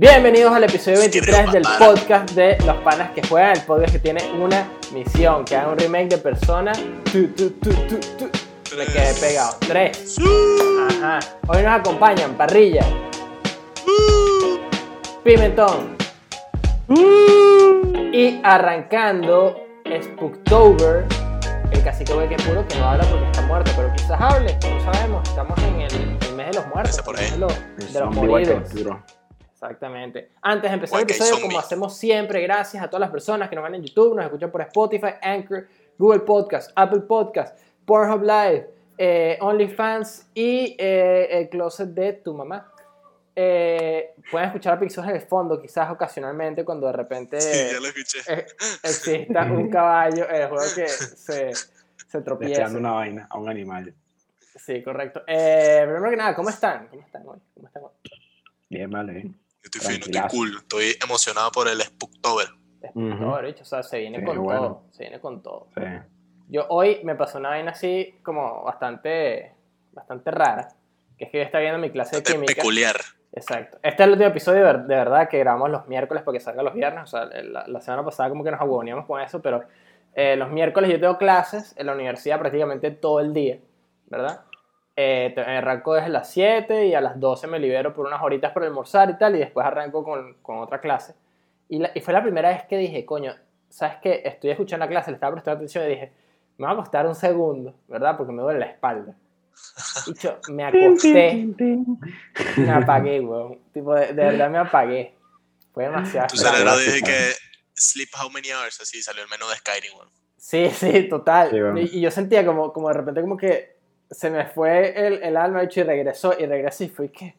Bienvenidos al episodio 23 del podcast de Los Panas que Juegan, el podcast que tiene una misión, que haga un remake de Persona. Tu, tu, tu, tu, tu. Me quedé pegado. Tres. Ajá. Hoy nos acompañan Parrilla, Pimentón y arrancando Spooktober, el cacique que es puro que no habla porque está muerto, pero quizás hable, no sabemos. Estamos en el, el mes de los muertos, por el mes ahí. de los, de los moridos. Exactamente. Antes de empezar el episodio, como hacemos siempre, gracias a todas las personas que nos ven en YouTube, nos escuchan por Spotify, Anchor, Google Podcast, Apple Podcast, Pornhub Live, eh, OnlyFans y eh, el closet de tu mamá. Eh, pueden escuchar episodios en el fondo, quizás ocasionalmente, cuando de repente Sí, ya lo escuché. eh, exista un caballo en el juego que se, se dando una vaina a un animal. Sí, correcto. Eh, primero que nada, ¿cómo están? ¿Cómo están hoy? ¿Cómo están hoy? Bien, vale. Estoy fino, estoy cool. Estoy emocionado por el Spooktober. Ujú. No, bicho, o sea, se viene Sí, con bueno. todo. Se viene con todo. Sí. Yo hoy me pasó una vaina así como bastante, bastante rara. Que es que yo estaba viendo mi clase de Bastante química. peculiar. Exacto. Este es el último episodio de, de verdad que grabamos los miércoles para que salga los viernes. O sea, la, la semana pasada como que nos agoníamos con eso, pero eh, los miércoles yo tengo clases en la universidad prácticamente todo el día, ¿verdad? Eh, te- arranco desde las 7 y a las 12 me libero por unas horitas para almorzar y tal, y después arranco con, con otra clase. Y, la- y fue la primera vez que dije, coño, ¿sabes qué? Estoy escuchando la clase, le estaba prestando atención y dije, me va a costar un segundo, ¿verdad? Porque me duele la espalda. Dicho, me acosté, me apagué, weón. Tipo, de, de verdad me apagué. Fue demasiado. Tu cerebro dije que sleep how many hours, así salió el menú de Skyrim, weón. Sí, sí, total. Sí, bueno. y, y yo sentía como, como de repente como que se me fue el, el alma, y regresó, y regresé y fue que...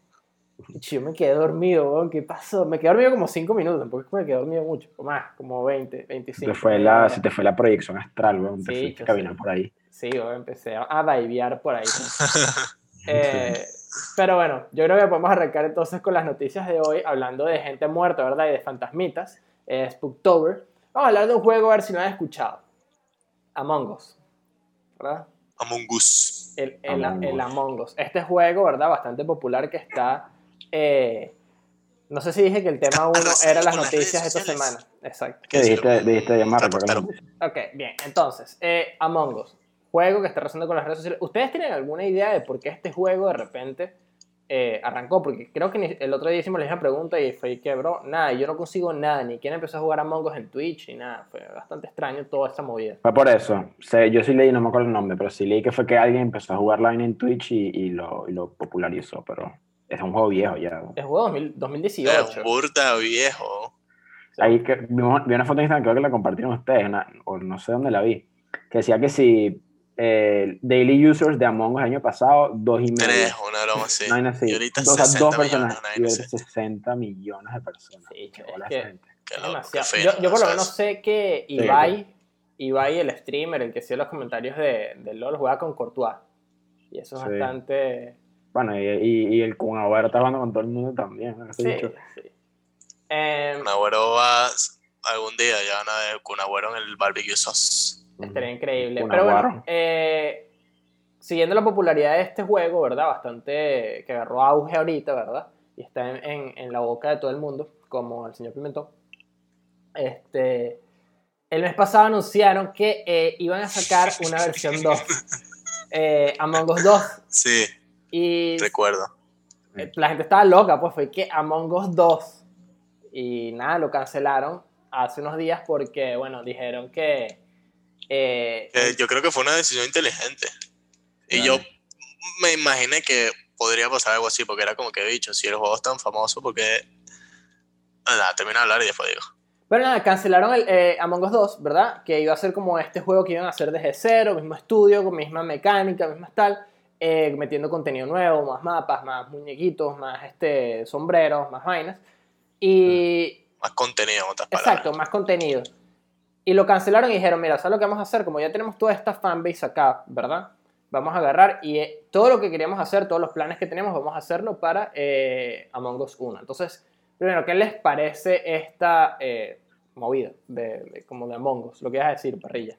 bicho, yo me quedé dormido, weón, ¿qué pasó? Me quedé dormido como 5 minutos, tampoco me quedé dormido mucho, o más, como 20, Se 25. te, fue la, se te fue la proyección astral, weón. Te Sí, fuiste caminar sé. por ahí. Sí, weón, empecé a, a divear por ahí. Eh, pero bueno, yo creo que podemos arrancar entonces con las noticias de hoy, hablando de gente muerta, ¿verdad? Y de fantasmitas. Eh, Spooktober. Vamos a hablar de un juego, a ver si no han escuchado. Among Us. ¿Verdad? Among Us. El, el, Among el Us. Among Us. Este juego, ¿verdad? Bastante popular que está... eh, no sé si dije que el tema Está 1 arrasando era las noticias esta semana. Exacto. ¿Qué dijiste, dijiste llamar? Reportero. Ok, bien. Entonces, eh, Among Us. Juego que está rozando con las redes sociales. ¿Ustedes tienen alguna idea de por qué este juego de repente eh, arrancó? Porque creo que el otro día hicimos la misma pregunta y fue que, bro, nada, yo no consigo nada. Ni quién empezó a jugar Among Us en Twitch ni nada. Fue bastante extraño toda esta movida. Fue por eso. Sé, yo sí leí, no me acuerdo el nombre, pero sí leí que fue que alguien empezó a jugar vaina en Twitch y, y lo, y lo popularizó, pero es un juego viejo ya. Es juego 2000 Es 2018. un burda viejo. Ahí que, vi una foto en Instagram, creo que la compartieron ustedes, una- o no sé dónde la vi, que decía que si eh, daily users de Among Us el año pasado, dos y medio. Tres, una broma así. No, no, sí. Y ahorita Dos, o sea, 60 dos millones, personas. así. 60 millones de personas. Sí, es que- esa gente. Qué Es loco, Yo, yo por lo menos sé que Ibai, Ibai, el streamer, el que hacía los comentarios de, de LOL, juega con Courtois. Y eso es Sí. bastante... Bueno, y, y, y el Kun Agüero está jugando con todo el mundo también. ¿no? Sí, bicho. sí. Kun Agüero va algún día, ya van a ver Kun Agüero en el barbecue sauce. Estaría increíble. Pero bueno, eh, siguiendo la popularidad de este juego, ¿verdad? Bastante que agarró auge ahorita, ¿verdad? Y está en, en- en la boca de todo el mundo, como el señor Pimentón. Este, el mes pasado anunciaron que eh, iban a sacar una versión 2. eh, Among Us 2. Sí, Y recuerdo. eh, la gente estaba loca, pues fue que Among Us 2. Y nada, lo cancelaron hace unos días porque, bueno, dijeron que... eh, Eh, yo creo que fue una decisión inteligente. Y Claro. yo me imaginé que podría pasar algo así, porque era como que dicho, si el juego es tan famoso, porque. Ah, Nada, termina de hablar y después digo. Pero nada, cancelaron el eh, Among Us 2, ¿verdad? Que iba a ser como este juego que iban a hacer desde cero, mismo estudio, con misma mecánica, misma tal, eh, metiendo contenido nuevo, más mapas, más muñequitos, más este, sombreros, más vainas. Y, Más contenido, en otras palabras. exacto, más contenido. Y lo cancelaron y dijeron, mira, ¿sabes lo que vamos a hacer? Como ya tenemos toda esta fanbase acá, ¿verdad? Vamos a agarrar y eh, todo lo que queríamos hacer, todos los planes que tenemos, vamos a hacerlo para eh, Among Us 1. Entonces, primero, ¿qué les parece esta eh, movida de, como de Among Us? Lo que ibas a decir, parrilla.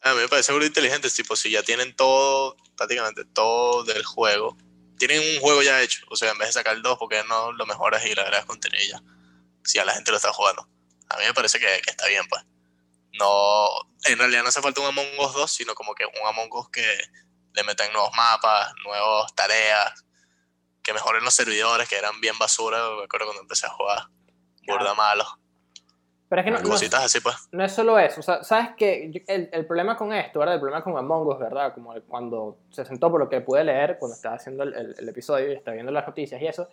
A mí me parece muy inteligente, tipo, si ya tienen todo, prácticamente todo del juego, tienen un juego ya hecho. O sea, en vez de sacar 2, porque no lo mejoras y le agregas contenido ya. Si a la gente lo está jugando. A mí me parece que está bien, pues. No, en realidad no hace falta un Among Us 2, sino como que un Among Us que le metan nuevos mapas, nuevas tareas, que mejoren los servidores, que eran bien basura, me acuerdo cuando empecé a jugar. Burda malo. Pero es que no, no, Cositas así, pues. no es solo eso. O sea, ¿sabes que el, el problema con esto, ¿verdad? El problema con Among Us, ¿verdad? Como cuando se sentó, por lo que pude leer, cuando estaba haciendo el, el- el episodio y estaba viendo las noticias y eso,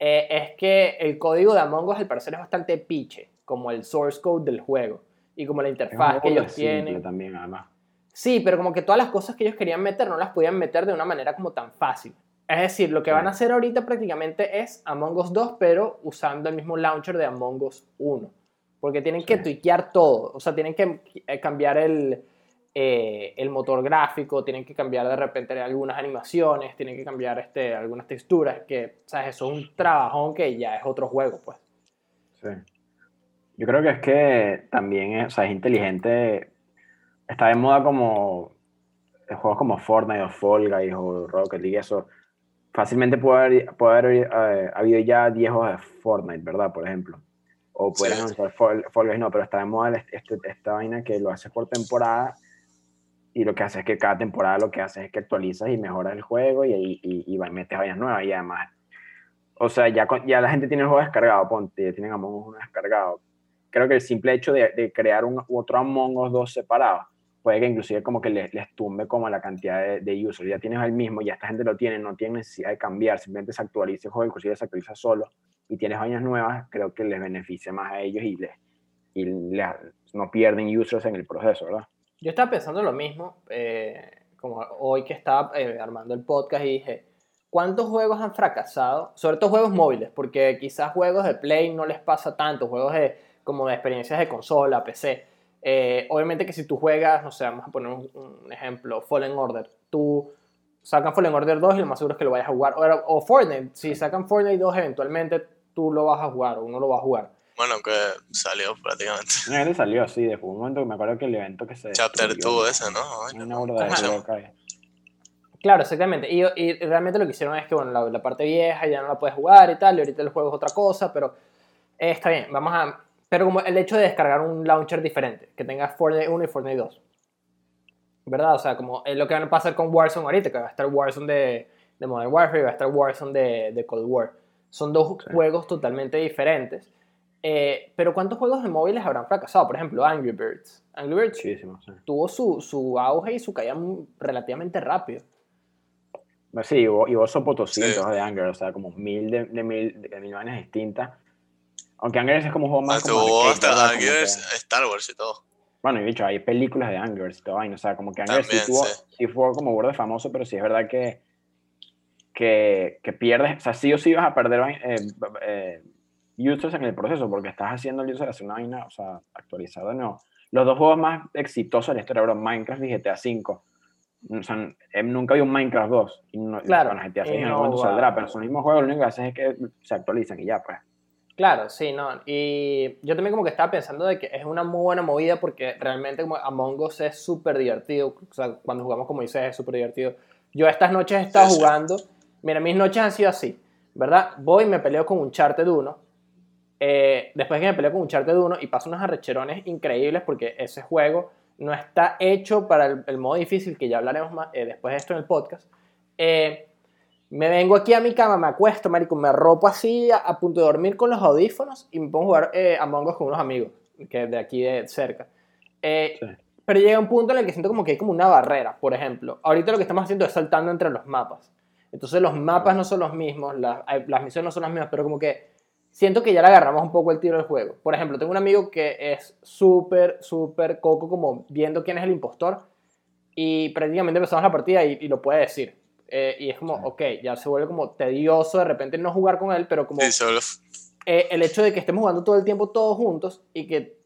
eh, es que el código de Among Us, al parecer, es bastante piche, como el source code del juego y como la Es interfaz que ellos tienen. también, además. Sí, pero como que todas las cosas que ellos querían meter no las podían meter de una manera como tan fácil. Es decir, lo que van a hacer ahorita prácticamente es Among Us 2, pero usando el mismo launcher de Among Us 1. Porque tienen que tuiquear todo. O sea, tienen que eh, cambiar el, eh, el motor gráfico, tienen que cambiar de repente algunas animaciones, tienen que cambiar este, algunas texturas, que, ¿sabes? Eso es un trabajón que ya es otro juego, pues. Sí. Yo creo que es que también es, o sea, es inteligente. Está de moda como eh, juegos como Fortnite o Fall Guys o Rocket League, eso. Fácilmente puede haber, puede haber eh, habido ya 10 juegos de Fortnite, ¿verdad? Por ejemplo. O pueden Sí. anunciar Fall, Fall Guys, no, pero está de moda el- este- esta vaina que lo haces por temporada y lo que hace es que cada temporada lo que haces es que actualizas y mejoras el juego y, y, y, y metes vainas nuevas y además o sea, ya, ya la gente tiene el juego descargado, ponte, ya tienen Among Us 1 descargado. Creo que el simple hecho de, de crear un, otro Among Us 2 separado, puede que inclusive como que les, les tumbe como la cantidad de, de users. Ya tienes el mismo, ya esta gente lo tiene, no tiene necesidad de cambiar, simplemente se actualiza el juego, inclusive se actualiza solo, y tienes vainas nuevas, creo que les beneficia más a ellos y, les, y les- no pierden users en el proceso, ¿verdad? Yo estaba pensando lo mismo, eh, como hoy que estaba eh, armando el podcast y dije, ¿cuántos juegos han fracasado? Sobre todo juegos móviles, porque quizás juegos de Play no les pasa tanto, juegos de, como de experiencias de consola, PC. Eh, obviamente que si tú juegas, no sé, vamos a poner un, un ejemplo, Fallen Order, tú sacan Fallen Order 2 y lo más seguro es que lo vayas a jugar. O, o Fortnite, si sacan Fortnite 2 eventualmente tú lo vas a jugar o uno lo va a jugar. Bueno, que salió prácticamente. No, le salió así, después un momento que me acuerdo que el evento que se... Chapter destruyó, 2 ese, ¿no? Ay, Una no. burda de. Claro, exactamente. Y, y realmente lo que hicieron es que, bueno, la, la parte vieja ya no la puedes jugar y tal, y ahorita el juego es otra cosa, pero eh, está bien, vamos a... Pero como el hecho de descargar un launcher diferente, que tenga Fortnite 1 y Fortnite 2. ¿Verdad? O sea, como es lo que va a pasar con Warzone ahorita, que va a estar Warzone de, de Modern Warfare y va a estar Warzone de, de Cold War. Son dos Sí. juegos totalmente diferentes. Eh, pero ¿cuántos juegos de móviles habrán fracasado? Por ejemplo, Angry Birds. Angry Birds Muchísimo, sí. tuvo su, su auge y su caída relativamente rápido. Sí, y hubo, y hubo sopotoscientos Sí. de Anger, o sea, como mil de, de mil, de mil vainas distintas. Aunque Anger es como un juego más como arcade, hasta Como Angers, que- Star Wars y todo. Bueno, y dicho, hay películas de Anger y todo vaina, o sea, como que Anger sí, También, tuvo, sí. sí fue como burde famoso, pero sí es verdad que, que, que pierdes, o sea, sí o sí vas a perder eh, eh, users en el proceso, porque estás haciendo el user hacer una vaina, o sea, actualizado nuevo. Los dos juegos más exitosos de la historia, bro, Minecraft y GTA V. O sea, eh, nunca vi un Minecraft 2. Y no, Claro, Bueno, GTA y 6 en no algún momento saldrá, pero son los mismos juegos, lo único que hacen es que se actualizan y ya, pues. Claro, sí, no. Y yo también como que estaba pensando de que es una muy buena movida porque realmente como Among Us es súper divertido. O sea, cuando jugamos como dices es súper divertido. Yo estas noches he estado jugando. Mira, mis noches han sido así, ¿verdad? Voy y me peleo con un Uncharted 1. Eh, después que me peleo con un Uncharted 1 y paso unos arrecherones increíbles porque ese juego no está hecho para el, el modo difícil que ya hablaremos más, eh, después de esto en el podcast. Eh, me vengo aquí a mi cama, me acuesto, marico, me arropo así a, a punto de dormir con los audífonos y me pongo a jugar eh, Among Us con unos amigos que de aquí de cerca. Eh, Sí. Pero llega un punto en el que siento como que hay como una barrera, por ejemplo. Ahorita lo que estamos haciendo es saltando entre los mapas. Entonces los mapas no son los mismos, las, hay- las misiones no son las mismas, pero como que siento que ya le agarramos un poco el tiro del juego. Por ejemplo, tengo un amigo que es súper, súper coco como viendo quién es el impostor y prácticamente empezamos la partida y, y lo puede decir. Eh, y es como, ok, ya se vuelve como tedioso de repente no jugar con él, pero como Sí, solo eh, el hecho de que estemos jugando todo el tiempo todos juntos y que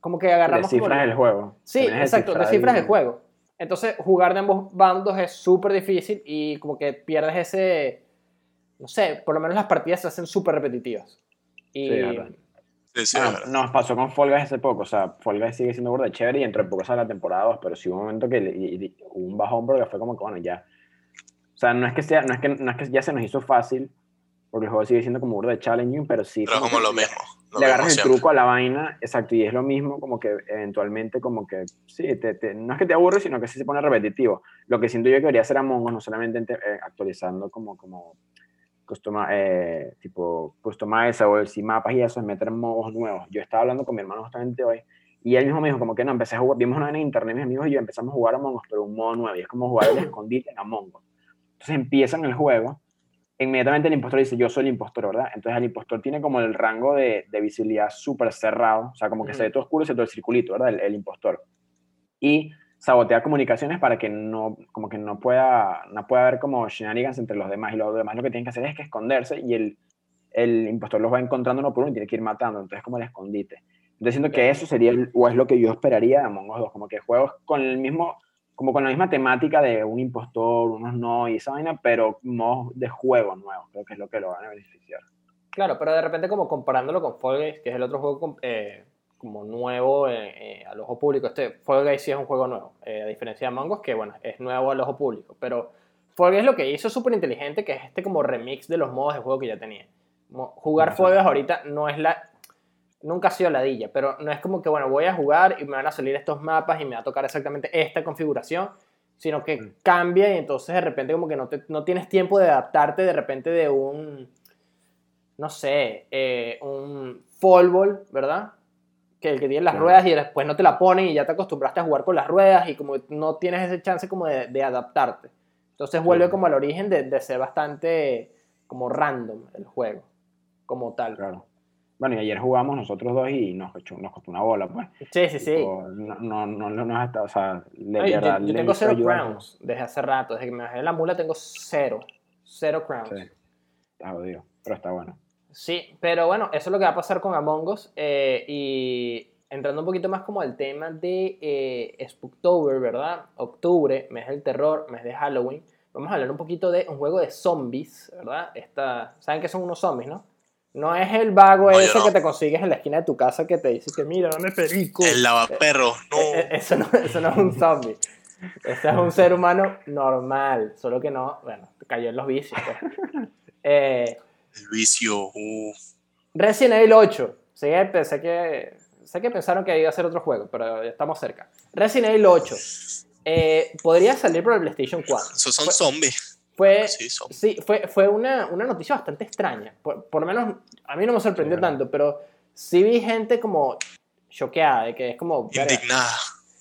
como que agarramos... Descifras el- el juego. Sí, exacto, descifras el juego. Entonces, jugar de ambos bandos es súper difícil y como que pierdes ese... No sé, por lo menos las partidas se hacen súper repetitivas. Y Sí. Sí, sí, Ah, es verdad. nos pasó con Fall Guys hace poco, o sea, Fall Guys sigue siendo burda de chévere y dentro de poco sale la temporada 2, pero sí hubo un momento que le- y- y hubo un bajón porque fue como que, bueno, ya, sea, no es que, sea, no es que, no es que ya se nos hizo fácil, porque el juego sigue siendo como burda de challenging, pero sí. Pero es como que lo mismo. lo le mismo agarras el truco a la vaina, exacto, y es lo mismo, como que eventualmente, como que, sí, te, te- no es que te aburre, sino que sí se pone repetitivo. Lo que siento yo que debería hacer Among Us, no solamente ente- eh, actualizando como, como customa, eh, tipo customizable y mapas y eso, es meter modos nuevos. Yo estaba hablando con mi hermano justamente hoy, y él mismo me dijo como que no, empecé a jugar, vimos una en internet, mis amigos y yo empezamos a jugar Among Us, pero un modo nuevo, y es como jugar el escondite en Among Us. Entonces empiezan el juego, inmediatamente el impostor dice, yo soy el impostor, ¿verdad? Entonces el impostor tiene como el rango de, de visibilidad súper cerrado, o sea, como que se ve todo oscuro se ve todo el circulito, ¿verdad? El, el impostor. Y sabotea comunicaciones para que no, como que no pueda, no pueda haber como shenanigans entre los demás, y los demás lo que tienen que hacer es que esconderse, y el, el impostor los va encontrando uno por uno y tiene que ir matando, entonces como el escondite. Entonces siento que eso sería, el- o es lo que yo esperaría de Among Us 2, como que juegos con el mismo, como con la misma temática de un impostor, unos no y esa vaina, pero modos de juego nuevos, creo que es lo que lo van a beneficiar. Claro, pero de repente como comparándolo con Fall Guys, que es el otro juego eh, como nuevo eh, eh, al ojo público. Este Fall Guys sí es un juego nuevo, eh, a diferencia de Among Us, que bueno, es nuevo al ojo público. Pero Fall Guys lo que hizo súper inteligente, que es este como remix de los modos de juego que ya tenía. Jugar Exacto. Fall Guys ahorita no es la... Nunca ha sido ladilla, pero no es como que, bueno, voy a jugar y me van a salir estos mapas y me va a tocar exactamente esta configuración, sino que Mm. cambia y entonces de repente como que no, te- no tienes tiempo de adaptarte de repente de un, no sé, eh, un fall ball, ¿verdad? Que el que tiene las Claro. ruedas y después no te la ponen y ya te acostumbraste a jugar con las ruedas y como no tienes ese chance como de, de adaptarte. Entonces vuelve como al origen de, de ser bastante como random el juego, como tal. Claro. Bueno, y ayer jugamos nosotros dos y nos, costó- nos costó una bola, pues. Sí, sí, sí. Tipo, No, no, no, no está, o sea, de Ay, verdad, yo le tengo cero crowns desde hace rato. Desde que me bajé la mula tengo cero. Cero crowns. Sí, está jodido, pero está bueno. Sí, pero bueno, eso es lo que va a pasar con Among Us. eh, y entrando un poquito más como al tema de eh, Spooktober, ¿verdad? Octubre, mes del terror, mes de Halloween. Vamos a hablar un poquito de un juego de zombies, ¿verdad? Esta, ¿Saben qué son unos zombies, no? No es el vago ese no. que te consigues en la esquina de tu casa que te dice que mira, dame perico. El lavaperro, no. Eh, eh, Eso no, eso no es un zombie. Ese es un ser humano normal, solo que no, bueno, cayó en los vicios. pues. Eh, El vicio, uh. Resident Evil 8. Sí, pensé que, sé que pensaron que iba a ser otro juego, pero ya estamos cerca. Resident Evil 8. eh, podría salir por el PlayStation 4. Esos son zombies. Fue, Sí, fue, fue una, una noticia bastante extraña. Por, por lo menos a mí no me sorprendió Sí, tanto, pero sí vi gente como choqueada de que es como... "Verga, Indignada.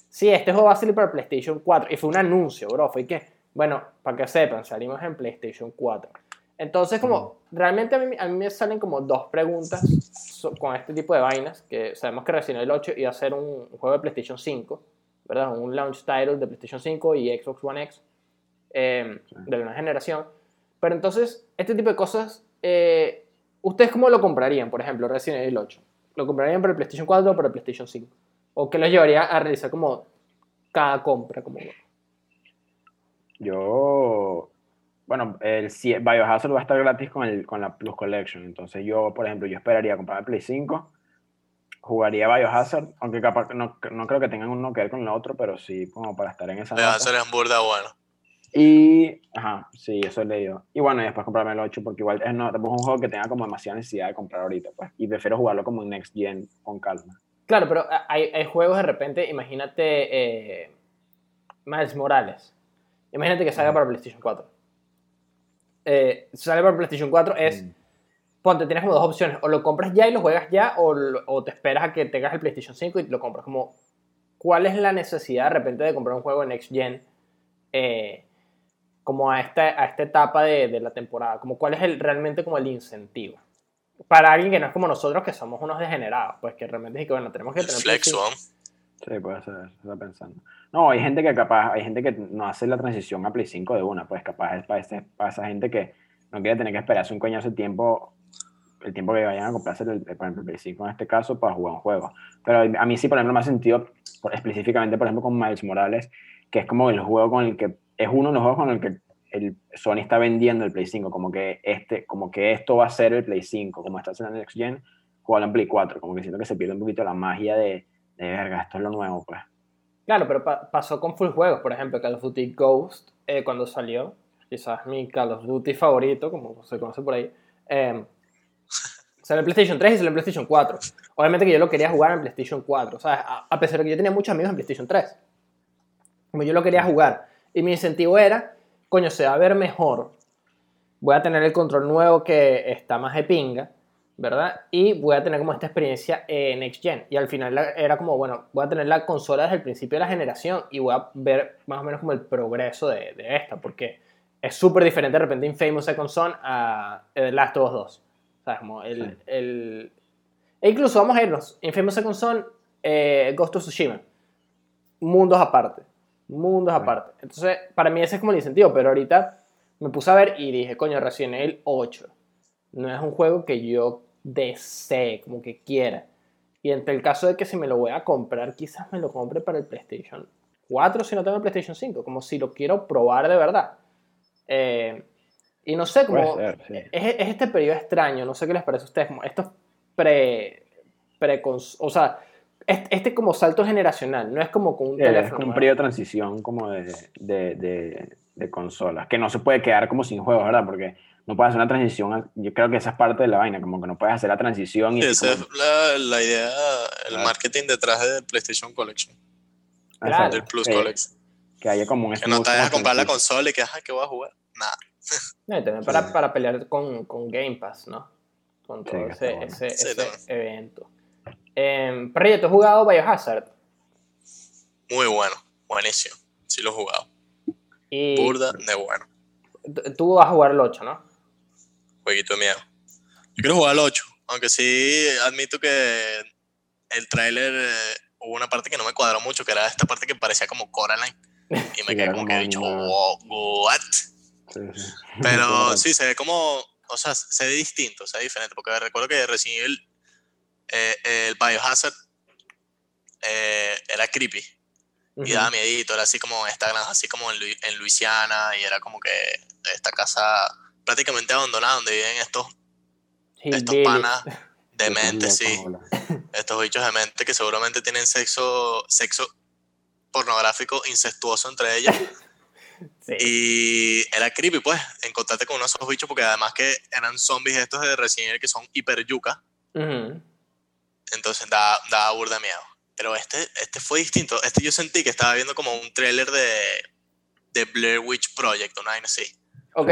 Sí, este juego va a salir para PlayStation 4. Y fue un anuncio, bro. Fue que, bueno, para que sepan, salimos en PlayStation 4. Entonces, como, realmente a mí, a mí me salen como dos preguntas so- con este tipo de vainas. Que sabemos que Resident Evil 8 iba a ser un, un juego de PlayStation 5, ¿verdad? Un launch title de PlayStation 5 y Xbox One X eh, Sí. de una generación. Pero entonces, este tipo de cosas, eh, ¿ustedes cómo lo comprarían, por ejemplo, Resident Evil 8? ¿Lo comprarían para el PlayStation 4 o para el PlayStation 5? ¿O qué los llevaría a realizar como cada compra? Como... Yo, bueno, el Biohazard va a estar gratis con, el, con la Plus Collection. Entonces yo, por ejemplo, yo esperaría comprar el Play 5, jugaría Biohazard, aunque capaz que no, no creo que tengan uno que ver con el otro, pero sí como para estar en esa hacer en burda bueno. Y, ajá, sí, eso he leído. Y bueno, y después comprarme el 8 porque igual es, no, tampoco es un juego que tenga como demasiada necesidad de comprar ahorita, pues. Y prefiero jugarlo como en Next Gen con calma. Claro, pero hay, hay juegos de repente, imagínate eh, Miles Morales. Imagínate que salga para PlayStation 4. Eh, sale para PlayStation 4 es, Mm. ponte, tienes como dos opciones. O lo compras ya y lo juegas ya, o, o te esperas a que tengas el PlayStation 5 y lo compras. Como, ¿cuál es la necesidad de repente de comprar un juego en Next Gen? eh, como a esta, a esta etapa de, de la temporada. Como cuál es el, realmente como el incentivo. Para alguien que no es como nosotros, que somos unos degenerados, pues que realmente es que, bueno, tenemos que El tener flex. Sí, puede ser, está pensando. No, hay gente que capaz, hay gente que no hace la transición a Play 5 de una, pues capaz es para, ese- para esa gente que no quiere tener que esperarse un coñazo de tiempo, el tiempo que vayan a comprarse, el, por ejemplo, el Play 5 en este caso, para jugar un juego. Pero a mí sí, por ejemplo, me ha sentido, por- específicamente, por ejemplo, con Miles Morales, que es como el juego con el que, es uno de los juegos con el que el Sony está vendiendo el Play 5, como que, este, como que esto va a ser el Play 5, como está haciendo el Next Gen, jugarlo en Play 4, como que siento que se pierde un poquito la magia de, de verga, esto es lo nuevo, pues. Claro, pero pa- pasó con full juegos, por ejemplo, Call of Duty Ghost, eh, cuando salió, quizás mi Call of Duty favorito, como se conoce por ahí, eh, salió en PlayStation 3 y salió en PlayStation 4. Obviamente que yo lo quería jugar en PlayStation 4, ¿sabes? A, a pesar de que yo tenía muchos amigos en PlayStation 3. Como yo lo quería jugar. Y mi incentivo era, coño, se va a ver mejor. Voy a tener el control nuevo que está más de pinga, ¿verdad? Y voy a tener como esta experiencia en Next Gen. Y al final era como, bueno, voy a tener la consola desde el principio de la generación y voy a ver más o menos como el progreso de, de esta, porque es súper diferente de repente Infamous Second Son a The Last of Us 2. O sea, como el, Sí. el... E incluso vamos a irnos, Infamous Second Son, eh, Ghost of Tsushima. Mundos aparte. Mundos aparte. Entonces, para mí ese es como el incentivo, pero ahorita me puse a ver y dije, coño, Resident Evil 8. No es un juego que yo desee, como que quiera. Y entre el caso de que si me lo voy a comprar, quizás me lo compre para el PlayStation 4 si no tengo el PlayStation 5, como si lo quiero probar de verdad. Eh, y no sé, como ser, sí. es, es este periodo extraño, no sé qué les parece a ustedes, como estos pre, pre o sea, este, este como salto generacional, no es como con un Sí, es teléfono. como un periodo de transición como de, de, de, de consolas, que no se puede quedar como sin juegos, ¿verdad? Porque no puedes hacer una transición, a- yo creo que esa es parte de la vaina, como que no puedes hacer la transición y Sí, esa es la, la idea, el Claro. marketing detrás de PlayStation Collection, Claro. Del Plus que- Collection. Que haya como un Que no te dejas comprar la consola y que, ajá, que voy a jugar. Nada. No, y también para, para pelear con, con Game Pass, ¿no? Con todo ese, bueno. ese, Sí, ese también. evento. Eh, Perrillo, ¿tú has jugado Biohazard? Muy bueno, buenísimo. Sí lo he jugado. Y Burda de bueno. tú- vas a jugar el 8, ¿no? Jueguito de miedo. Yo quiero jugar al 8, aunque sí admito que el tráiler eh, hubo una parte que no me cuadró mucho, que era esta parte que parecía como Coraline. Y me quedé como que dicho, una- "Wow, what? Pero sí, se ve como, o sea, se ve distinto, se ve diferente, porque recuerdo que Evil, eh, el Biohazard, eh, era creepy y Ujú. daba miedito, era así como esta granja, así como en, Lu- en Luisiana, y era como que esta casa prácticamente abandonada donde viven estos, estos Hillbillies. panas dementes, Locos, sí, estos bichos dementes que seguramente tienen sexo, sexo pornográfico incestuoso entre ellas. Sí. Y era creepy, pues, encontrarte con unos esos bichos, porque además que eran zombies estos de Resident Evil que son hiper yuca, Ujú. Entonces daba, daba burda miedo. Pero este, este fue distinto. Este yo sentí que estaba viendo como un tráiler de, de Blair Witch Project, una vaina así. Ok,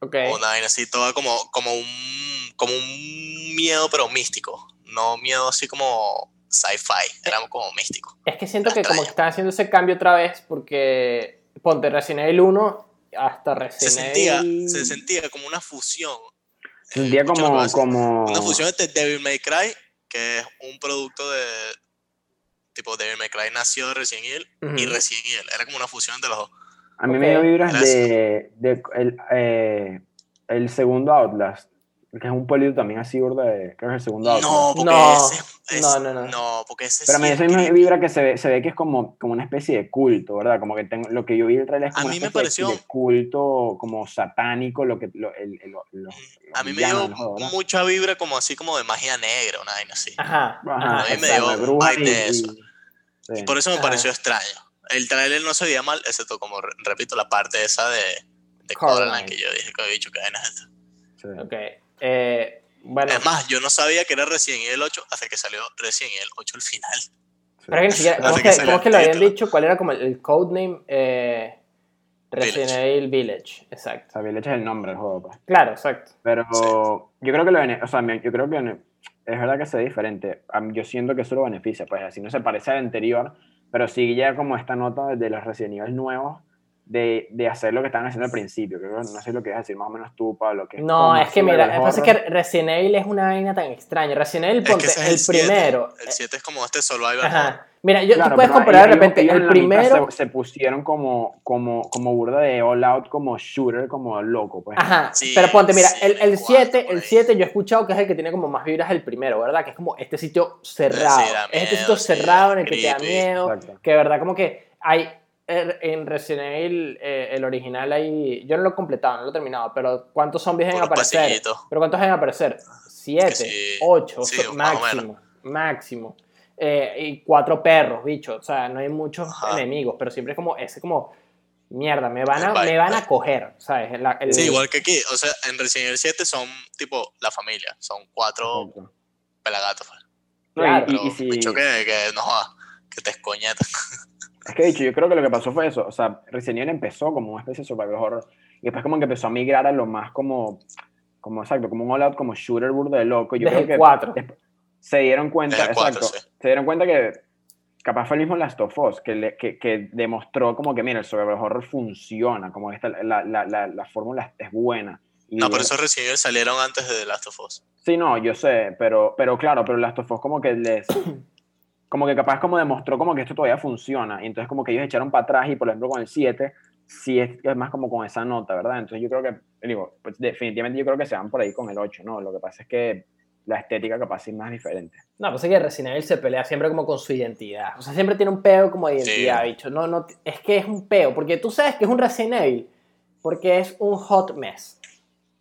ok. Una vaina así, toda como, como, un, como un miedo, pero místico. No miedo así como sci-fi, era como místico. Es que siento que como que están haciendo ese cambio otra vez porque ponte Resident Evil 1 hasta Se Resident sentía, Evil... se sentía como una fusión. Se sentía como, como... Una fusión entre Devil May Cry, que es un producto de. Tipo, May Cry nació de Resident Evil y Ujú. Resident Evil. Era como una fusión entre los dos. A mí me dio vibras de, de el, eh, el segundo Outlast, que es un pueblito también así, burda de, creo que es el segundo. No, porque No, ese. es- no, no, no. No, porque ese Pero sí me dio es esa misma vibra que se ve, se ve que es como, como una especie de culto, ¿verdad? Como que tengo, lo que yo vi el trailer es A como mí una me especie de- pareció- de culto como satánico, lo que lo, el, el- lo- los- A mí me dio mucha vibra como así como de magia negra, una vaina así. Ajá, Ajá, a mí me dio vibe de eso. sí. Y por eso me Ajá. pareció extraño. El trailer no se veía mal, excepto como, re- repito, la parte esa de, de Coraline. Que yo dije que había dicho que es esta. sí. ok. Eh, bueno, Es más, yo no sabía que era Resident Evil 8 hasta que salió Resident Evil 8 al final. pero es que ni siquiera, Hace ¿cómo es que cómo es que lo habían dicho? ¿Cuál era como el, el codename? Eh, Resident Village. Evil Village, exacto. O sea, Village es el nombre del juego, pues. Claro, exacto. Pero Sí. yo creo que lo o sea, yo creo que es verdad que se ve diferente. Yo siento que eso lo beneficia, pues así no se parece al anterior, pero sí ya como esta nota de los Resident Evil nuevos de, de hacer lo que estaban haciendo al principio. Creo que no sé lo que a decir más o menos tú, Pablo. Que No, es que mira, que pasa es que. Resident Evil es una vaina tan extraña. Resident Evil, Es que ponte, es el, el 7. primero. El 7 es como este survival. Ajá. Mira, yo, Claro, tú puedes pero comparar de repente el primero. Se, se pusieron como, como, como burda de all out, como shooter, como loco, pues. Ajá, Sí, pero ponte, mira, sí, el, el el 7, cuatro, por el ahí. 7 yo he escuchado que es el que tiene como más vibras el primero, ¿verdad? Que es como este sitio cerrado. Sí, da es este miedo, sitio sí, cerrado en el que te da creepy. miedo. Exacto. Que de verdad como que hay en Resident Evil, eh, el original ahí, yo no lo he completado, no lo he terminado, pero ¿cuántos zombies deben aparecer? ¿Pero cuántos deben aparecer? Siete, sí, ocho, sí, so- más o máximo, máximo. Eh, y cuatro perros, bicho, o sea, no hay muchos Ajá. enemigos, pero siempre es como ese como mierda, me van a, me van a ¿no? coger, ¿sabes? La- el- Sí, igual que aquí. O sea, en Resident Evil 7 son tipo la familia. Son cuatro Exacto. pelagatos. pues. Y- Claro, y, si- bicho que, que no joda, que te escoñetan. Es que dicho, yo creo que lo que pasó fue eso. O sea, Resident Evil empezó como una especie de survival horror. Y después como que empezó a migrar a lo más como, como exacto, como un all-out, como shooter burdo de loco. Yo Desde creo que 4. desp- se dieron cuenta, Desde el cuatro, exacto, sí. se dieron cuenta que capaz fue el mismo Last of Us, que, le- que, que demostró como que, mira, el survival horror funciona, como esta, la, la, la, la fórmula es buena. Y No, pero esos Resident Evil salieron antes de The Last of Us. Sí, no, yo sé, pero, pero claro, pero Last of Us como que les... Como que capaz como demostró como que esto todavía funciona. Y entonces como que ellos echaron para atrás y por ejemplo con el 7, sí es, es más como con esa nota, ¿verdad? Entonces yo creo que, digo, pues definitivamente yo creo que se van por ahí con el 8, ¿no? Lo que pasa es que la estética capaz es más diferente. No, pasa que Resident Evil se pelea siempre como con su identidad. O sea, siempre tiene un peo como de identidad, Sí. bicho. No, no, es que es un peo, porque tú sabes que es un Resident Evil, porque es un hot mess.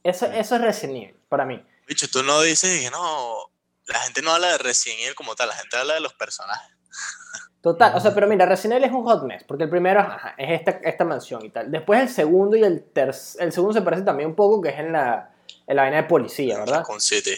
Eso, eso es Resident Evil, para mí. Bicho, tú no dices que no. La gente no habla de Resident Evil como tal, la gente habla de los personajes. Total, o sea, pero mira, Resident Evil es un hot mess, porque el primero ajá, es esta, esta mansión y tal. Después el segundo y el tercer, el segundo se parece también un poco, que es en la, en la vaina de policía, ¿verdad? Con City.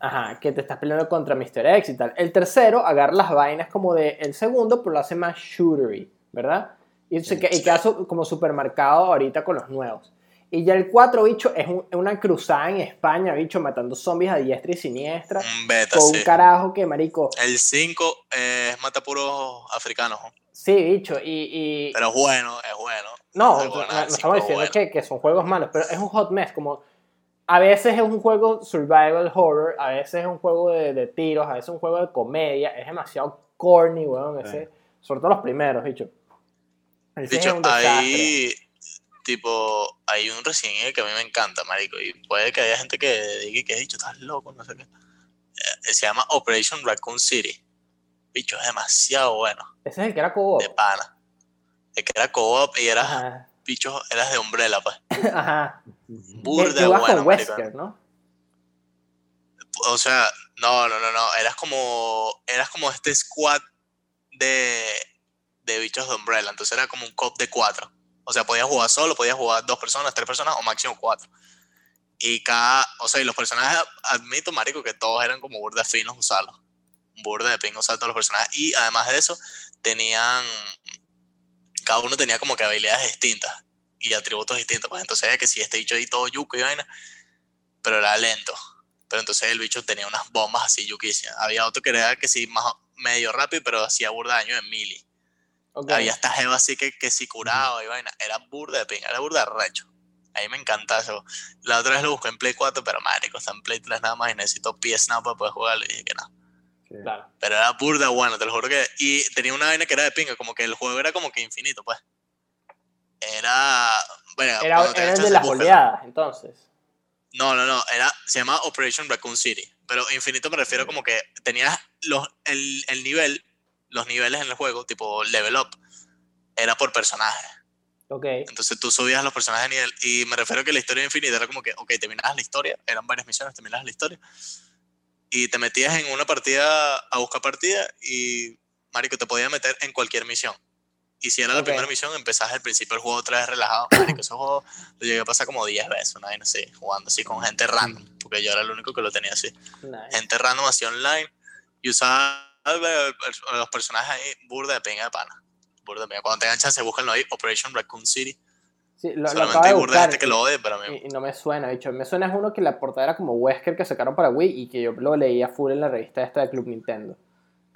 Ajá, que te estás peleando contra Mr. X y tal. El tercero agarra las vainas como de el segundo, pero lo hace más shootery, ¿verdad? Y, se, que- y queda su- como supermercado ahorita con los nuevos. Y ya el 4, bicho, es un- una cruzada en España, bicho, matando zombies a diestra y siniestra. Un beta, Con sí. un carajo que, marico, El 5 es mata puros africanos. ¿no? sí, bicho, y... y- Pero es bueno, es bueno. no, no, estamos diciendo bueno. que, que son juegos malos, pero es un hot mess, como... A veces es un juego survival horror, a veces es un juego de, de tiros, a veces es un juego de comedia, es demasiado corny, weón, Sí. ese, sobre todo los primeros, bicho. Ese es Dicho, hay tipo, hay un Resident Evil que a mí me encanta, marico, y puede que haya gente que diga que he dicho, estás loco, no sé qué. Eh, se llama Operation Raccoon City. Bicho, es demasiado bueno, Ese es el que era co de pana. Es que era co-op y era, Ajá, bicho, eras de Umbrella, pues. ajá. Burda ibas bueno. Wesker, ¿no? O sea, no, no, no, no, eras como, eras como este squad de, de bichos de Umbrella, entonces era como un cop de cuatro. O sea, podías jugar solo, podías jugar dos personas, tres personas o máximo cuatro. Y cada, o sea, y los personajes, admito, marico, que todos eran como burda finos usarlos. Burda de ping usar todos los personajes. Y además de eso, tenían, cada uno tenía como que habilidades distintas y atributos distintos. Pues entonces, que si este bicho ahí todo yuco y vaina, pero era lento. Pero entonces el bicho tenía unas bombas así yuquísimas. Había otro que era que sí, más medio rápido, pero hacía burda daño en mili. Había esta jeva así que, que si curaba y vaina. Era burda de pinga, era burda de recho. A mí me encanta eso. La otra vez lo busqué en Play 4, pero marico, está en Play 3 nada más y necesito PS Now para poder jugarlo. Y dije que no. Sí. Claro. Pero era burda bueno, te lo juro que. Y tenía una vaina que era de pinga, como que el juego era como que infinito, pues. Era. Bueno, Era, era el de las búscalo. oleadas, entonces. No, no, no, era, se llama Operation Raccoon City. Pero infinito me refiero como que tenías los, el, el nivel, los niveles en el juego, tipo level up, era por personaje. Ok. Entonces tú subías los personajes de nivel. Y me refiero a que la historia infinita era como que, ok, terminabas la historia, eran varias misiones, terminabas la historia. Y te metías en una partida a buscar partida y, Marico, te podías meter en cualquier misión. Y si era la primera misión, empezás al principio el juego otra vez relajado. Marico, ese juego lo llegué a pasar como 10 veces, una vez así, jugando así con gente random, porque yo era el único que lo tenía así. Nice. Gente random así online y usaba eh, los personajes ahí, burda de pinga de pana. Burda de pinga. Cuando tengan chance, búsquenlo ahí, Operation Raccoon City. Sí, lo, lo Solamente acabo hay burda de gente que lo odia, pero mí y, y no me suena, bicho. Me suena es uno que la portada era como Wesker que sacaron para Wii y que yo lo leía full en la revista esta de Club Nintendo.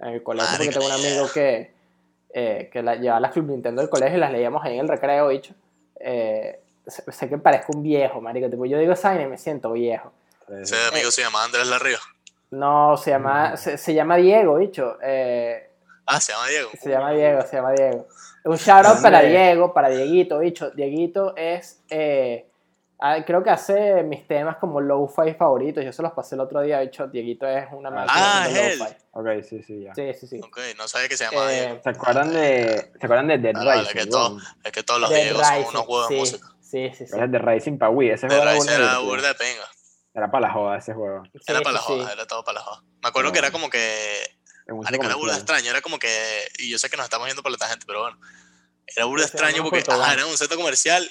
En el colegio, porque tengo un amigo que, eh, que la, llevaba las Club Nintendo del colegio y las leíamos ahí en el recreo, bicho. Eh, sé, que parezco un viejo, marico. Tipo, yo digo esa y me siento viejo. Ese amigo se llama Andrés Larrío. No, se llama, se, se llama Diego, bicho. Eh, Ah, se llama Diego. Se llama Diego, se llama Diego. Un shout out para. Diego, para Dieguito, bicho. Dieguito es, eh, ah, creo que hace mis temas como low-fi favoritos. Yo se los pasé el otro día, bicho. Dieguito es una máquina Ah, haciendo es él. lo-fi. Ok, sí, sí, ya. Sí, sí, sí. Ok, no sabía que se llamaba Eh, Diego. ¿Se acuerdan de, ¿se acuerdan de Dead Ah, Rising? que todo-? Es que todos los Dead Diegos son Rising, unos juegos de sí, música. Sí, sí, sí. ¿Cuál es Dead Rising para Wii? Ese De juego era Rice bueno era burda de pinga. Era para la joda ese juego. Sí, Era para la joda, sí. era todo para la joda. Me acuerdo que era como que. Marico, era burda extraño. Era como que. Y yo sé que nos estamos yendo por la tangente, pero bueno. Era burda extraño porque ajá, Banco. era un centro comercial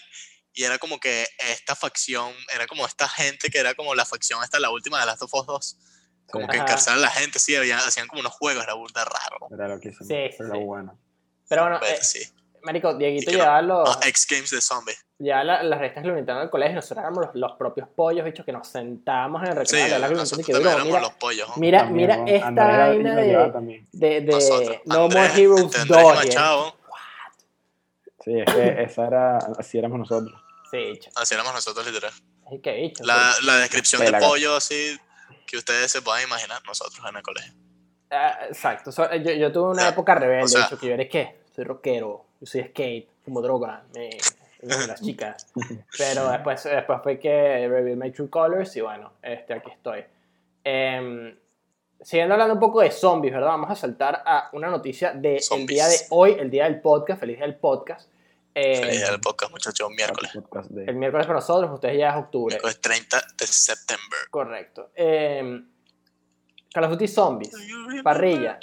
y era como que esta facción, era como esta gente que era como la facción esta, la última de las Last of Us 2. Como que Ajá. encarcelar a la gente, sí, habían- hacían como unos juegos, era burda raro. Era loquísimo. Sí, sí, Era sí. bueno. Pero bueno, Pero eh, sí. Marico, Dieguito que llevaba los, Ah, X Games de zombies. llevaba la- las revistas Glumintano al colegio nosotros éramos los, los propios pollos, bichos, que nos sentábamos en el Sí, recreo de la Glumintano y que mira, los pollos. ¿no? mira, También, mira ¿no? esta Andrés era- vaina de, de, de Nosotros. No More Heroes entre 2. Andrés y y era- Machado, Sí, es que esa era, así éramos nosotros. Sí, bicho. así éramos nosotros literal. Ay, qué bicho. La, la descripción de pollo así que ustedes se puedan imaginar nosotros en el colegio. Ah, exacto. So, yo, yo tuve una O sea, época rebelde, o sea- de hecho, que yo era qué? Soy rockero, yo soy skate, fumo droga, me, las chicas. Pero después, después fue que revealed my true colors y bueno, este, aquí estoy. Em, siguiendo hablando un poco de zombies, ¿verdad? Vamos a saltar a una noticia del Zombies. día de hoy, el día del podcast, feliz día del podcast. Eh, Feliz día del podcast, muchachos, miércoles. De- el miércoles para nosotros, ustedes ya es octubre. Miércoles 30 de septiembre. Correcto. Em, Call of Duty Zombies. Parrilla,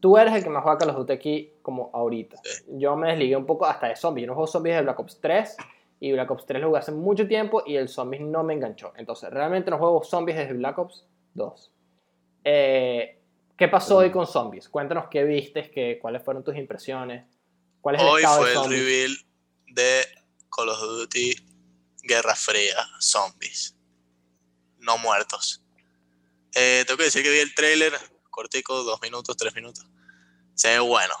tú eres el que más juega Call of Duty aquí como ahorita. Sí. Yo me desligué un poco hasta de zombies. Yo no juego zombies de Black Ops 3 y Black Ops 3 lo jugué hace mucho tiempo y el zombies no me enganchó. Entonces, realmente no juego zombies desde Black Ops 2. Eh, ¿Qué pasó hoy con zombies? Cuéntanos qué vistes, qué, cuáles fueron tus impresiones. ¿Cuál es el Hoy fue de el reveal de Call of Duty Guerra Fría Zombies. No muertos. Eh, tengo que decir que vi el trailer, cortico, dos minutos, tres minutos. Se ve bueno,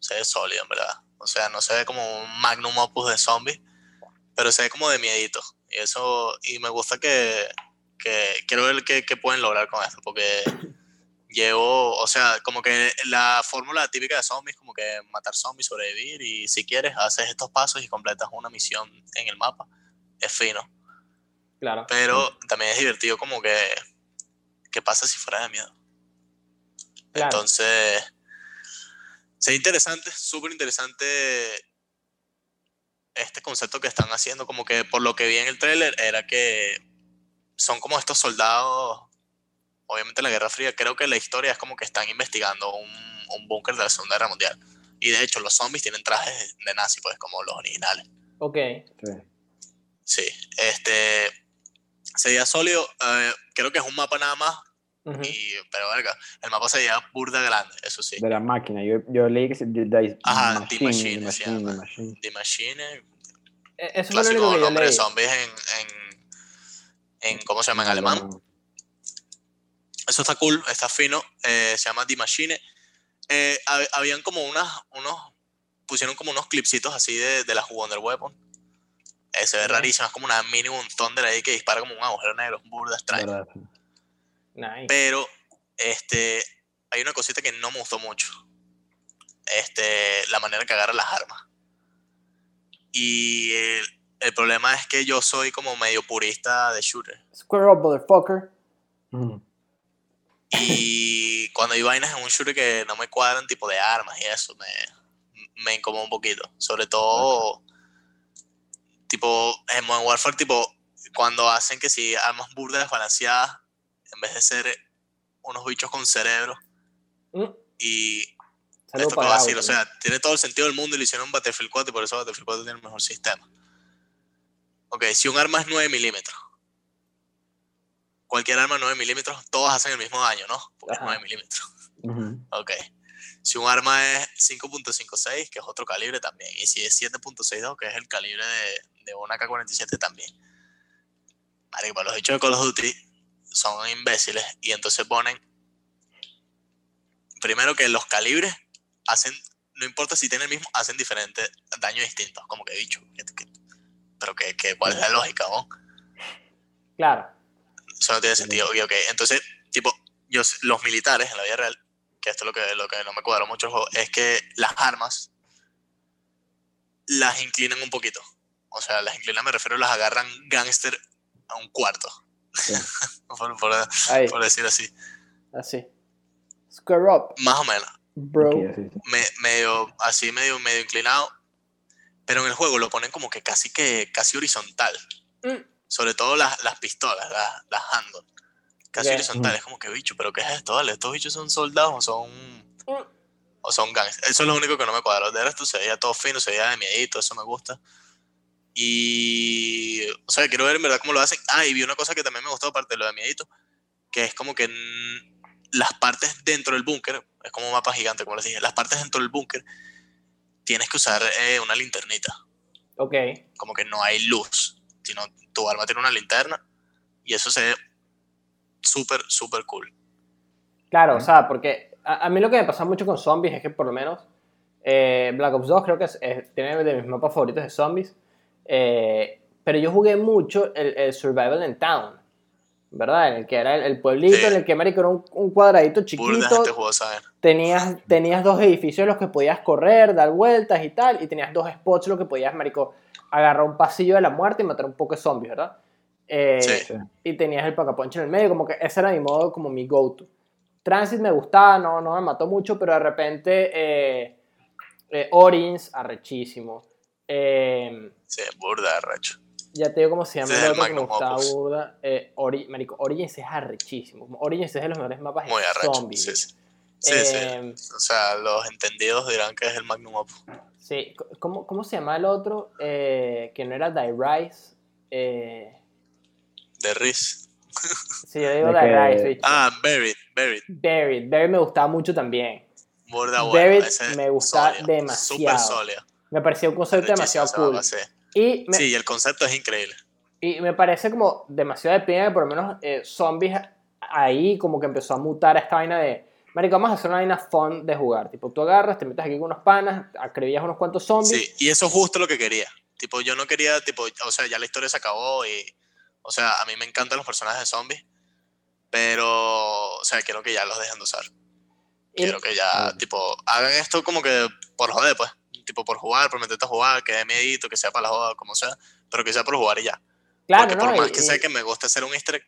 se ve sólido, en verdad. O sea, no se ve como un magnum opus de zombies, pero se ve como de miedito. Y eso, y me gusta que, que quiero ver qué, qué pueden lograr con esto, porque llevo, o sea, como que la fórmula típica de zombies, como que matar zombies, sobrevivir, y si quieres, haces estos pasos y completas una misión en el mapa. Es fino. Claro. Pero también es divertido como que, ¿qué pasa si fuera de miedo? Claro. Entonces, se interesante, súper interesante este concepto que están haciendo, como que por lo que vi en el tráiler era que son como estos soldados, obviamente en la Guerra Fría, creo que la historia es como que están investigando un, un búnker de la Segunda Guerra Mundial. Y de hecho los zombies tienen trajes de nazi, pues como los originales. Ok. Sí. Sí, este sería sólido, eh, creo que es un mapa nada más, Y, pero verga, el mapa sería burda grande, eso sí. De la máquina. Yo, yo leí que se. de- de- Ajá, The Machine, Machine, se Machine, llama. Machine. The Machine, Eh, Eso fue lo clásico único yo nombre de zombies en, en, en, ¿cómo se llama? En alemán. Eso está cool, está fino, eh, se llama The Machine. Eh, hab- habían como unas, unos, pusieron como unos clipsitos así de, de la Wonder Weapon. Eh, se ve rarísimo, es como una mini un thunder ahí que dispara como un agujero negro, es burda extraño. ¿Verdad? Nice. Pero este, hay una cosita que no me gustó mucho. Este, la manera que agarra las armas. Y el, el problema es que yo soy como medio purista de shooter. Square up, motherfucker. Ujú. Y cuando hay vainas en un shooter que no me cuadran, tipo de armas y eso, me, me incomoda un poquito. Sobre todo, tipo, en Modern Warfare, tipo, cuando hacen que si armas burdas desbalanceadas, en vez de ser unos bichos con cerebro, Mm, y esto que para va a decir, Gabo, o sea, tiene todo el sentido del mundo y lo hicieron en Battlefield 4 y por eso Battlefield 4 tiene el mejor sistema. Ok, si un arma es 9 milímetros, cualquier arma 9 milímetros, todos hacen el mismo daño, ¿no? Porque Ajá. es 9 milímetros. Ujú. Ok. Si un arma es 5.56, que es otro calibre también. Y si es 7.62, que es el calibre de, de una K-47 también. Marico, para los hechos de Call of Duty son imbéciles y entonces ponen primero que los calibres hacen, no importa si tienen el mismo, hacen diferentes daños distintos, como que dicho. que- que- pero que, que cuál es la lógica, ¿no? Claro. Eso no tiene sentido. Y ok, entonces, tipo, yo, los militares en la vida real, que esto es lo que, lo que no me cuadró mucho es que las armas las inclinan un poquito. O sea, las inclinan, me refiero, las agarran gangster a un cuarto. Sí. por, por- por decir así. así. Square up, Más o menos. bro. Aquí, así, sí. Me- medio, así, medio, medio inclinado. Pero en el juego lo ponen como que casi que casi horizontal. Mm, Sobre todo las, las pistolas, las, las handgun. Casi Ok. horizontales, como que bicho, pero ¿qué es esto? Vale, estos bichos son soldados o son. Mm. o son gangs. Eso es lo único que no me cuadra. De resto se veía todo fino, se veía de miedito, eso me gusta. Y, o sea, quiero ver en verdad cómo lo hacen. Ah, y vi una cosa que también me gustó, aparte de lo de miedito, que es como que mm, las partes dentro del búnker, es como un mapa gigante, como les dije, las partes dentro del búnker, tienes que usar eh, una linternita. Ok. Como que no hay luz, sino tu arma tiene una linterna y eso se ve súper, súper cool. Claro, o sea, porque a, a mí lo que me pasa mucho con zombies es que por lo menos eh, Black Ops 2 creo que es- es- tiene de mis mapas favoritos de zombies. Eh, pero yo jugué mucho el, el Survival in Town, ¿verdad? En el que era el, el pueblito, Sí. en el que, marico, era un, un cuadradito chiquito. jugó saber. Tenías, tenías dos edificios en los que podías correr, dar vueltas y tal, y tenías dos spots en los que podías, marico, agarrar un pasillo de la muerte y matar un poco de zombies, ¿verdad? Eh, Sí. Y tenías el pacaponcho en el medio, como que ese era mi modo, como mi go-to. Transit me gustaba, no, no me mató mucho, pero de repente eh, eh, Origins, arrechísimo. Eh, Sí, burda, racho. ya te digo cómo se llama el es el otro que me Magnum gustaba Opus. burda. Eh, Ori- marico, Origins es arrechísimo. Origins es de los mejores mapas Muy arrecho. zombies. Sí, sí. Sí, Eh, sí. O sea, los entendidos dirán que es el Magnum Opus. Sí, ¿cómo, cómo se llama el otro? Eh, que no era Die Rise. Eh, De Riz. sí, yo digo ¿De Die? Rise. bicho. Ah, Buried, Buried. Buried. Buried me gustaba mucho también. Burda Buried bueno. Ese me gusta sólido, demasiado. Súper sólido. Me pareció un concepto demasiado cool. Y me, Sí, el concepto es increíble. y me parece como demasiado de pena que por lo menos eh, Zombies ahí como que empezó a mutar a esta vaina de... Marico, vamos a hacer una vaina fun de jugar. Tipo, tú agarras, te metes aquí con unos panas, acribillas unos cuantos zombies. Sí, y eso es justo lo que quería. Tipo, yo no quería, tipo, o sea, ya la historia se acabó y, o sea, a mí me encantan los personajes de zombies, pero, o sea, quiero que ya los dejen de usar. Quiero que ya, tipo, hagan esto como que por joder, pues. Tipo, por jugar, por meterte a jugar, que dé miedito, que sea para la joda, como sea, pero que sea por jugar y ya. claro, Porque ¿no? por más Y- que y- sé que me gusta hacer un easter egg,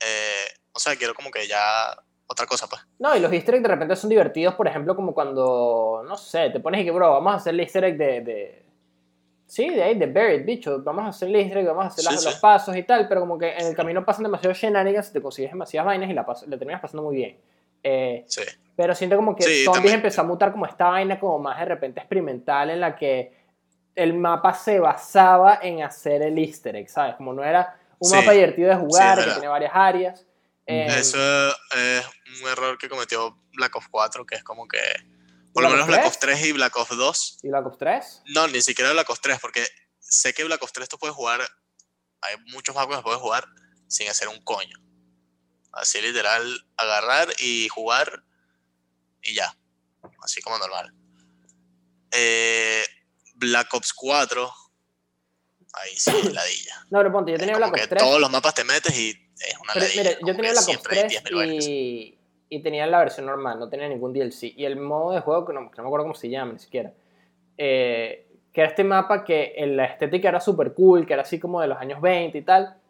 eh, o sea, quiero como que ya otra cosa, pues. No, y los easter eggs de repente son divertidos, por ejemplo, como cuando, no sé, te pones y que, bro, vamos a hacer el easter egg de... de... Sí, de ahí, de Buried, bicho. Vamos a hacer el easter egg, vamos a hacer Sí, las- sí. los pasos y tal, pero como que en el camino pasan demasiados shenanigans, te consigues demasiadas vainas y la, la terminas pasando muy bien. Eh, Sí. pero siento como que Sí, Zombies también. empezó a mutar como esta vaina como más de repente experimental en la que el mapa se basaba en hacer el easter egg, ¿sabes? Como no era un Sí. mapa divertido de jugar, que tiene varias áreas. Eh, Eso es un error que cometió Black Ops 4, que es como que, por lo ¿Black menos Black 3? Ops 3 y Black Ops 2, ¿Y Black Ops 3? no, ni siquiera Black Ops 3, porque sé que Black Ops 3 tú puedes jugar, hay muchos mapas que puedes jugar sin hacer un coño. Así literal, agarrar y jugar y ya, así como normal. Eh, Black Ops 4, ahí sí, ladilla. No, pero ponte, yo tenía Black Ops 3. todos los mapas te metes y es una Pero, ladilla. como yo tenía Black Ops siempre hay 3 10.000 vainas. y, y tenía la versión normal, no tenía ningún DLC. Y el modo de juego, que no, que no me acuerdo cómo se llama ni siquiera, eh, que era este mapa que en la estética era súper cool, que era así como de los años 20 y tal.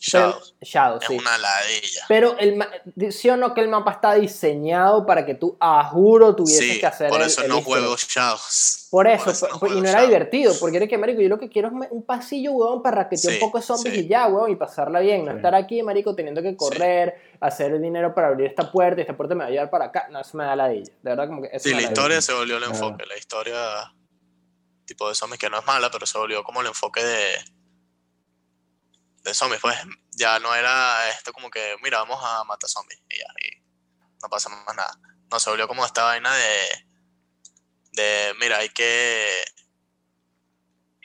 Shadows. Shadow, Es sí. una ladilla. Pero el, sí o no que el mapa está diseñado para que tú, a juro, tuvieses Sí, que hacer por el- eso el no easter juego. Shadows. Por eso, no por- y juego no era Shadows. divertido, porque era que, marico, yo lo que quiero es un pasillo, huevón, para raquetear un poco de zombies sí. y ya, huevón, y pasarla bien, no Sí. estar aquí, marico, teniendo que correr, hacer dinero para abrir esta puerta, y esta puerta me va a llevar para acá, no, eso me da la De verdad, como que eso Sí, la historia se volvió el enfoque. La historia, tipo de zombies, que no es mala, pero se volvió como el enfoque de. De zombies. Pues ya no era esto como que, mira, vamos a matar zombies. Y ya, y no pasa más nada. No, se volvió como esta vaina de. de, mira, hay que.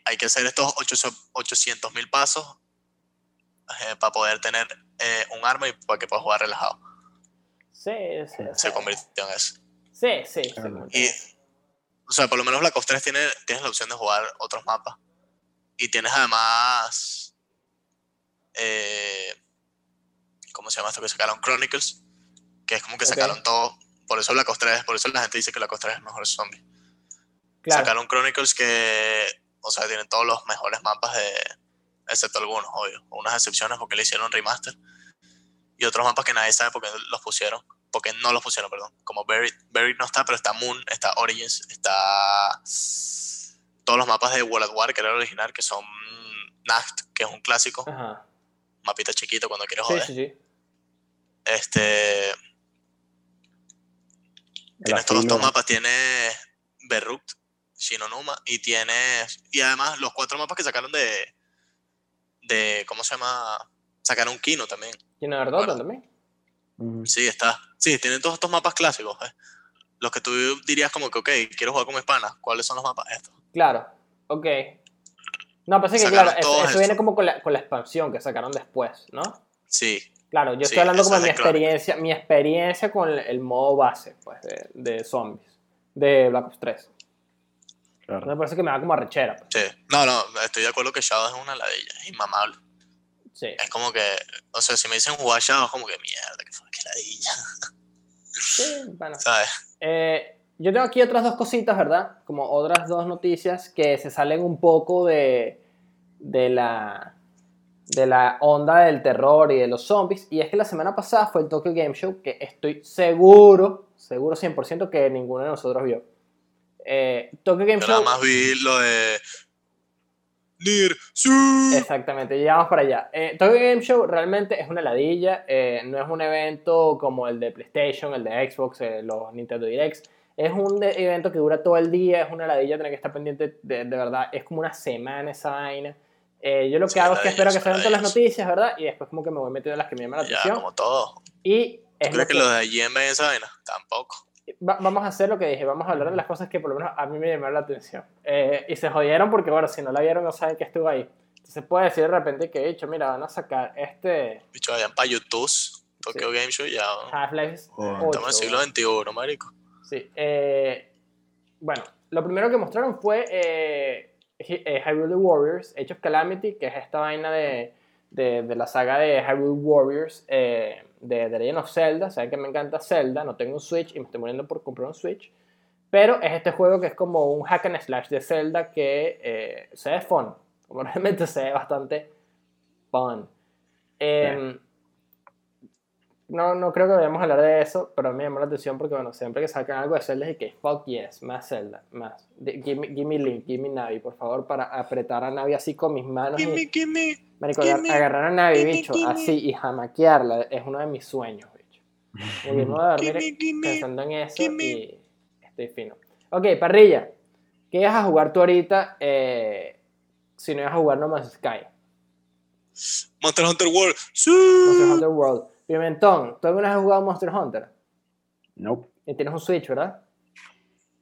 hay que hacer estos 800 mil pasos eh, para poder tener eh, un arma y para que puedas jugar relajado. Sí, sí, Se sí. convirtió en eso. Sí, sí, sí, Claro. Y, o sea, por lo menos Black Ops 3 tiene, tienes la opción de jugar otros mapas. Y tienes además. Eh, ¿Cómo se llama esto que sacaron? Chronicles. Que es como que sacaron todo. Por eso Black Ops 3, por eso la gente dice que Black Ops 3 es mejor zombie. claro. Sacaron Chronicles que. O sea, tienen todos los mejores mapas de. Excepto algunos, obvio. Unas excepciones porque le hicieron remaster. Y otros mapas que nadie sabe por qué los pusieron. Porque no los pusieron, perdón. Como Buried. Buried no está, pero está Moon, está Origins, está. Todos los mapas de World at War, que era el original, que son Nacht, que es un clásico. Ajá. Mapita chiquito cuando quieres Sí, joder. sí, sí. Este. Tienes todos estos mapas, tienes Berrukt, Shinonuma y tienes. Y además los cuatro mapas que sacaron de. de ¿Cómo se llama? Sacaron Kino también. ¿Tiene verdad Bueno. también? Sí, está. Sí, tienen todos estos mapas clásicos. ¿eh? Los que tú dirías como que, ok, quiero jugar con hispana. ¿Cuáles son los mapas? Estos. Claro, ok. No, pasa que claro, eso, viene como con la, con la expansión que sacaron después, ¿no? Sí, Claro, yo Sí, estoy hablando como de mi experiencia, mi experiencia con el, el modo base, pues, de, de zombies, de Black Ops 3. Claro. Me parece que me da como arrechera, pues. sí. No, no, estoy de acuerdo que Shadow es una ladilla. Es inmamable. Sí. Es como que. O sea, si me dicen jugar Shadow, es como que mierda, que fue que ladilla. Sí, bueno. ¿Sabes? Eh, yo tengo aquí otras dos cositas, ¿verdad? Como otras dos noticias que se salen un poco de, de, la, de la onda del terror y de los zombies. Y es que la semana pasada fue el Tokyo Game Show, que estoy seguro, seguro 100% que ninguno de nosotros vio. Eh, Tokyo Game Yo Show... nada más vi lo de. Nir. Exactamente, llegamos para allá. Eh, Tokyo Game Show realmente es una ladilla, eh, no es un evento como el de PlayStation, el de Xbox, eh, los Nintendo Directs. Es un evento que dura todo el día, es una ladilla tener que estar pendiente de, de verdad, es como una semana esa vaina. Eh, yo lo que Sí, hago es que espero que sí, salgan todas las noticias, ¿verdad? Y después como que me voy metiendo en las que me llaman la Ya, atención. como todo. Y es ¿Tú crees que que- los de allí en vez de esa vaina? Tampoco. va- vamos a hacer lo que dije, vamos a hablar de las cosas que por lo menos a mí me llamaron la atención. Eh, y se jodieron porque, bueno, si no la vieron no saben que estuvo ahí. Entonces puede decir de repente que dicho, mira, van a sacar este Bicho, vayan para YouTube, Tokyo Game Show, ya. Half-Life. 8. Estamos en el siglo XXI, marico. Sí. eh, bueno, lo primero que mostraron fue eh, eh, Hyrule Warriors, Age of Calamity, que es esta vaina de, de, de la saga de Hyrule Warriors eh, de The Legend of Zelda. Saben que me encanta Zelda, no tengo un Switch y me estoy muriendo por comprar un Switch. Pero es este juego que es como un hack and slash de Zelda que eh, se ve fun. Como realmente se ve bastante fun. Em, no, no creo que vayamos a hablar de eso, pero me llamó la atención porque, bueno, siempre que sacan algo de Zelda es que fuck yes, más Zelda, más. De- give, me, give me Link, give me Navi, por favor, para apretar a Navi así con mis manos. y- Gimme, gimme. Marico, Give me- agarrar a Navi, give me, bicho, give me. así y jamaquearla es uno de mis sueños, bicho. Y irme a dormir pensando en eso y estoy fino. Ok, parrilla. ¿Qué ibas a jugar tú ahorita eh, si no ibas a jugar No Man's Sky? Monster Hunter World. Sí. Monster Hunter World. Pimentón, ¿tú alguna vez has jugado Monster Hunter? Nope. Y tienes un Switch, ¿verdad?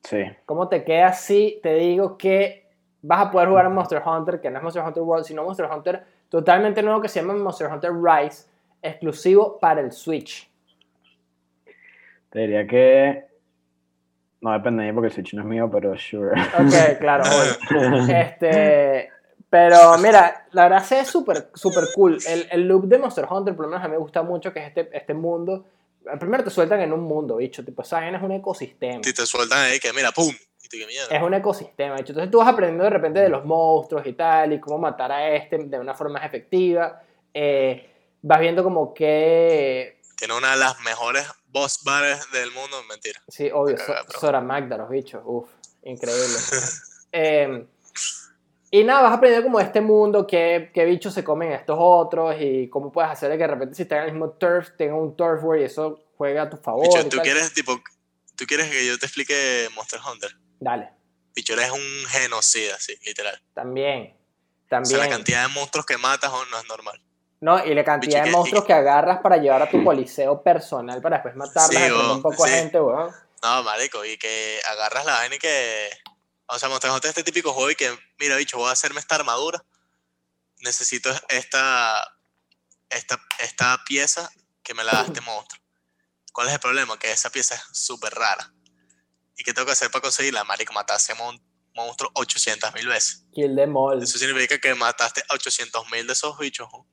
Sí. ¿Cómo te queda si te digo que vas a poder jugar a Monster Hunter, que no es Monster Hunter World, sino Monster Hunter totalmente nuevo que se llama Monster Hunter Rise, exclusivo para el Switch? Te diría que. No depende de mí porque el Switch no es mío, pero sure. Ok, claro. obvio. Este, pero mira, la verdad es súper súper cool. El, el loop de Monster Hunter, por lo menos a mí me gusta mucho, que es este, este mundo. Primero te sueltan en un mundo, bicho. Tipo, esa es un ecosistema. Si te sueltan ahí, que mira, pum. Y tú, que. Es un ecosistema, bicho. Entonces tú vas aprendiendo de repente de los monstruos y tal, y cómo matar a este de una forma más efectiva. Eh, vas viendo como que Tiene una de las mejores boss battles del mundo. Mentira. Sí, obvio, Sora Magda, los bichos, uff, increíble. Eh, y nada, vas aprendiendo como de este mundo, qué, qué bichos se comen estos otros y cómo puedes hacer de que de repente si están en el mismo turf, tenga un turf war y eso juega a tu favor. Bicho, tú quieres, tipo, tú quieres que yo te explique Monster Hunter. Dale, Bicho, eres un genocida, sí, literal. también, O también. sea, la cantidad de monstruos que matas no es normal. No, y la cantidad Bicho, de monstruos que agarras para llevar a tu coliseo personal para después matarlas, Sí, un poco sí. a gente, weón. No, marico, y que agarras la vaina y que... O sea, Monster Hunter es este típico juego y que, mira, bicho, voy a hacerme esta armadura. Necesito esta, esta, esta pieza que me la da este monstruo. ¿Cuál es el problema? Que esa pieza es súper rara. ¿Y qué tengo que hacer para conseguirla? Marico, mataste a mon- monstruo 800 mil veces. Kill them all. Eso significa que mataste a 800 mil de esos bichos. ¿no?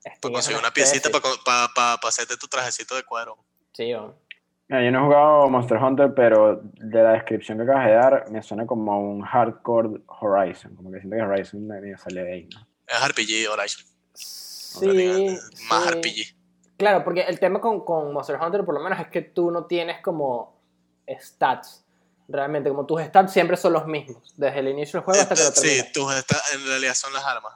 Sting Para conseguir una piecita especie. para hacerte tu trajecito de cuero. Sí, weón. Mira, yo no he jugado Monster Hunter, pero de la descripción que acabas de dar, me suena como un hardcore Horizon. Como que siento que Horizon me sale de ahí, ¿no? Es RPG, Horizon. Sí, Más sí. RPG. Claro, porque el tema con, con Monster Hunter por lo menos es que tú no tienes como stats. Realmente, como tus stats siempre son los mismos. Desde el inicio del juego hasta que lo Este, sí, terminas. tus esta- en realidad son las armas.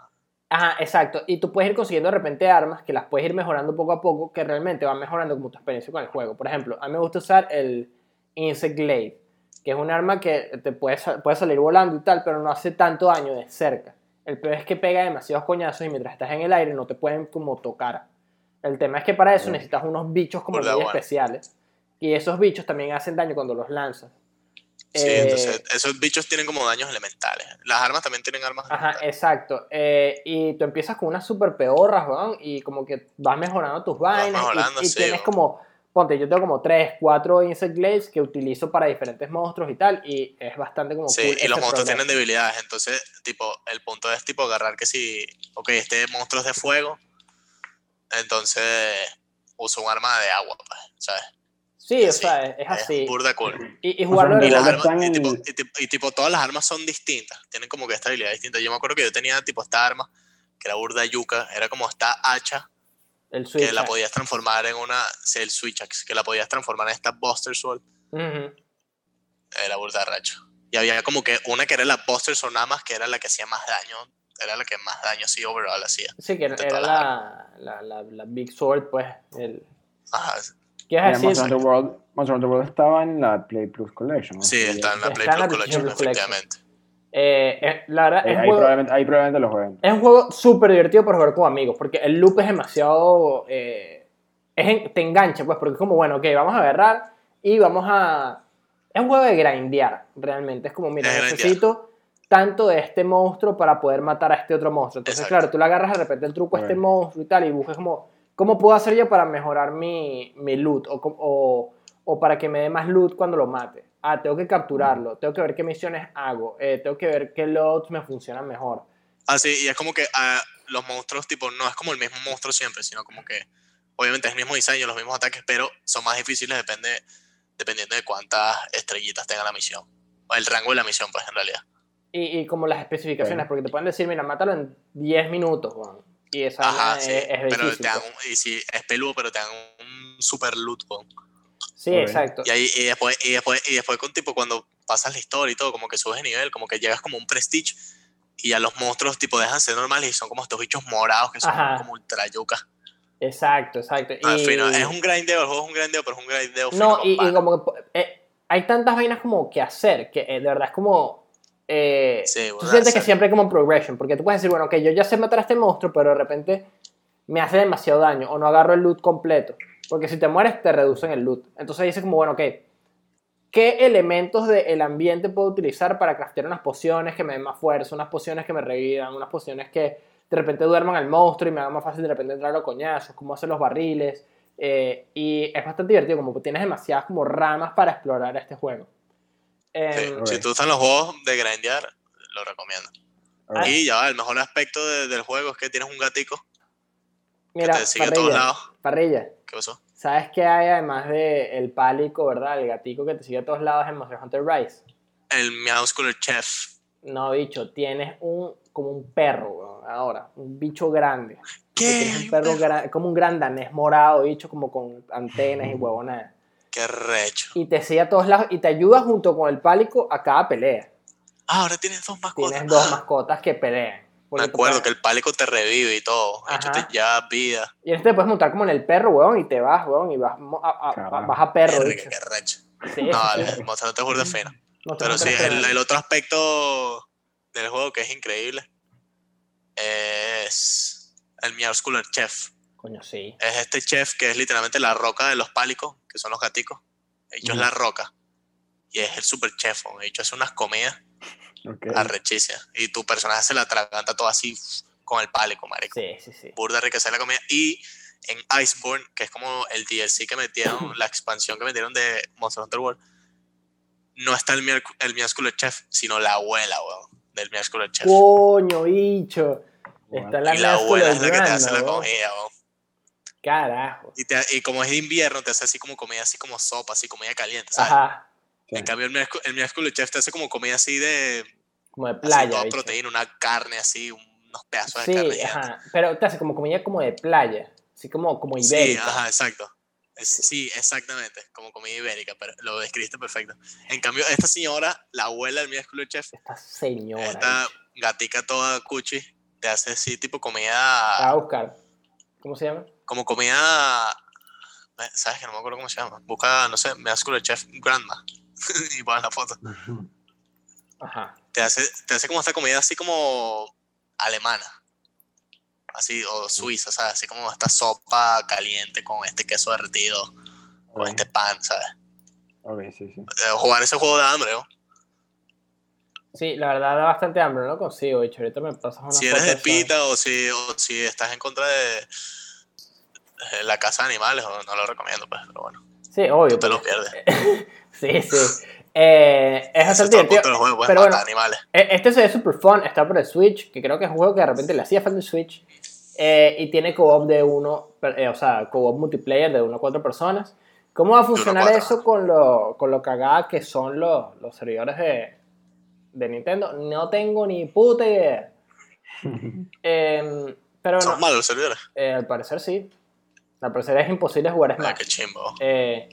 Ajá, exacto. Y tú puedes ir consiguiendo de repente armas que las puedes ir mejorando poco a poco, que realmente van mejorando como tu experiencia con el juego. Por ejemplo, a mí me gusta usar el Insect Glade, que es un arma que te puede, puede salir volando y tal, pero no hace tanto daño de cerca. El peor es que pega demasiados coñazos y mientras estás en el aire no te pueden como tocar. El tema es que para eso necesitas unos bichos como muy especiales. Y esos bichos también hacen daño cuando los lanzas. Sí, Eh, entonces esos bichos tienen como daños elementales. Las armas también tienen armas Ajá, elementales. exacto. Eh, y tú empiezas con unas super peorras, weón, y como que vas mejorando tus vainas. y- mejorando, y, sí, tienes como, ponte, yo tengo como 3, 4 Insect Glades que utilizo para diferentes monstruos y tal, y es bastante como Sí, cool y los monstruos tienen debilidades, entonces, tipo, el punto es, tipo, agarrar que si, ok, este monstruo es de fuego, entonces uso un arma de agua, pues, ¿sabes? Sí, o sea, es, es así. burda cool. Y, y jugarlo Y las armas, están y tipo, en- y tipo- y tipo, todas las armas son distintas, tienen como que esta habilidad distinta. Yo me acuerdo que yo tenía, tipo, esta arma, que era burda yuca, era como esta hacha, el Switch. que la podías transformar en una, sí, el Switch Axe, que la podías transformar en esta Buster Sword, Ujú. era burda racho. Y había como que una que era la Buster Sword nada más, que era la que hacía más daño, era la que más daño sí overall hacía. Sí, que era, era la, la, la, la Big Sword, pues. El... Ajá, ¿Qué es Mira, decir? Monster Hunter World, Monster Hunter World estaba en la Play Plus Collection. ¿no? sí, está en la Está Play en la Plus Collection, efectivamente. Eh, eh, la verdad, Eh, es un ahí, juego- probablemente, ahí probablemente lo jueguen. Es un juego súper divertido para jugar con amigos, porque el loop es demasiado... eh, es en- te engancha, pues, porque es como, bueno, ok, vamos a agarrar y vamos a... Es un juego de grindear, realmente. Es como, mira, Es grindear. necesito tanto de este monstruo para poder matar a este otro monstruo. Entonces, Exacto. claro, tú le agarras de repente el truco a este monstruo y tal, y buscas como, ¿cómo puedo hacer yo para mejorar mi, mi loot? O, o, o para que me dé más loot cuando lo mate. Ah, tengo que capturarlo, tengo que ver qué misiones hago, eh, tengo que ver qué loads me funcionan mejor. Ah, sí, y es como que ah, los monstruos, tipo, no es como el mismo monstruo siempre, sino como que, obviamente es el mismo diseño, los mismos ataques, pero son más difíciles depende, dependiendo de cuántas estrellitas tenga la misión. O el rango de la misión, pues, en realidad. Y, y como las especificaciones, Ok. porque te pueden decir, mira, mátalo en 10 minutos, Juan. Y esa Ajá, vaina sí. es, es pero difícil. te dan un, y si es peludo, pero te dan un super loot, weón. Sí, exacto. Y, ahí, y, después, y, después, y después con tipo cuando pasas la historia y todo, como que subes de nivel, como que llegas como a un prestige y ya los monstruos tipo dejan de ser normales y son como estos bichos morados que son Ajá. como ultra yuca. Exacto, exacto. No, y... es un grindeo, el juego es un grindeo, pero es un grindeo No, y, como que eh, hay tantas vainas como que hacer, que eh, de verdad es como... eh, Sí, tú sientes que siempre hay como progression, porque tú puedes decir, bueno, ok, yo ya sé matar a este monstruo, pero de repente me hace demasiado daño, o no agarro el loot completo, porque si te mueres te reducen el loot. Entonces dices como, bueno, ok, ¿qué elementos del ambiente puedo utilizar para craftear unas pociones que me den más fuerza, unas pociones que me revivan, unas pociones que de repente duerman al monstruo y me hagan más fácil de repente entrar a los coñazos, cómo hacer los barriles? Eh, y es bastante divertido, como tienes demasiadas como ramas para explorar este juego. Sí, Em. Si te gustan los juegos de grindear, lo recomiendo. Y ya va, el mejor aspecto de- del juego es que tienes un gatico mira, que te sigue a todos parrilla, lados. parrilla, ¿Qué pasó? ¿sabes qué hay además de el pálico, verdad? El gatico que te sigue a todos lados en Monster Hunter Rise. El Meowscular Chef. No, bicho, tienes un como un perro, weón, ahora, un bicho grande. ¿Qué? un un perro perro. gra- como un gran danés morado, bicho, como con antenas y huevonadas. Qué recho. Y te sigue a todos lados y te ayuda junto con el pálico a cada pelea. Ah, ahora tienes dos mascotas. Tienes dos mascotas que pelean. Me acuerdo que el pálico te revive y todo. De hecho, te lleva vida. Y este te puedes montar como en el perro, weón, y te vas, weón, y vas a, vas a perro, bicho. qué recho. Sí, No, sí, vale, sí. Hunter World es fino. Monster Pero sí, el, otro aspecto del juego que es increíble es el Meowscular Chef. Coño, sí. Es este chef que es literalmente la roca de los pálicos, que son los gaticos. De hecho, es la roca. Y es el super chef. De hecho, hace unas comidas Ok. arrechísimas. Y tu personaje se la atraganta todo así con el pálico, marico. Sí, sí, sí. Burda es la comida. Y en Iceborne, que es como el DLC que metieron, la expansión que metieron de Monster Hunter World, no está el, el Meowscular Chef, sino la abuela, weón, del Meowscular Chef. Coño, bicho. Está la y la abuela es la que te hace la comida, weón. Carajo. Y, te- y como es de invierno, te hace así como comida, así como sopa, así comida caliente, ¿sabes? Ajá. En cambio, el Meowscular Chef te hace como comida así de Como de playa, toda proteína, una carne así, unos pedazos de carne. Sí, ajá. Pero te hace como comida como de playa. Así como, como Sí, ibérica. ajá, exacto. Sí, exactamente, como comida ibérica, pero lo describiste perfecto. En cambio, esta señora, la abuela del Meowscular Chef, Esta señora. esta gatica toda cuchi, te hace así tipo comida, a buscar. ¿Cómo se llama? Como comida, ¿sabes que no me acuerdo cómo se llama? Busca, no sé, me el chef grandma y pones la foto. Ajá. Te hace, te hace como esta comida así como alemana, así, o suiza, ¿sabes? Así como esta sopa caliente con este queso derretido, o este pan, ¿sabes? ok, sí, sí. Eh, Jugar ese juego de hambre, ¿no? Sí, la verdad da bastante hambre, no lo consigo, bicho. Ahorita me pasas una si eres de pita o si, o si estás en contra de la caza de animales, no lo recomiendo, pues, pero bueno, Sí, obvio. te lo pero- pierdes. Sí, sí. Eh, es es punto divertido. juego, pues, pero bueno. animales. E- Este se ve super fun, está por el Switch, que creo que es un juego que de repente le hacía falta el Switch. eh, y tiene co-op de uno, eh, o sea, co-op multiplayer de uno a cuatro personas. ¿Cómo va a funcionar eso con lo, con lo cagada que son los, los servidores de, de Nintendo? No tengo ni puta idea. Em, pero Son no, malos los servidores. eh, al parecer sí. Al parecer es imposible jugar Ah, Smash. qué chimbo. Eh,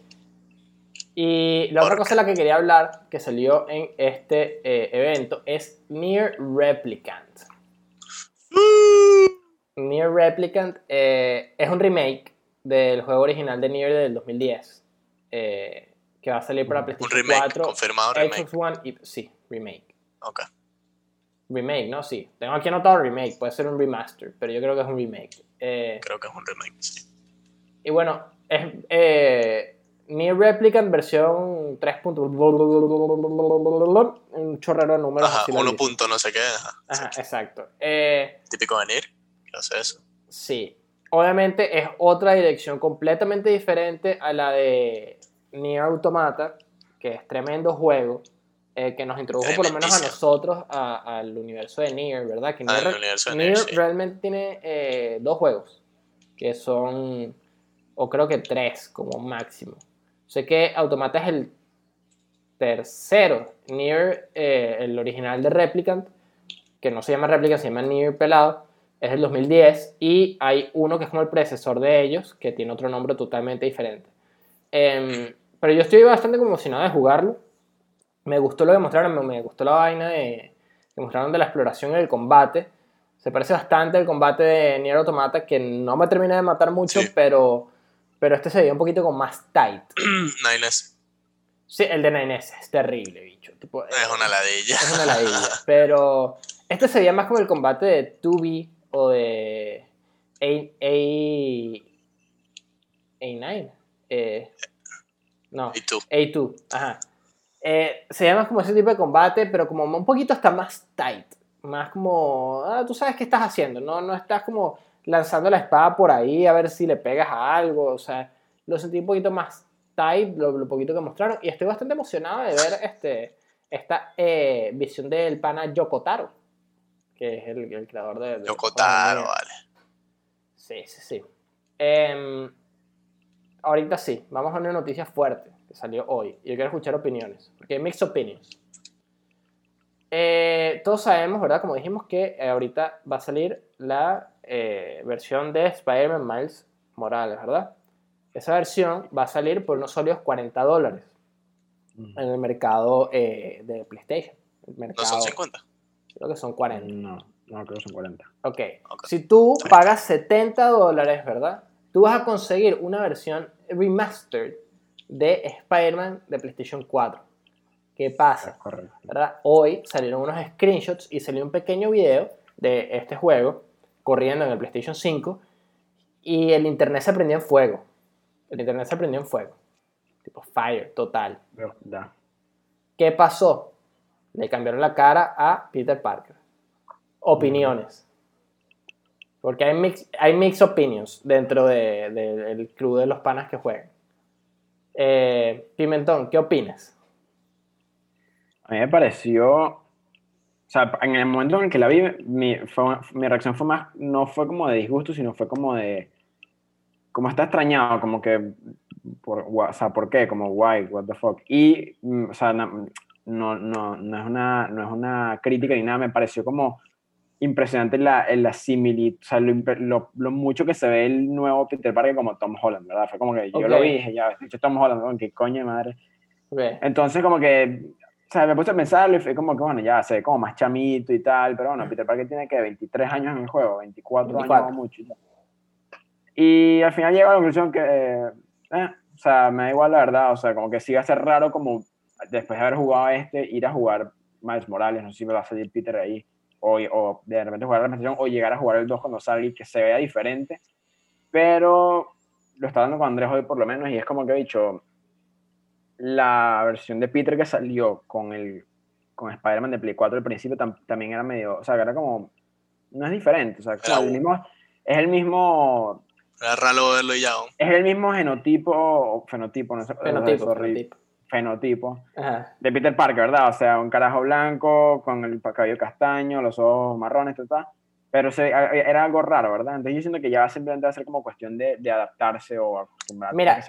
y la otra cosa de la que quería hablar, que salió en este eh, evento, es Near Replicant. Near Replicant eh, es un remake del juego original de Nier del 2010, eh, que va a salir para Un PlayStation remake, 4, confirmado remake. Xbox One y... Sí, remake. Ok. Remake, ¿no? Sí. Tengo aquí anotado remake, puede ser un remaster, pero yo creo que es un remake. Eh, Creo que es un remake, sí. Y bueno, es eh, Near Replicant versión 3. Un chorrero de números. Ajá, así uno larguísimo. punto no sé qué. Ajá, Ajá, exacto. Eh, Típico de Nier, que hace eso. sí. Obviamente es otra dirección completamente diferente a la de Nier Automata, que es tremendo juego, eh, que nos introdujo por lo menos a nosotros al universo de Nier, ¿verdad? Que Ah, Nier, de Nier Nier, sí. realmente tiene eh, dos juegos, que son, o creo que tres como máximo. Sé que Automata es el tercero. Nier, eh, el original de Replicant, que no se llama Replicant, se llama Nier Pelado, es del 2010. Y hay uno que es como el predecesor de ellos, que tiene otro nombre totalmente diferente. Em, pero yo estoy bastante emocionado de jugarlo. Me gustó lo que mostraron, me, me gustó la vaina de, que mostraron de la exploración y el combate. Se parece bastante al combate de Nier Automata, que no me termina de matar mucho, Sí. pero, pero este se veía un poquito con más tight. Nines Sí, el de Nines es terrible, bicho. Tipo, es una ladilla. es una ladilla. Pero este se veía más como el combate de 2B o de A, A, A9. Eh, no, Y tú. A2. Ajá. Eh, se llama como ese tipo de combate, pero como un poquito hasta más tight. Más como, ah, tú sabes qué estás haciendo, no, no estás como lanzando la espada por ahí a ver si le pegas a algo. O sea, lo sentí un poquito más tight, lo, lo poquito que mostraron. Y estoy bastante emocionado de ver este, esta eh, visión del pana Yokotaro, que es el, el creador de... de Yokotaro, vale. Sí, sí, sí. Em, ahorita sí, vamos a una noticia fuerte que salió hoy. Y yo quiero escuchar opiniones, porque hay mixed opinions. Eh, todos sabemos, ¿verdad? Como dijimos, que ahorita va a salir la eh, versión de Spider-Man Miles Morales, ¿verdad? Esa versión va a salir por unos sólidos 40 dólares en el mercado eh, de PlayStation. El No mercado, son 50. Creo que son 40. No, no creo que son 40. Ok. Ok. Si tú pagas 70 dólares, ¿verdad? Tú vas a conseguir una versión remastered de Spider-Man de PlayStation 4. ¿Qué pasa? correcto. ¿Verdad? Hoy salieron unos screenshots y salió un pequeño video de este juego corriendo en el PlayStation 5 y el internet se prendió en fuego. El internet se prendió en fuego. Tipo fire, total. ¿Verdad? ¿Qué pasó? Le cambiaron la cara a Peter Parker. Opiniones. Porque hay mix, hay mix opinions dentro de- de- del crew de los panas que juegan. Eh, Pimentón, ¿qué opinas? A mí me pareció, o sea, en el momento en el que la vi, mi, fue- mi reacción fue más, no fue como de disgusto, sino fue como de, como está extrañado, como que, por, o sea, ¿por qué? Como, why, what the fuck. Y, mm, o sea, no, no, no, es una, no es una crítica ni nada, me pareció como impresionante la, la similitud, o sea, lo, lo, lo mucho que se ve el nuevo Peter Parker como Tom Holland, ¿verdad? Fue como que yo lo vi y dije, ya, Tom Holland, ¿no? ¿qué coño de madre? Ok, Entonces, como que, sea, me puse a pensarlo y fue como que, bueno, ya sé, como más chamito y tal, pero bueno, Peter Parker tiene que 23 años en el juego, 24, 24. años mucho. y al final llego a la conclusión que, eh, eh, o sea, me da igual la verdad, o sea, como que va a ser raro como después de haber jugado este, ir a jugar Miles Morales, no sé si me va a salir Peter ahí, o, o de repente jugar la presentación, o llegar a jugar el 2 cuando salga y que se vea diferente, pero lo está dando con Andrés hoy por lo menos, y es como que he dicho, la versión de Peter que salió con el con Spider-Man de Play 4 al principio tam- también era medio, o sea, que era como, no es diferente, o sea, Era el mismo, es el mismo, Era raro verlo y ya. ¿no? es el mismo genotipo, o fenotipo, no sé, Fenotipo, sorry, fenotipo. fenotipo Ajá. de Peter Parker, ¿verdad? O sea, un carajo blanco con el cabello castaño, los ojos marrones, tal, pero se, era algo raro, ¿verdad? Entonces yo siento que ya simplemente va a ser como cuestión de, de adaptarse o acostumbrarse. Mira,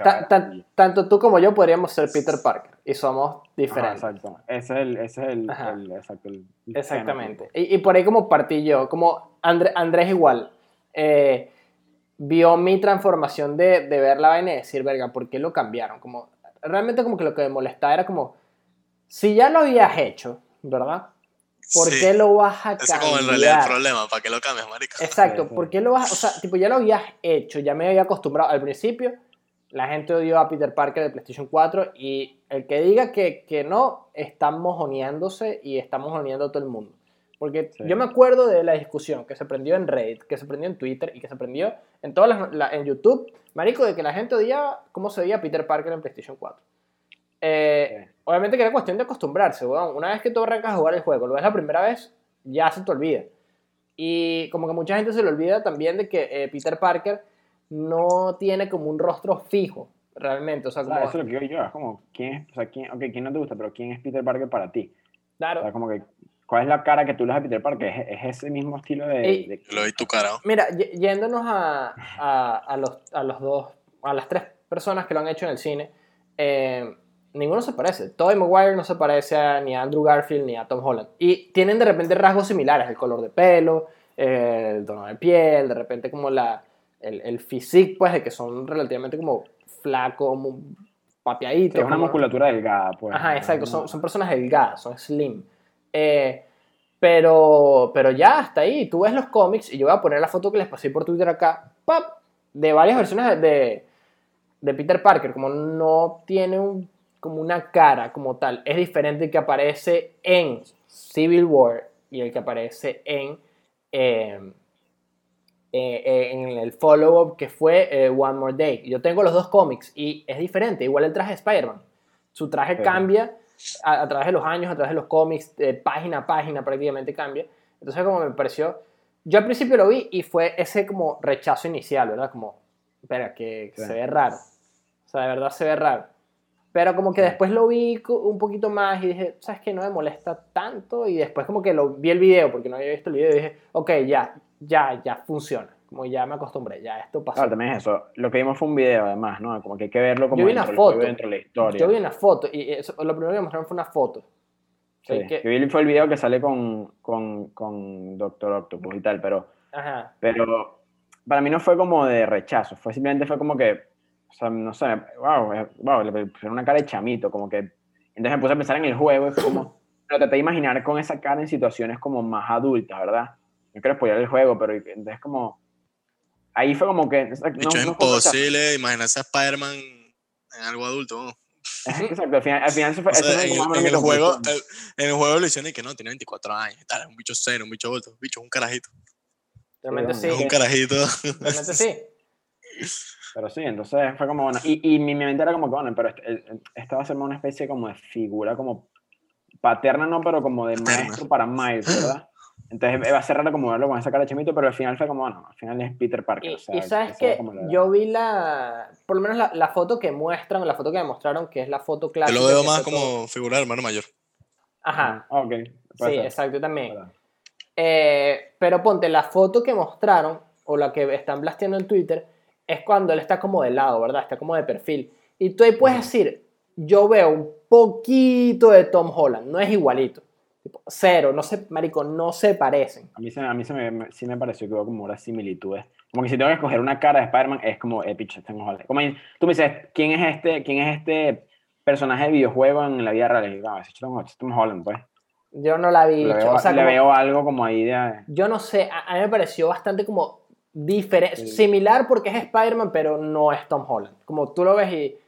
tanto tú como yo podríamos ser Peter Parker y somos Ajá, diferentes. exacto. Ese es el, ese es el, Ajá. el- exacto, el Exactamente. Y, y por ahí como partí yo, como André- Andrés igual, eh, vio mi transformación de, de ver la vaina y decir, verga, ¿por qué lo cambiaron? Como, realmente como que lo que me molestaba era como, si ya lo habías hecho, ¿verdad? ¿Por Sí. qué lo vas a Ese es como cambiar? en realidad el problema, ¿para qué lo cambias, marica? Exacto. ¿por qué lo vas, o sea, tipo, ya lo habías hecho, ya me había acostumbrado al principio, la gente odió a Peter Parker de PlayStation 4 y el que diga que, que no, está mojoneándose y está mojoneando a todo el mundo. Porque Sí. yo me acuerdo de la discusión que se prendió en Reddit, que se prendió en Twitter y que se prendió en todas las, la- en YouTube, marico, de que la gente odiaba cómo se veía Peter Parker en PlayStation 4. Eh, Sí. Obviamente que era cuestión de acostumbrarse, weón. Una vez que tú arrancas a jugar el juego, lo ves la primera vez, ya se te olvida. Y como que mucha gente se le olvida también de que eh, Peter Parker no tiene como un rostro fijo, realmente. O sea, O sea, como, eso es lo que digo yo, es como, ¿quién es, o sea, quién, ok, ¿quién no te gusta, pero quién es Peter Parker para ti? O claro. sea, como que, ¿cuál es la cara que tú le das a Peter Parker? ¿Es, es ese mismo estilo de... Ey. de- Lo vi tu cara. Mira, y- yéndonos a, a, a los, a los dos, a las tres personas que lo han hecho en el cine, eh, ninguno se parece. Tobey Maguire no se parece a, ni a Andrew Garfield ni a Tom Holland. Y tienen de repente rasgos similares, el color de pelo, eh, el tono de piel, de repente como la, el, el physique, pues, de que son relativamente como flacos, como papiaditos. Sí, es una como- musculatura delgada, pues. Ajá, exacto, son, personas delgadas, son slim. Eh, pero, pero ya, hasta ahí. Tú ves los cómics y yo voy a poner la foto que les pasé por Twitter acá, ¡pap! de varias versiones de, de, de Peter Parker. Como no tiene un, como una cara como tal. Es diferente el que aparece en Civil War y el que aparece en, eh, eh, eh, en el follow-up que fue eh, One More Day. Yo tengo los dos cómics y es diferente. Igual el traje de Spider-Man. Su traje Sí. cambia a, a través de los años, a través de los cómics, de página a página prácticamente cambia. Entonces como me pareció, yo al principio lo vi y fue ese como rechazo inicial, ¿verdad? Como, espera, que Sí. se ve raro. O sea, de verdad se ve raro. Pero como que después lo vi un poquito más y dije, ¿sabes qué? No me molesta tanto. Y después como que lo vi el video, porque no había visto el video, y dije, ok, ya, ya, ya funciona. Como ya me acostumbré, ya esto pasó. Claro, también es eso. Lo que vimos fue un video, además, ¿no? Como que hay que verlo como Yo vi una dentro juego foto. dentro de la historia. Yo vi una foto y eso, lo primero que mostraron fue una foto. Sí, que- Yo vi fue el video que sale con, con, con Doctor Octopus y tal, pero, Ajá. pero para mí no fue como de rechazo, fue simplemente fue como que, o sea, no sé, wow, eh, wow, le pusieron una cara de chamito, como que, entonces me puse a pensar en el juego y fue como, pero traté de imaginar con esa cara en situaciones como más adultas, ¿verdad? No quiero spoiler el juego, pero entonces como, ahí fue como que, no, Bicho, es no fue rechazo. imposible imaginarse a Spider-Man en algo adulto. ¿no? Exacto, al final, al final eso fue, O sea, en, como o en el juego, el- en el juego lo hicieron y que no, tiene 24 años tal, es un bicho serio, un bicho adulto, bicho, es un carajito. Realmente sí. Sí, Es un carajito. Realmente sí. Pero sí, entonces fue como, bueno, y, y mi mi mente era como que, bueno, pero este- esta va a ser una especie como de figura, como paterna, no, pero como de maestro para Miles, ¿verdad? Entonces va a ser raro como verlo con esa cara de chamito, pero al final fue como, bueno, al final es Peter Parker. Y, o sea, y sabes que como la- yo vi la, por lo menos la, la foto que muestran, la foto que me mostraron, que es la foto Yo clásica. lo veo más fue todo- como figura de hermano mayor. Ajá, Ah, ok. puede sí, ser, exacto, yo también. Eh, pero ponte, la foto que mostraron, o la que están blasteando en Twitter, es cuando él está como de lado, ¿verdad? Está como de perfil. Y tú ahí puedes decir, yo veo un poquito de Tom Holland, no es igualito. Tipo, cero, no se, marico, no se parecen. A mí, se, a mí se me, me- sí me pareció que hubo como unas similitudes. Como que si tengo que escoger una cara de Spider-Man, es como, picho, tengo Holland. Como tú me dices, ¿quién es este? ¿Quién es este? personaje de videojuego en la vida real. Y, no, ese es Tom, Tom Holland, pues. Yo no la vi. Le, veo, o sea, le como- veo algo como ahí de... Yo no sé, a, a mí me pareció bastante como diferente, Sí. similar porque es Spider-Man, pero no es Tom Holland. Como tú lo ves y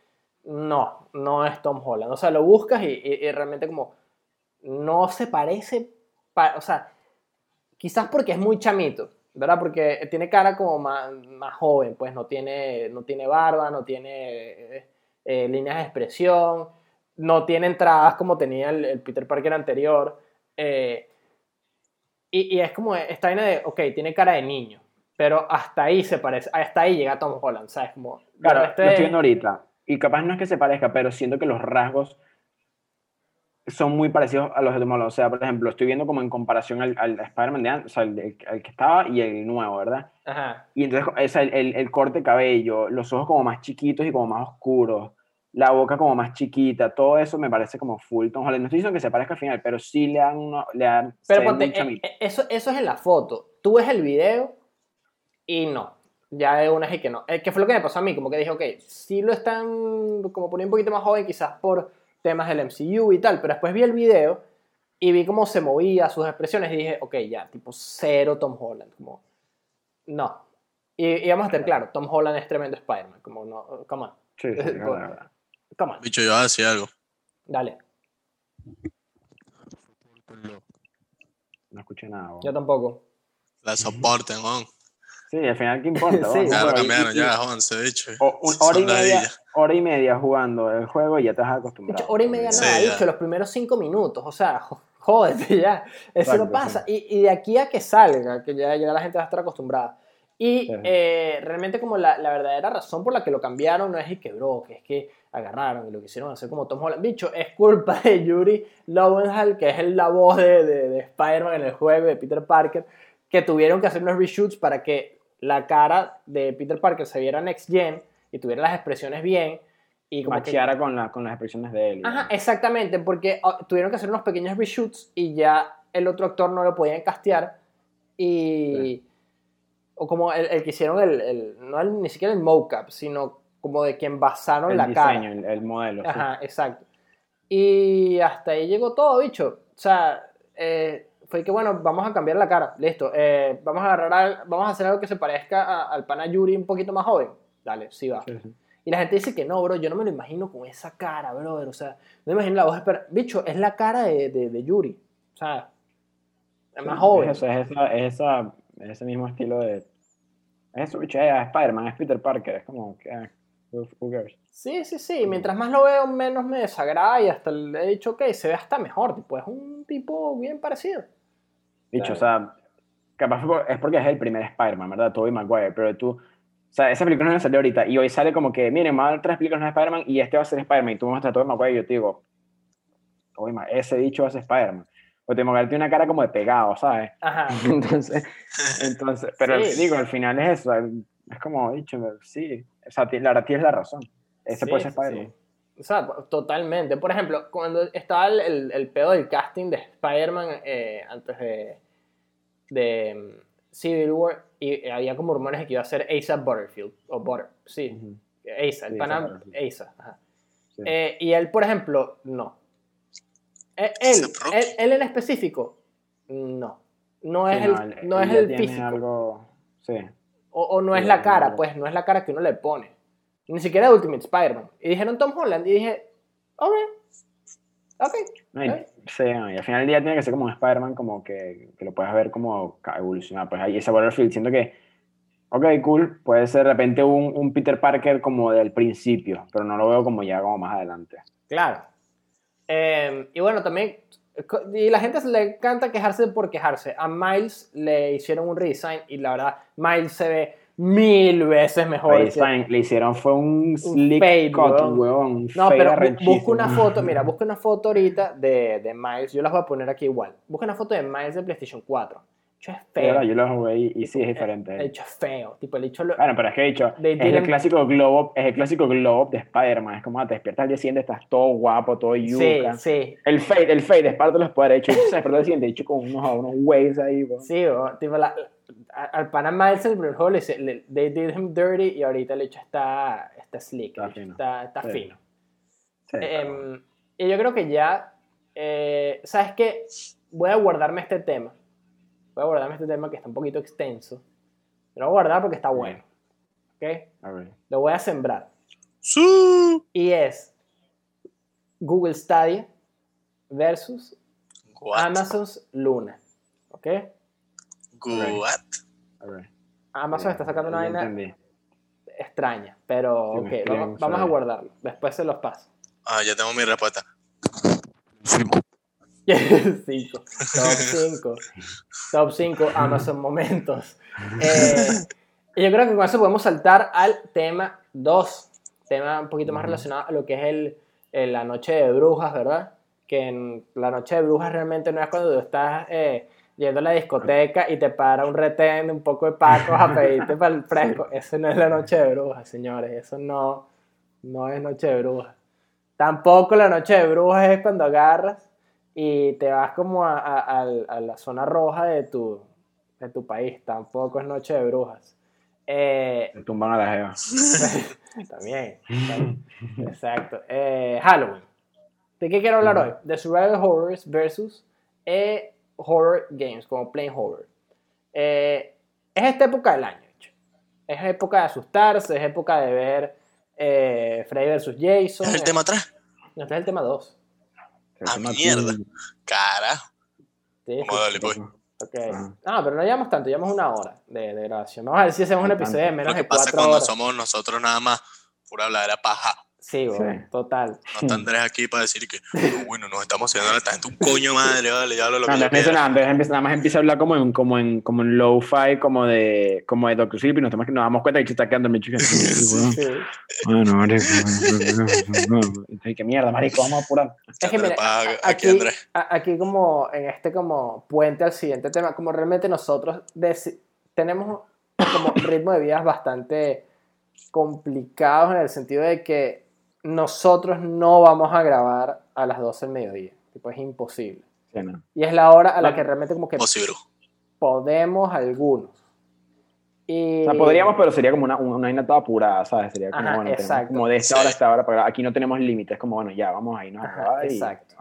no, no es Tom Holland. O sea, lo buscas y, y- y realmente como no se parece, pa- o sea, quizás porque es muy chamito, ¿verdad? Porque tiene cara como más, más joven, pues no tiene, no tiene barba, no tiene eh, eh, líneas de expresión, no tiene entradas como tenía el, el Peter Parker anterior. eh, y, y es como esta vaina de, ok, tiene cara de niño, pero hasta ahí se parece, hasta ahí llega Tom Holland, ¿sabes? Como, Claro, este lo estoy es- viendo ahorita. Y capaz no es que se parezca, pero siento que los rasgos son muy parecidos a los de Tom Holland. O sea, por ejemplo, estoy viendo como en comparación al, al Spider-Man de antes, o sea, el, el que estaba y el nuevo, ¿verdad? Ajá. Y entonces, o sea, el, el- corte de cabello, los ojos como más chiquitos y como más oscuros, la boca como más chiquita, todo eso me parece como full Tom Holland. No estoy diciendo que se parezca al final, pero sí le dan, le dan Pero ponte, eh, eh, eso, eso es en la foto. Tú ves el video y no. Ya de una es que no. Eh, ¿Qué fue lo que me pasó a mí? Como que dije, ok, sí lo están como poniendo un poquito más joven, quizás por temas del MCU y tal, pero después vi el video y vi cómo se movía, sus expresiones, y dije, ok, ya, tipo cero Tom Holland. Como, no. Y, y vamos a estar claro, Tom Holland es tremendo Spider-Man. Como, no, come on, Sí, sí, es es verdad. come on, Bicho, yo voy a decir algo. dale. No escuché nada. weón. Yo tampoco. La soporten, weón. Sí, al final, ¿qué importa? Sí. Ya lo cambiaron, y- ya, once, bicho. O, un- Son hora, y media, hora y media jugando el juego y ya te Dicho, acostumbrado. hora y media Sí, nada, dicho, los primeros cinco minutos, o sea, jódete ya, eso no Exacto, pasa. Y, y de aquí a que salga, que ya, ya la gente va a estar acostumbrada. Y Sí. eh, realmente como la, la verdadera razón por la que lo cambiaron no es y quebró, que es que agarraron y lo quisieron hacer como Tom Holland. Bicho, es culpa de Yuri Lowenthal, que es la voz de, de, de Spider-Man en el juego, de Peter Parker, que tuvieron que hacer unos reshoots para que la cara de Peter Parker se viera next gen y tuviera las expresiones bien. Y como que con, la, con las expresiones de él. Ajá, exactamente, porque ah, tuvieron que hacer unos pequeños reshoots y ya el otro actor no lo podían castear y... O como el, el que hicieron el, el- no el- ni siquiera el mocap, sino como de quien basaron la diseño, cara. el, el modelo. sí. Ajá, exacto. Y hasta ahí llegó todo, bicho. O sea, eh, fue que bueno, vamos a cambiar la cara, listo. eh, vamos a agarrar, al- vamos a hacer algo que se parezca a- al pana Yuri un poquito más joven. Dale, sí va. Sí, sí. Y la gente dice que no, bro, yo no me lo imagino con esa cara, brother. O sea, no me imagino la voz. Pero, bicho, es la cara de, de, de Yuri. O sea, es más Sí, joven. Es, eso, es, esa, es, esa, es ese mismo estilo de. Es eso, bicho, es Spider-Man, es Peter Parker, es como que. ah, who, who cares? Sí, sí, sí. Mientras más lo veo, menos me desagrada. Y hasta le he dicho que se ve hasta mejor. Tipo, es un tipo bien parecido. Bicho, Claro. o sea, capaz es porque es el primer Spider-Man, ¿verdad? Tobey Maguire, pero tú. O sea, esa película no salió ahorita y hoy sale como que, miren, van a dar tres películas de Spider-Man y este va a ser Spider-Man y tú me muestras a Tobey Maguire y yo te digo, Tobey Ma- ese bicho va a ser Spider-Man. O Tobey Maguire tiene una cara como de pegado, ¿sabes? Ajá. Entonces, entonces pero Sí. digo, al final es eso, es como dicho, sí, o sea, la verdad tienes la razón. Ese Sí, puede ser Spider-Man. sí. O sea, totalmente. Por ejemplo, cuando estaba el, el, el pedo del casting de Spider-Man eh, antes de, de mm, Civil War, y había como rumores de que iba a ser Asa Butterfield, o Butter, sí, Asa, el Sí, pana Asa ajá. sí. Eh, y él, por ejemplo, no. Eh, Él, él, él, en específico, no. No Sí, es el, él- no él es el físico. algo, sí. O, o no es la cara, pues no es la cara que uno le pone. Ni siquiera Ultimate Spider-Man. Y dijeron Tom Holland y dije, ok, ok. No, y, sí, no, y al final del día tiene que ser como un Spider-Man, como que, que lo puedas ver como evolucionar. Pues ahí ese Butterfield, siento que, ok, cool, puede ser de repente un, un Peter Parker como del principio, pero no lo veo como ya como más adelante. Claro. Eh, y bueno, también, y la gente le encanta quejarse por quejarse. A Miles le hicieron un redesign y la verdad, Miles se ve mil veces mejor. Ahí que- le hicieron fue un slick fade, cut, weón. weón. No, pero bu- busca una foto, mira, busca una foto ahorita de, de Miles, yo las voy a poner aquí igual. Busca una foto de Miles de PlayStation 4. El hecho es Sí, feo. verdad, yo lo jugué y, y sí, es diferente. El hecho es feo. Tipo, el hecho lo- Bueno, pero es que he dicho, es el clásico glow up, es el clásico glow up de Spider-Man. Es como ah, te despiertas al día siguiente, estás todo guapo, todo Sí, yuca. sí. El fade, el fade es parte de los poderes. De hecho, se despertó al siguiente, hecho con unos, unos waves ahí. weón. Sí, o, tipo, la- al pana Miles en el primer juego le, le- they did him dirty y ahorita el hecho está, está slick, Está fino. está, está Sí. fino. Sí, Em, y yo creo que ya, eh, ¿sabes qué? Voy a guardarme este tema. Voy a guardarme este tema que está un poquito extenso. Pero lo voy a guardar porque está bueno. ¿Ok? ver. Lo voy a sembrar. Su. Y es Google Stadia versus What? Amazon's Luna. ¿Ok? What? Amazon está sacando una vaina entendí. extraña, pero ok, vamos, vamos a guardarlo. Después se los paso. Ah, ya tengo mi respuesta. Cinco. Top 5. Top 5 Amazon Momentos. Eh, yo creo que con eso podemos saltar al tema 2. Tema un poquito más relacionado a lo que es el, el- la noche de brujas, ¿verdad? Que en la noche de brujas realmente no es cuando tú estás eh, yendo a la discoteca y te para un retén de un poco de pacos a pedirte para el fresco. Eso no es la noche de brujas, señores. Eso no, no es noche de brujas. Tampoco la noche de brujas es cuando agarras y te vas como a, a- a la zona roja de tu, de tu país. Tampoco es noche de brujas. Eh, Se tumban a la jeva. también. también. Exacto. Eh, Halloween. ¿De qué quiero hablar hoy? De Survival Horrors versus eh, Horror Games, como Plain Horror. Eh, es esta época del año, hecho. Es época de asustarse, es época de ver eh, Freddy versus Jason. ¿Es el tema 3? No, este es el tema 2. Se Ah, mierda. tu- Carajo. Sí, Vamos a darle, pues. Ok. Ajá. No, pero no llevamos tanto, llevamos una hora de, de grabación. Vamos a ver si hacemos un episodio de menos Lo que de pasa es cuatro cuando horas. somos nosotros nada más pura habladera paja. Sí, bueno, Sí. total. No está Andrés aquí para decir que, "No, bueno, nos estamos haciendo a esta gente un coño madre, vale, ya hablo lo No, que yo Andrés, nada, Andrés empieza- nada más empieza a hablar como en, como en, como en low-fi, como de, como de Dr. Sleep, y nos, nos damos cuenta que se está quedando mi chica. Sí. Bueno, marico. Y que mierda, marico, vamos a apurar. Es que mira, aquí, aquí, Andrés. a- aquí como en este como puente al siguiente tema, como realmente nosotros tenemos como ritmo de vidas bastante complicados en el sentido de que nosotros no vamos a grabar a las 12 del mediodía. Tipo, es imposible. Sí, no. Y es la hora a la No. que realmente como que bro. podemos algunos. Y... O sea, podríamos, pero sería como una, una toda apurada, ¿sabes? Sería como, Ajá, bueno, tenemos como de esta hora a esta hora, pero aquí no tenemos límites, como, bueno, ya, vamos a irnos a Ajá, y- exacto.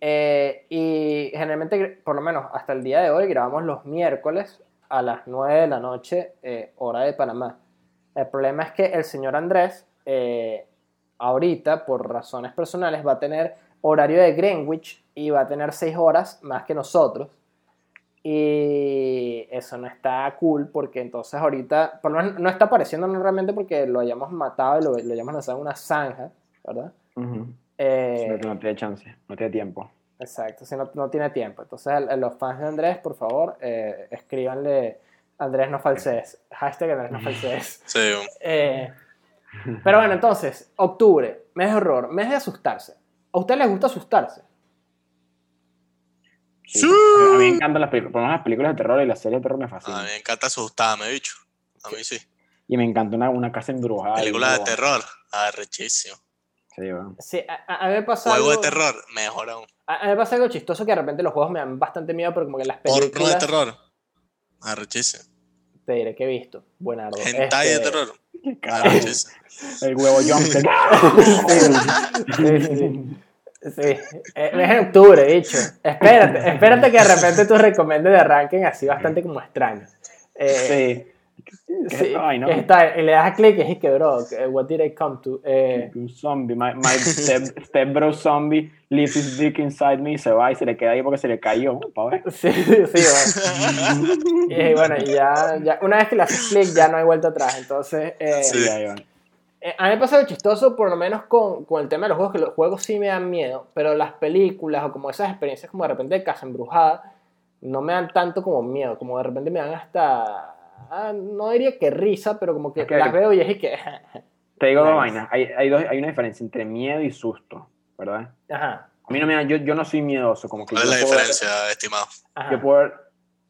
Eh, y generalmente, por lo menos hasta el día de hoy, grabamos los miércoles a las 9 de la noche, eh, hora de Panamá. El problema es que el señor Andrés, eh, ahorita, por razones personales, va a tener horario de Greenwich y va a tener 6 horas más que nosotros. Y eso no está cool porque entonces ahorita, por lo menos no está apareciendo realmente porque lo hayamos matado y lo, lo hayamos lanzado en una zanja, ¿verdad? Eh, no tiene chance, no tiene tiempo. Exacto, si no, no tiene tiempo. Entonces, los fans de Andrés, por favor, eh, escríbanle Andrés no falsees. Hashtag Andrés no falsees. Sí, Eh, pero bueno, entonces, octubre, mes de horror, mes de asustarse. ¿A ustedes les gusta asustarse? Sí. A mí me encantan las películas, por lo menos las películas de terror y las series de terror me a fascinan. mí me encanta asustarme, bicho. A mí sí. Y me encanta una, una casa embrujada. y Películas de terror, arrechísimo. Sí, bueno. Sí, a, a- a mí me pasa Juego de terror, mejor aún. A, a mí me pasa algo chistoso que de repente los juegos me dan bastante miedo, pero como que las Porno de películas... terror, arrechísimo. Te diré que he visto. Buenardo. Hentai de Este, terror, Carajo, el huevo jumpster. Sí, sí, sí. Sí, eh, es en octubre, dicho. Espérate, espérate que de repente tus recomendes de arranquen así bastante como extraños. Eh, sí. ¿Qué es sí, vaina? que está, y le das clic y es que, bro, que, what did I come to? Eh, Un zombie, my, my step, step bro zombie leaves his dick inside me y se va y se le queda ahí porque se le cayó. Pa' ver. sí, sí, bueno. Y bueno, y ya, ya, una vez que le haces clic ya no hay vuelta atrás. Entonces, eh, Sí. Eh, a mí me pasa algo chistoso, por lo menos con, con el tema de los juegos, que los juegos sí me dan miedo, pero las películas o como esas experiencias como de repente de casa embrujada, no me dan tanto como miedo, como de repente me dan hasta, ah, no diría que risa, pero como que las veo y es que, Te digo dos vainas. Hay, hay, dos, hay una diferencia entre miedo y susto, ¿verdad? ajá, A mí no me da, yo, yo no soy miedoso, como que ¿Cuál es la puedo ver- diferencia, estimado? ajá. yo puedo ver-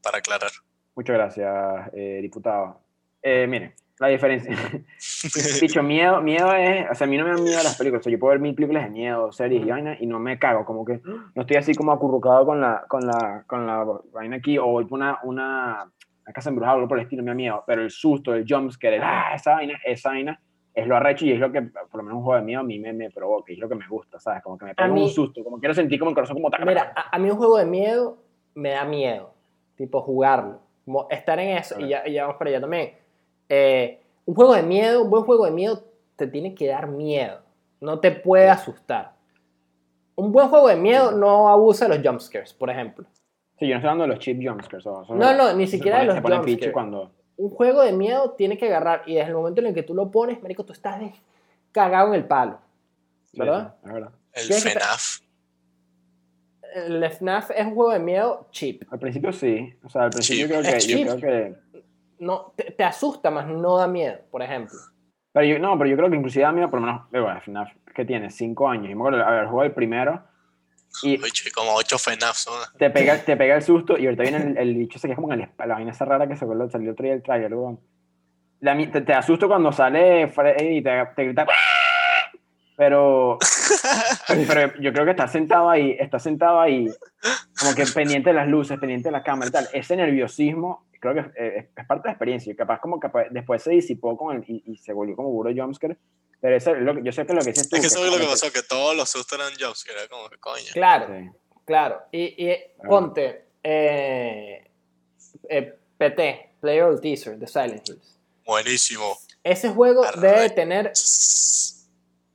Para aclarar. Muchas gracias, eh, diputado. Eh, miren, la diferencia. Dicho, miedo, miedo es, o sea, a mí no me dan miedo las películas, o sea, yo puedo ver mil películas de miedo, series y vaina, y no me cago, como que no estoy así como acurrucado con la, con la, con la vaina aquí, o una, una, una casa embrujada o algo por el estilo, me da miedo, pero el susto, el jumpscare, el, ah, esa vaina, esa vaina, es lo arrecho y es lo que, por lo menos un juego de miedo a mí me, me provoca, y es lo que me gusta, ¿sabes? Como que me pega mí- un susto, como quiero sentir como el corazón como taca, Mira, taca, a, a mí un juego de miedo me da miedo. Tipo, jugarlo. Como estar en eso. Y ya, y ya vamos para allá también. Eh, un juego de miedo, un buen juego de miedo te tiene que dar miedo. No te puede Sí. asustar. Un buen juego de miedo no abusa de los jumpscares, por ejemplo. Sí, yo no estoy hablando de los cheap jumpscares. o- son No, no, ni siquiera de los se pone jumpscares. cuando... Un juego de miedo tiene que agarrar. Y desde el momento en el que tú lo pones, marico, tú estás de- cagado en el palo. ¿Verdad? sí, es verdad. El FNAF. El FNAF es un juego de miedo cheap. Al principio sí, o sea, al principio Sí, creo que, yo creo que... No, te, te asusta, más no da miedo, por ejemplo. Pero yo, no, pero yo creo que inclusive a mí, por lo menos, eh, bueno, FNAF, que tiene cinco años, y me acuerdo haber jugado el primero, y Uy, chico, como 8 FNAFs. ¿no? te pega, te pega el susto, y ahorita viene el, el bicho ese que es como el, la vaina esa rara que se acuerda, salió otro día el trailer, weón. La te, te asusto cuando sale Freddy y te, te grita, pero, pero, yo creo que está sentado ahí, está sentado ahí, como que pendiente de las luces, pendiente de la cámara y tal. Ese nerviosismo, creo que eh, es, es parte de la experiencia. y Capaz como capaz, después se disipó con el, y, y se volvió como puro jumpscare. Pero eso es lo yo sé que lo que dices tú. Es que eso es lo que pasó, que todos los sustos eran jokes, que era como que coño. Claro. Sí. Claro, y, y ponte eh, eh, PT, Player of Teaser, de Silent Hills. Buenísimo. Ese juego Arre. debe tener.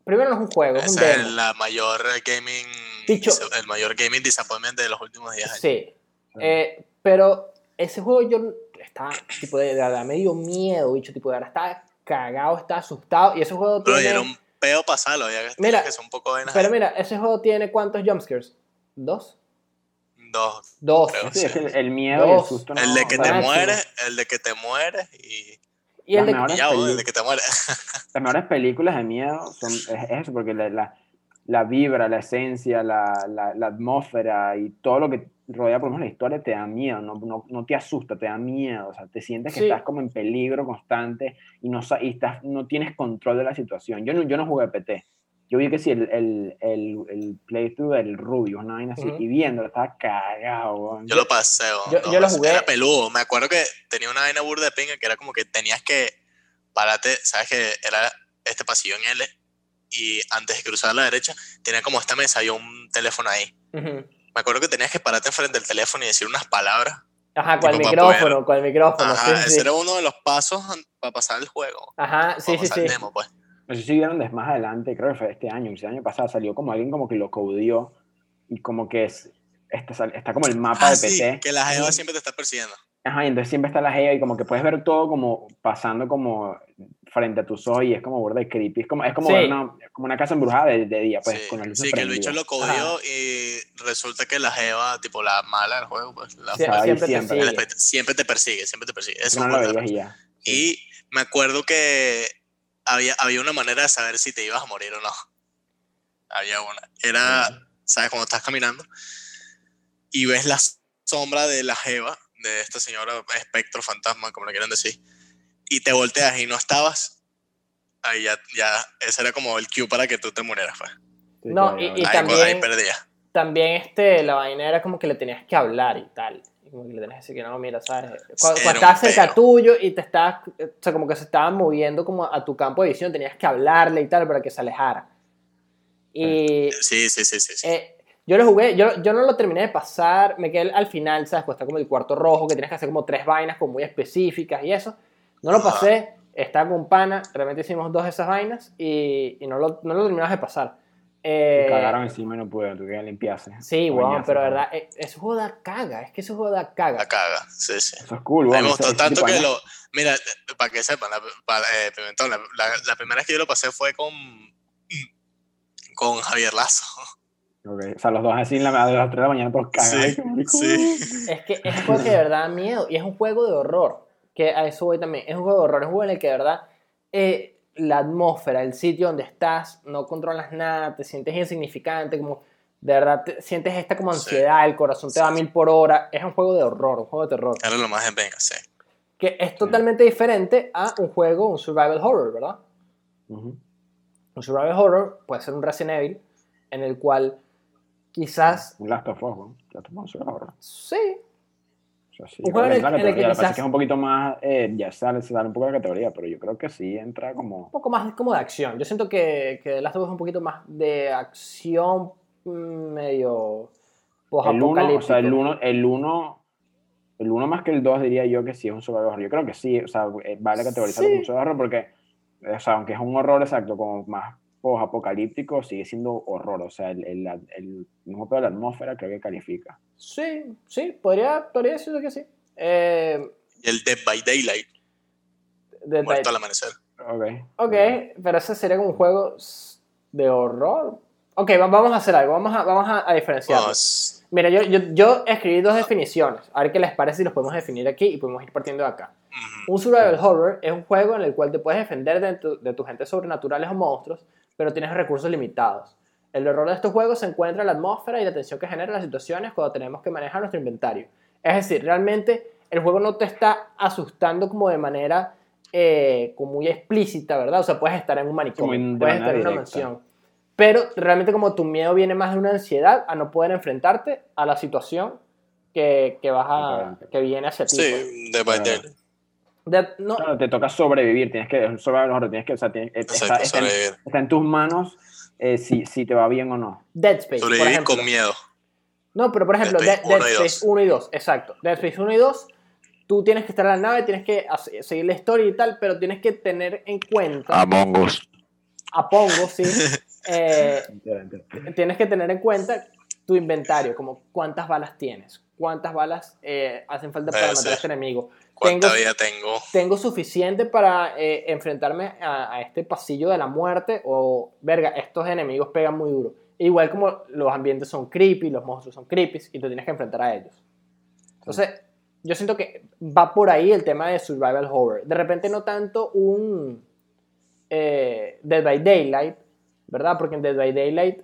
Primero no es un juego, es un Ese es demo. la mayor gaming. Dicho- el mayor gaming disappointment de los últimos 10 años. Sí. Eh, pero ese juego yo estaba, tipo, de, de me dio miedo, bicho, tipo, de verdad, estaba cagado, estaba asustado. Y ese juego Pero tiene. ya era un peo pasarlo, ya que Mira, que ser un poco de Pero mira, ese juego tiene cuántos jumpscares? ¿Dos? Dos. Dos. Creo. Sí, que el, el miedo y el Dos. susto no. el de que te mueres, el de que te mueres y, Y el de. y ya, el de que te mueres. Las mejores películas de miedo son es eso, porque la, la, la vibra, la esencia, la, la, la atmósfera y todo lo que rodea, por lo menos la historia, te da miedo, no, no, no te asusta, te da miedo, o sea, te sientes que Sí. estás como en peligro constante y, no, sa- y estás, no tienes control de la situación. Yo no, yo no jugué PT. Yo vi que sí, el, el, el, el playthrough del Rubio, una vaina así, Ujú. y viéndolo, estaba cagado. Yo lo pasé, Yo- no, yo lo jugué. Era peludo. Me acuerdo que tenía una vaina burda de pinga que era como que tenías que pararte, sabes que era este pasillo en L y antes de cruzar a la derecha tenía como esta mesa y un teléfono ahí. Ujú. Me acuerdo que tenías que pararte enfrente del teléfono y decir unas palabras. Ajá, con el micrófono, con el micrófono. Ajá, sí, ese sí. era uno de los pasos para pasar el juego. Ajá, sí, sí, sí. el demo, pues. No sé si vieron des- más adelante, creo que fue este año, el año pasado, salió como alguien como que lo codió y como que es, está, está como el mapa Ah, de sí, PT. que la jeva siempre te está persiguiendo. Ajá, y entonces siempre está la geo y como que puedes ver todo como pasando como frente a tus ojos y es como burda y creepy. Es como, es como, Sí. una, como una casa embrujada de, de día, pues, sí, con las luces sí, que el bicho lo codió y resulta que la jeva, tipo la mala del juego, pues la Sí, Estaba ahí siempre te siempre. siempre te persigue, siempre te persigue. Eso no es lo veías ya. Sí. Y me acuerdo que había, había una manera de saber si te ibas a morir o no. Había una. Era, ¿sabes? Cuando estás caminando y ves la sombra de la jeva, de esta señora espectro, fantasma, como le quieran decir, y te volteas y no estabas, ahí ya, ya ese era como el cue para que tú te murieras. Pues. Sí, No, y- y. Ahí, también- ahí perdías. También este, la vaina era como que le tenías que hablar y tal. Y como que le tenías que decir que no, mira, ¿sabes? Cuando, cuando estabas cerca tuyo y te estabas, o sea, como que se estaban moviendo como a tu campo de visión, tenías que hablarle y tal para que se alejara. Y Sí, sí, sí, sí. sí. eh, yo lo jugué, yo, yo no lo terminé de pasar, me quedé al final, ¿sabes? Pues está como el cuarto rojo, que tienes que hacer como tres vainas como muy específicas y eso. No lo pasé, estaba con pana, realmente hicimos dos de esas vainas y, y no, lo, no lo terminamos de pasar. Eh, cagaron encima y no pude, tuve que limpiarse. Sí, weón, Bañarse, pero verdad, eh, ese juego da caga, es que ese juego da caga. La caga, sí, sí. Eso es cool, weón. me gustó tanto que lo. Mira, para que sepan, la, para, eh, Pimentón, la, la- la primera vez que yo lo pasé fue con. con Javier Lazo. Ok, O sea, los dos así en la, a las 3 de la mañana todos. Sí, Ay, qué marico. sí. Es que es un juego que de verdad da miedo y es un juego de horror, que a eso voy también. Es un juego de horror, es un juego en el que de verdad eh, la atmósfera, el sitio donde estás, no controlas nada, te sientes insignificante, como de verdad te sientes esta como Sí. ansiedad, el corazón te va a Sí. mil por hora. Es un juego de horror, un juego de terror. Era lo más de venga, sí. Que es totalmente diferente a un juego, un survival horror, ¿verdad? Ujú. Un survival horror puede ser un Resident Evil en el cual quizás Un Last of Us, weón. Last of Us horror. sí, O sea, sí, Un juego en en el que quizás- que es un poquito más, eh, ya sale, se sale un poco de la categoría, pero yo creo que sí entra como... un poco más como de acción. Yo siento que, que Last of Us es un poquito más de acción mm, medio El 1, o post-apocalíptico. sea, el 1, el 1, el 1 más que el 2 diría yo que sí es un survival horror. Yo creo que sí, o sea, eh, vale categorizarlo Sí. como un survival horror porque, o sea, aunque es un horror exacto, como más post-apocalíptico, sigue siendo horror. O sea, el, el, el mismo pedo de la atmósfera creo que califica. Sí, sí, podría, podría decirlo que sí. Eh, el Dead by Daylight, Dead by- muerto al amanecer. Ok. Ok, pero ese sería como un juego de horror. Ok, va- vamos a hacer algo, vamos a, vamos a, a diferenciar. Es- Mira, yo, yo, yo escribí dos definiciones. A ver qué les parece si los podemos definir aquí y podemos ir partiendo de acá. Un survival horror es un juego en el cual te puedes defender de, tu- de tus gentes sobrenaturales o monstruos, pero tienes recursos limitados. El horror de estos juegos se encuentra en la atmósfera y la tensión que generan las situaciones cuando tenemos que manejar nuestro inventario. Es decir, realmente el juego no te está asustando como de manera eh, como muy explícita, ¿verdad? O sea, puedes estar en un manicomio, de puedes estar en una mansión. Pero realmente como tu miedo viene más de una ansiedad a no poder enfrentarte a la situación que, que vas a, que viene hacia ti. pues. Sí, Claro. Daylight. De- no, Claro, te toca sobrevivir, tienes que, horror, tienes que, o sea, tienes- está, Exacto, está en, sobrevivir. está en tus manos eh, si, si te va bien o no. Dead Space, por Sobrevivir ejemplo. con miedo. No, pero por ejemplo, Dead Dead, Space Dead 1 y Space 2. 1 y 2, exacto. Dead Space 1 y 2, tú tienes que estar en la nave, tienes que seguir la historia y tal, pero tienes que tener en cuenta, Among Us. a Pongo, sí, eh, tienes que tener en cuenta tu inventario, como cuántas balas tienes, cuántas balas eh, hacen falta para Debe matar a este enemigo. ¿Cuánta Tengo- vida tengo? tengo suficiente para eh, enfrentarme a, a este pasillo de la muerte o, verga, estos enemigos pegan muy duro. Igual como los ambientes son creepy, los monstruos son creepy y te tienes que enfrentar a ellos. Entonces, yo siento que va por ahí el tema de survival horror. De repente no tanto un eh, Dead by Daylight, ¿verdad? Porque en Dead by Daylight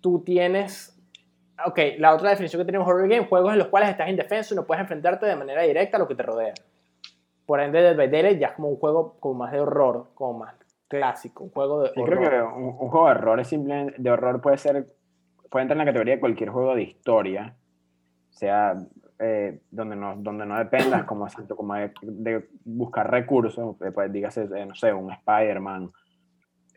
tú tienes... Ok, la otra definición que tiene un horror game, juegos en los cuales estás indefenso y no puedes enfrentarte de manera directa a lo que te rodea. Por ende, Dead by Daylight ya es como un juego como más de horror, como más clásico, un juego de Yo horror. creo que un, un juego de horror es simplemente de horror puede ser puede entrar en la categoría de cualquier juego de historia, sea eh, donde no donde no dependas como como de, de buscar recursos, eh, pues dígase eh, no sé un Spider-Man,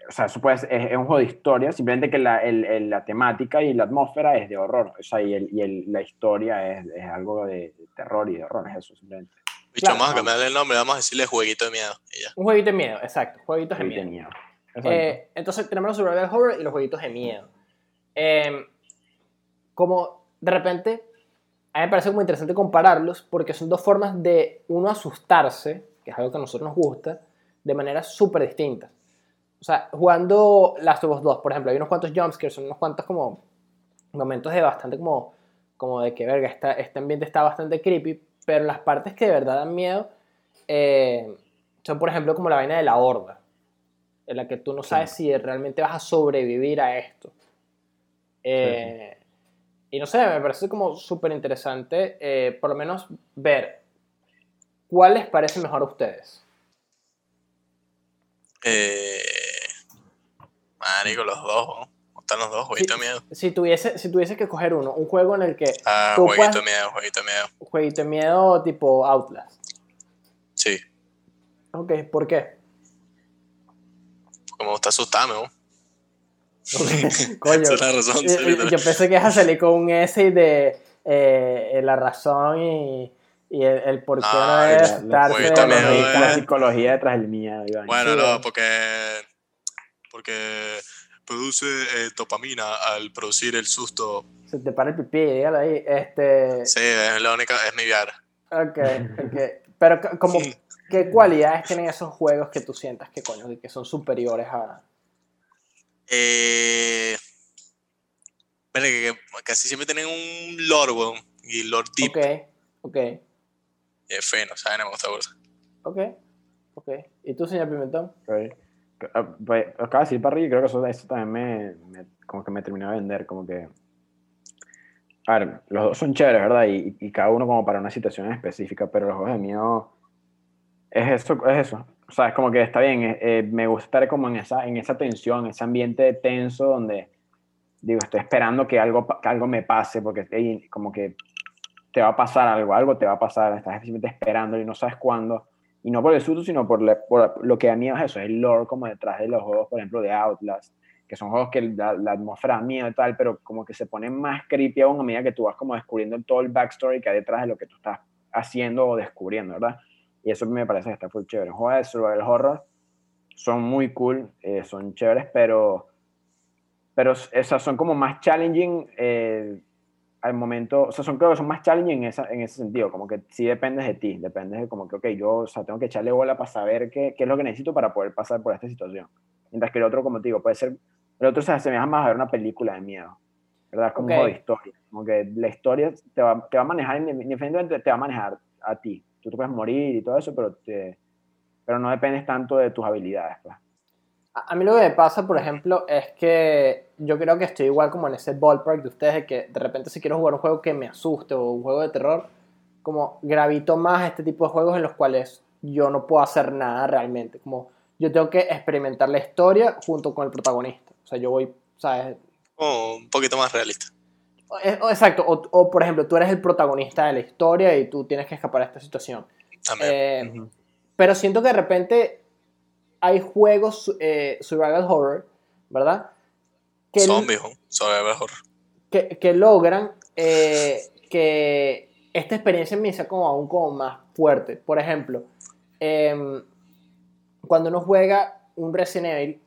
o sea eso puede es, es un juego de historia, simplemente que la, el- el- la temática y la atmósfera es de horror, o sea y, el, y el- la historia es, es algo de terror y de horror, es eso simplemente. Bicho, Claro. vamos a cambiarle el nombre, vamos a decirle jueguito de miedo. Y ya. Un jueguito de miedo, exacto, jueguitos de miedo. tenía. Exacto. Eh, entonces tenemos los survival horror y los jueguitos de miedo. Eh, como de repente, a mí me parece muy interesante compararlos porque son dos formas de uno asustarse, que es algo que a nosotros nos gusta, de maneras súper distintas. O sea, jugando Last of Us 2, por ejemplo, hay unos cuantos jumpscares, son unos cuantos como momentos de bastante como, como de que, verga, esta- este ambiente está bastante creepy, pero las partes que de verdad dan miedo eh, son, por ejemplo, como la vaina de la horda en la que tú no sabes si realmente vas a sobrevivir a esto. Eh, Y no sé, me parece como súper interesante, eh, por lo menos ver cuál les parece mejor a ustedes. Eh, marico, los dos, ¿no? Están los dos, jueguito de miedo. Si tuviese, si tuviese que coger uno, un juego en el que Ah, Tú jueguito de miedo, jueguito de miedo. jueguito de miedo tipo Outlast. Sí, Ok, ¿por qué? como está asustado, ¿no? Coño, Esa es la razón. yo, pensé que ibas a salir con un essay de eh, la razón y, y el, el por qué Ah, no es la dedicados. la psicología detrás del miedo, Iván. Bueno, Sí, no, bueno. porque, porque produce eh, dopamina al producir el susto. Se te para el pipí, dígalo ahí. Este, Sí, es la única, es mi VR. Ok, ok. Pero como, ¿qué cualidades tienen esos juegos que tú sientas que coño, que son superiores a... Eh, que, que casi siempre tienen un lore, weón. Y lore deep. Ok, ok, Es fino, ¿sabes? No me gusta ok, ok. ¿Y tú, señor Pimentón? Ah, pues, Acaba de decir Parry, y creo que eso, eso también me, me- como que me terminó de vender, como que... A ver, los dos son chéveres, ¿verdad? Y, y cada uno como para una situación específica, pero los juegos de miedo es eso, es eso. O sea, es como que está bien, eh, eh, me gusta estar como en esa, en esa tensión, ese ambiente tenso donde, digo, estoy esperando que algo, que algo me pase, porque ey, como que te va a pasar algo, algo te va a pasar, estás simplemente esperando y no sabes cuándo. Y no por el susto, sino por, por lo que da miedo es eso, es el lore como detrás de los juegos, por ejemplo, de Outlast, que son juegos que la, la atmósfera da miedo y tal, pero como que se ponen más creepy aún a medida que tú vas como descubriendo todo el backstory que hay detrás de lo que tú estás haciendo o descubriendo, ¿verdad? Y eso me parece que está full chévere. Juegos de survival horror son muy cool, eh, son chéveres, pero, pero esas son como más challenging eh, al momento, o sea, son, creo que son más challenging en, esa, en ese sentido, como que sí dependes de ti, dependes de como que, ok, yo o sea, tengo que echarle bola para saber qué, qué es lo que necesito para poder pasar por esta situación. Mientras que el otro, como te digo, puede ser, el otro se asemeja más a ver una película de miedo, ¿verdad? Es como Ok. un juego de historia, como que la historia te va, te va a manejar, independientemente te va a manejar a ti. Tú te puedes morir y todo eso, pero, te, pero no dependes tanto de tus habilidades, pues. A mí lo que me pasa, por ejemplo, es que yo creo que estoy igual como en ese ballpark de ustedes, de que de repente si quiero jugar un juego que me asuste o un juego de terror, como gravito más a este tipo de juegos en los cuales yo no puedo hacer nada realmente. Como yo tengo que experimentar la historia junto con el protagonista. O sea, yo voy, ¿sabes? Oh, un poquito más realista. Exacto, o, o, por ejemplo, tú eres el protagonista de la historia y tú tienes que escapar de esta situación. También. Eh, pero siento que de repente hay juegos eh, survival horror, ¿verdad? Que, Zombies, ¿no? Survival horror. que, que logran eh, que esta experiencia me sea como aún como más fuerte. Por ejemplo, em, cuando uno juega un Resident Evil,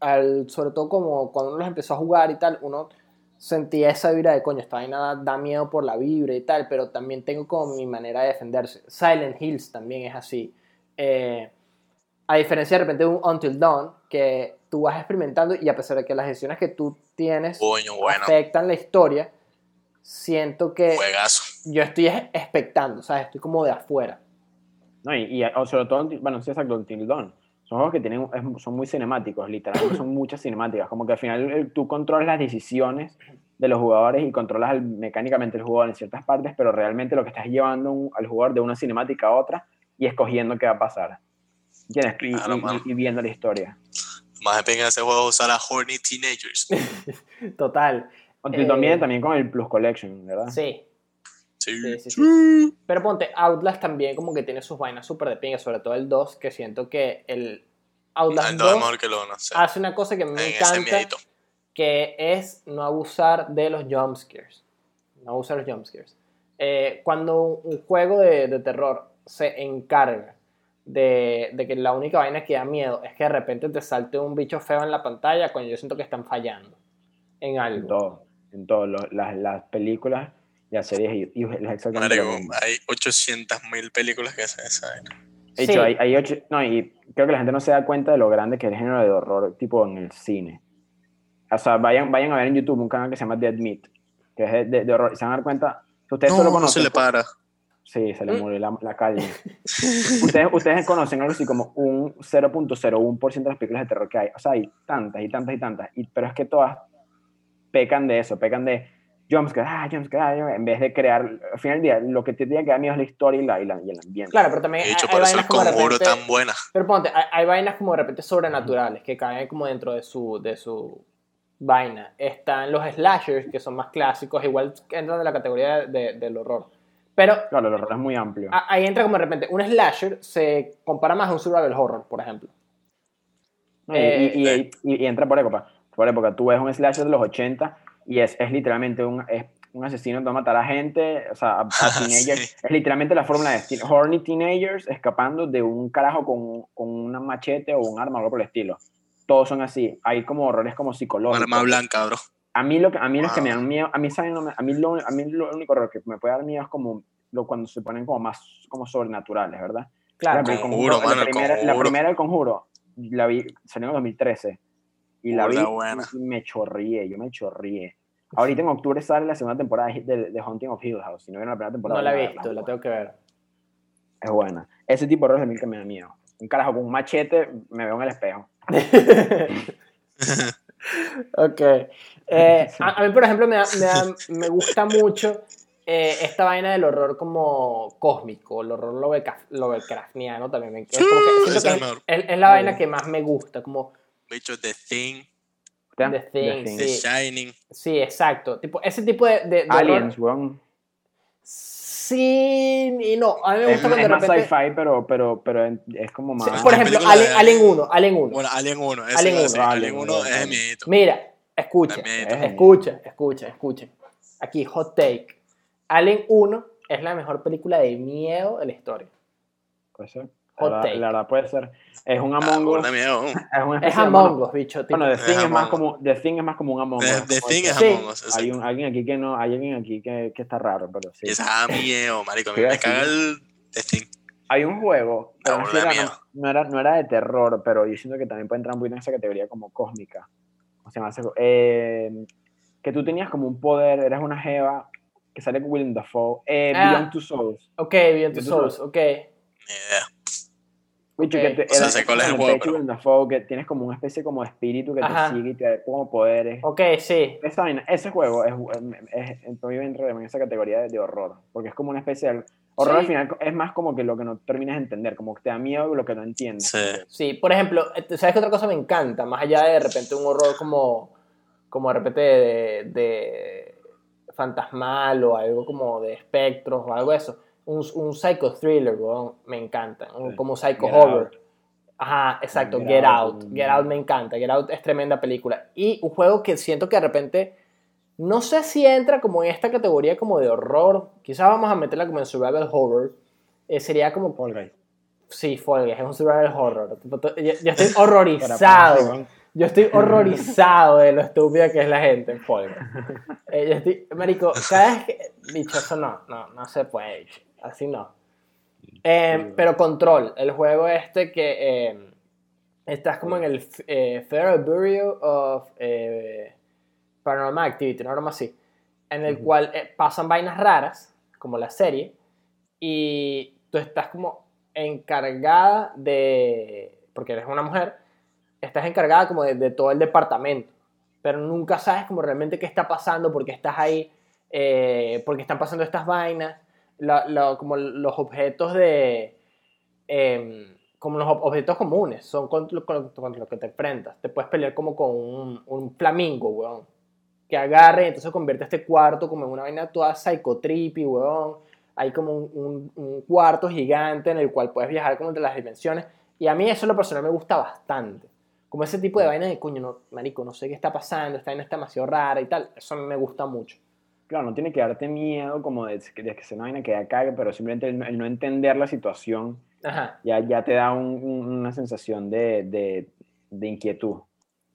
al, sobre todo como cuando uno los empezó a jugar y tal, uno sentía esa vibra de coño, esta vaina da, da miedo por la vibra y tal, pero también tengo como mi manera de defenderse. Silent Hills también es así. Eh, a diferencia de repente de un Until Dawn, que tú vas experimentando y a pesar de que las decisiones que tú tienes Coño, bueno. afectan la historia, siento que Juegazo. yo estoy es- expectando, ¿sabes? Estoy como de afuera. No, y, y- o sobre todo, bueno, sí, exacto, Until Dawn. Son juegos que tienen, es- son muy cinemáticos, literalmente son muchas cinemáticas. Como que al final eh, tú controlas las decisiones de los jugadores y controlas el- mecánicamente el jugador en ciertas partes, pero realmente lo que estás llevando un- al jugador de una cinemática a otra y escogiendo qué va a pasar. Y, Claro, y- y viendo la historia. Más de de ese juego usar a Horny Teenagers. Total. Eh, viene también con el Plus Collection, ¿verdad? Sí, Sí. sí, sí, sí. Pero ponte, Outlast también como que tiene sus vainas súper de pinga, sobre todo el 2, que siento que el Outlast El 2 es 2 mejor que el 1. Sí. hace una cosa que me en encanta, que es no abusar de los jumpscares. No abusar de los jumpscares. Eh, cuando un, un juego de, de terror se encarga de, de que la única vaina que da miedo es que de repente te salte un bicho feo en la pantalla, coño, yo siento que están fallando en En algo. todo. En todo. lo- las, las películas y las series y, y es exactamente hay 800.000 películas que hacen esa vaina. De Sí. hecho, hay, hay ocho, no, y creo que la gente no se da cuenta de lo grande que es el género de horror, tipo en el cine. O sea, vayan, vayan a ver en YouTube un canal que se llama Dead Meat, que es de, de- horror, y se van a dar cuenta, ustedes solo No, no conocen... se le para. Sí, se le ¿Mm? murió la, la calle. ustedes, ustedes conocen algo así como un 0.01% de las películas de terror que hay. O sea, hay tantas y tantas y tantas, y, pero es que todas pecan de eso, pecan de jumpscare, ah, jumpscare, ah, en vez de crear, al final del día, lo que te tiene que dar miedo es la historia y, la, y, la- y el ambiente. Claro, pero también De hay, hecho, hay por eso el vainas como de conjuro repente... tan buena. Pero ponte, hay, hay vainas como de repente sobrenaturales que caen como dentro de su, de su vaina. Están los slashers, que son más clásicos, igual entran en la categoría de- del horror. Pero Claro, el horror es muy amplio. ahí entra como de repente, un slasher se compara más a un survival horror, por ejemplo. No, y- Eh, y, y- y- y entra por época. Por época, tú ves un slasher de los 80 y es, es literalmente un, es un asesino que va a matar a gente, o sea, a, a teenagers. Sí. Es literalmente la fórmula de teen- horny teenagers escapando de un carajo con, con una machete o un arma o algo por el estilo. Todos son así. Hay como horrores como Un psicológicos. arma blanca, bro. A mí lo que a mí los que me Wow. dan miedo, a mí saben, a mí lo, a mí lo único horror que me puede dar miedo es como lo cuando se ponen como más como sobrenaturales, ¿verdad? Claro, el Conjuro, la mano, primera, La Conjuro. primera del conjuro, la vi, salió en 2013. Y la vi Burda buena. y me chorrié, yo me chorrié. Ahorita en octubre sale la segunda temporada de, de Haunting of Hill House. Si no vieron la primera temporada, no la he visto, verla. la tengo que ver. Es buena. Ese tipo de horror es a mí que me da miedo. Un carajo con un machete, me veo en el espejo. ok. Eh, a, a mí, por ejemplo, me, da- me, da- me gusta mucho eh, esta vaina del horror como cósmico, el horror Lovecraft- Lovecraftiano también. Me, es, como que es es, es la vaina que más me gusta, como Bicho, The Thing. The Thing, The Sí. Shining. Sí, exacto. Tipo, ese tipo de, de- de Aliens, weón. Sí y no. A mí me Es, gusta cuando es de más repente... sci-fi, pero, pero, pero es como Sí, más... por la ejemplo, Alien, de- Alien 1, Alien 1. Bueno, Alien 1, ese Alien iba a decir, 1, Alien Alien 1 1, es miedito. Mira, escucha, Da miedito. Es- escucha, escucha, escucha. Aquí, hot take. Alien 1 es la mejor película de miedo de la historia. Puede ser. Hot la, take. la verdad puede ser. Es un Ah, Among Us. Es, una Es Among Us, bicho. tipo. Bueno, The Es Thing es, más Among como, The Thing es más como un Among Us. The, Thing es Sí. Among Us. Hay un, alguien aquí que no, hay alguien aquí que, que está raro, pero sí. Y esa da miedo, marico. A mí a me caga el The Thing. Hay un juego, Ah, no, de era, no, no era, no era de terror, pero yo siento que también puede entrar un poquito en esa categoría como cósmica. ¿Cómo se llama? Eh, que tú tenías como un poder, eras una jeva que sale con Willem Dafoe. Eh, Ah. Beyond Two Souls. Ok, Beyond Two Souls, ok. Idea. Bicho, Ok. que te, O sea, sé cuál es el juego, pero- Dafoe, que tienes como una especie como de espíritu que Ajá. te sigue y te da como poderes. Ok, sí. Esa vaina- ese juego es, es, es, para mí entra en esa categoría de, de horror, porque es como una especie de... Horror Sí. al final es más como que lo que no terminas de entender, como que te da miedo lo que no entiendes. Sí. Sí, por ejemplo, eh, ¿sabes qué otra cosa me encanta? Más allá de de repente un horror como, como de repente de, de fantasmal o algo como de espectros o algo de eso. Un, un psycho thriller, weón, me encanta. Un- como psycho Get horror. Out. Ajá, exacto, Get Get, Out, Out. Get Out me encanta. Get Out es tremenda película. Y un juego que siento que de repente, no sé si entra como en esta categoría como de horror. Quizás vamos a meterla como en survival horror. Eh, sería como Fall Guys. Sí, Fall Guys, es un survival horror. Yo, yo estoy horrorizado. Yo estoy horrorizado de lo estúpida que es la gente en Fall Guys. Eh, yo estoy, marico, cada vez que... Bicho, eso no, no, no se puede, bicho. Así no. Eh, pero Control, el juego este que eh, estás como en el eh, Federal Bureau of eh, Paranormal Activity, una broma así, en el Ujú. cual eh, pasan vainas raras, como la serie, y tú estás como encargada de, porque eres una mujer, estás encargada como de, de todo el departamento, pero nunca sabes como realmente qué está pasando, porque estás ahí, eh, porque están pasando estas vainas, la- la- como los objetos de, em, como los ob- objetos comunes, son contra, lo- con- contra los que te enfrentas. Te puedes pelear como con un, un flamingo, weón, que agarre y entonces convierte este cuarto como en una vaina toda psicotrippy, weón. Hay como un, un- un cuarto gigante en el cual puedes viajar como entre las dimensiones. Y a mí eso en lo personal me gusta bastante. Como ese tipo de vaina de, coño, no, marico, no sé qué está pasando, esta vaina está demasiado rara y tal. Eso a mí me gusta mucho. Claro, no tiene que darte miedo como de, que- de que se una vaina que ya cague, pero simplemente el, no- el no entender la situación Ajá. ya, ya te da un- un- una sensación de, de, de inquietud.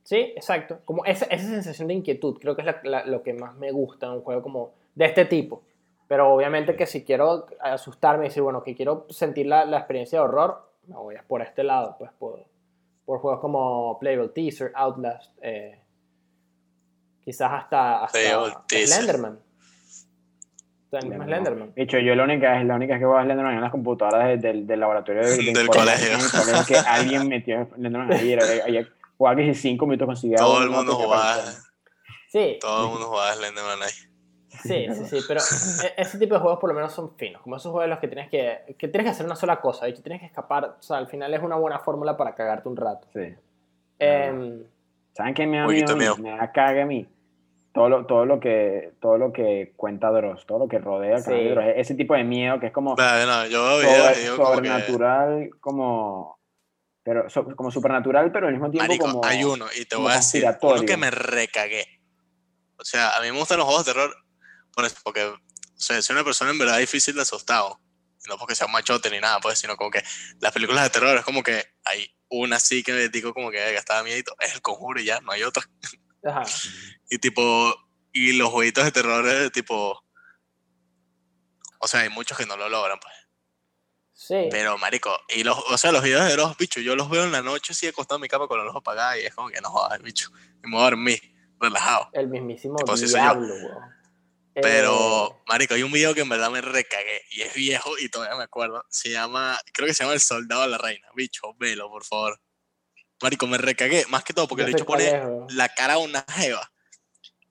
Sí, exacto. Como esa, esa sensación de inquietud, creo que es la- la- lo que más me gusta en un juego como de este tipo. Pero obviamente que si quiero asustarme y decir, bueno, que quiero sentir la, la experiencia de horror, me voy a por este lado, pues por, por juegos como Playable Teaser, Outlast, eh, quizás hasta, hasta. Slenderman. Mismo Slenderman. De hecho, yo la única la única vez que voy a Slenderman en las computadoras del, del, del laboratorio de- Del informática colegio. colegio, que alguien metió Slenderman ahí, era, ahí, jugaba que si cinco minutos conseguía Todo el mundo que jugaba. Sí, Todo el mundo jugaba Slenderman ahí. Sí, sí, sí, pero e- ese tipo de juegos por lo menos son finos, como esos juegos en los que tienes que, que tienes que hacer una sola cosa, de hecho tienes que escapar, o sea, al final es una buena fórmula para cagarte un rato. Sí. Em, ¿Saben qué me da miedo? Me da cague a mí. Todo lo, todo lo que todo lo que cuenta Dross, todo lo que rodea Sí. Dross, ese tipo de miedo que es como Vale, no, yo veo sobre- y digo como que... sobrenatural, como pero so- como supernatural, pero al mismo tiempo Marico, como hay uno, y te voy a decir, uno que me recagué. O sea, a mí me gustan los juegos de terror por eso, porque o sea, soy una persona en verdad difícil de asustado. No porque sea un machote ni nada, pues, sino como que las películas de terror es como que hay una así que me digo como que "Verga, estaba miedito, es el conjuro y ya, no hay otra. ajá. Y tipo, y los jueguitos de terror es tipo. O sea, hay muchos que no lo logran, pues. Sí, Pero, marico, y los, o sea, los videos de los bichos, yo los veo en la noche así acostado en mi cama con los ojos apagados y es como que no jodas, bicho. Y me voy a dormir, relajado. el mismísimo Tipo, diablo, weón. Pero, Eh, marico, hay un video que en verdad me recagué y es viejo y todavía me acuerdo. Se llama, creo que se llama El Soldado de la Reina. Bicho, velo, por favor. Marico, me recagué, más que todo porque yo el bicho pone la cara a una jeva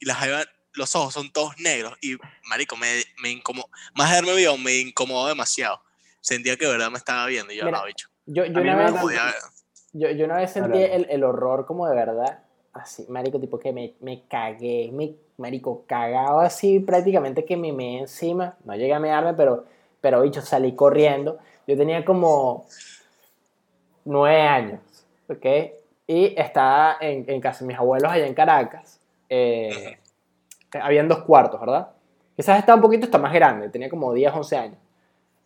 y la jeva, los ojos son todos negros y, marico, me, me incomodó. Más de darme video, me incomodó demasiado. Sentía que de verdad me estaba viendo y yo, Mira, no, bicho. Yo, yo una vez, yo, yo una vez sentí el, el horror como de verdad así, marico, tipo que me, me cagué, me, marico, cagado así, prácticamente que me meé encima. No llegué a mearme, pero, pero, bicho, salí corriendo. Yo tenía como nueve años, ¿ok? Y estaba en, en casa de mis abuelos allá en Caracas. Eh, habían dos cuartos, ¿verdad? Quizás estaba un poquito, está más grande, tenía como 10, 11 años.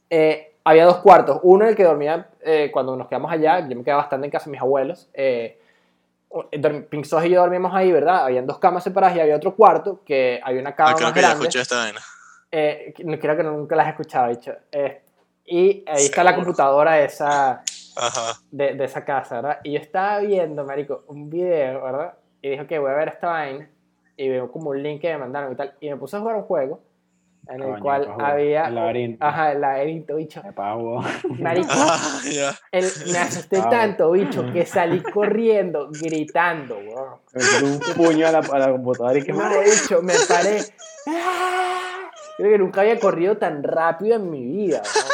Eh, había dos cuartos, uno en el que dormía eh, cuando nos quedamos allá, yo me quedaba bastante en casa de mis abuelos. Eh, dorm- Pink Sos y yo dormíamos ahí, ¿verdad? Habían dos camas separadas y había otro cuarto que había una cama Ah, creo más que ya grande. escuché esta vaina. Eh, no creo que nunca las he escuchado, dicho. Eh, y ahí está la Seguro. computadora esa, Ajá. de, de esa casa, ¿verdad? Y yo estaba viendo, marico, un video, ¿verdad? Y dijo que voy a ver esta vaina. Y veo como un link que me mandaron y tal. Y me puse a jugar un juego en el Coño, cual había... El laberinto. Ajá, el laberinto, bicho. Me. Marico, Ah, el- me asusté Ah, tanto, bicho, que salí corriendo, gritando, weón. un puño a la, a la computadora y que No, bicho, me paré. Creo que nunca había corrido tan rápido en mi vida, weón.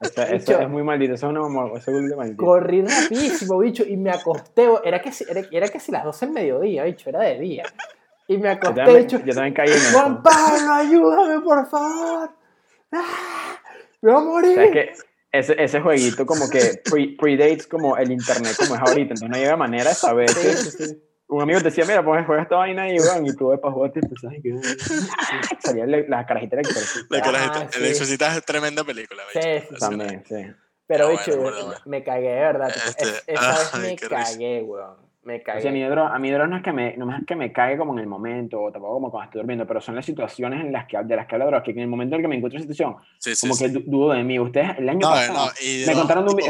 Eso, eso Bicho. es muy maldito, eso es una mamá, eso es muy maldito. Corrí rapidísimo, bicho, y me acosté. Era que, era, era que si las 12 del mediodía, bicho, era de día. Y me Yo acosté, también, bicho. yo también caí en eso. Juan Pablo, ayúdame, por favor. ¡Ah! Me voy a morir. ¿Sabes qué? Ese, ese jueguito como que pre- predates como el internet como es ahorita, entonces no había manera de saber. Sí, que- sí, sí. Un amigo te decía, mira, pues juega esta vaina y, weón, y tú ves para jugar y y que... Salía la, la carajita exorcista. La Ah, carajita. sí. El exorcista es tremenda película. Sí, También, sí. Pero, Ah, bicho, bueno, bueno, bueno. me cagué, de verdad. Este, es- esa vez ay, me cagué, weón. Me O sea, a de droga- a de droga no es que me, no es que me cague como en el momento, o tampoco como cuando estoy durmiendo, pero son las situaciones en las que, de las que habla droga, que en el momento en el que me encuentro en situación, Sí, sí, como sí. que du- dudo de mí. Ustedes, el año No, pasado, no, me dos, contaron de un, me,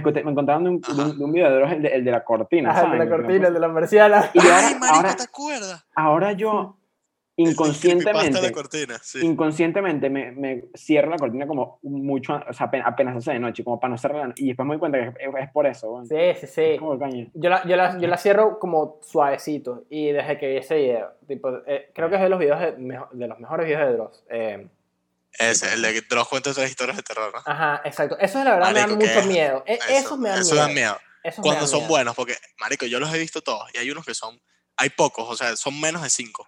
escuché- me contaron de un, de un, de un video de droga, el de, el de la cortina, Ajá, el de la cortina, el de la persiana. Y ahora, Ay, marico, ahora, ¿te acuerdas? ahora yo, inconscientemente, cortina, sí. inconscientemente me, me cierro la cortina como mucho, o sea, apenas, apenas hace de noche, como para no cerrarla, y después me doy cuenta que es, es por eso. Sí, sí, sí. Es como caña. Yo la, yo, la, yo la cierro como suavecito y desde que vi ese video, tipo, eh, creo que es de los videos de, de los mejores videos de Dross. Eh, Ese, el de que te los cuentas las historias de terror, ¿no? ajá, exacto. Esos la verdad me Marico, dan mucho ¿qué? miedo. E- esos me dan eso miedo. da miedo. Esos me Cuando dan son miedo. buenos, porque, marico, yo los he visto todos y hay unos que son, hay pocos, o sea, son menos de cinco.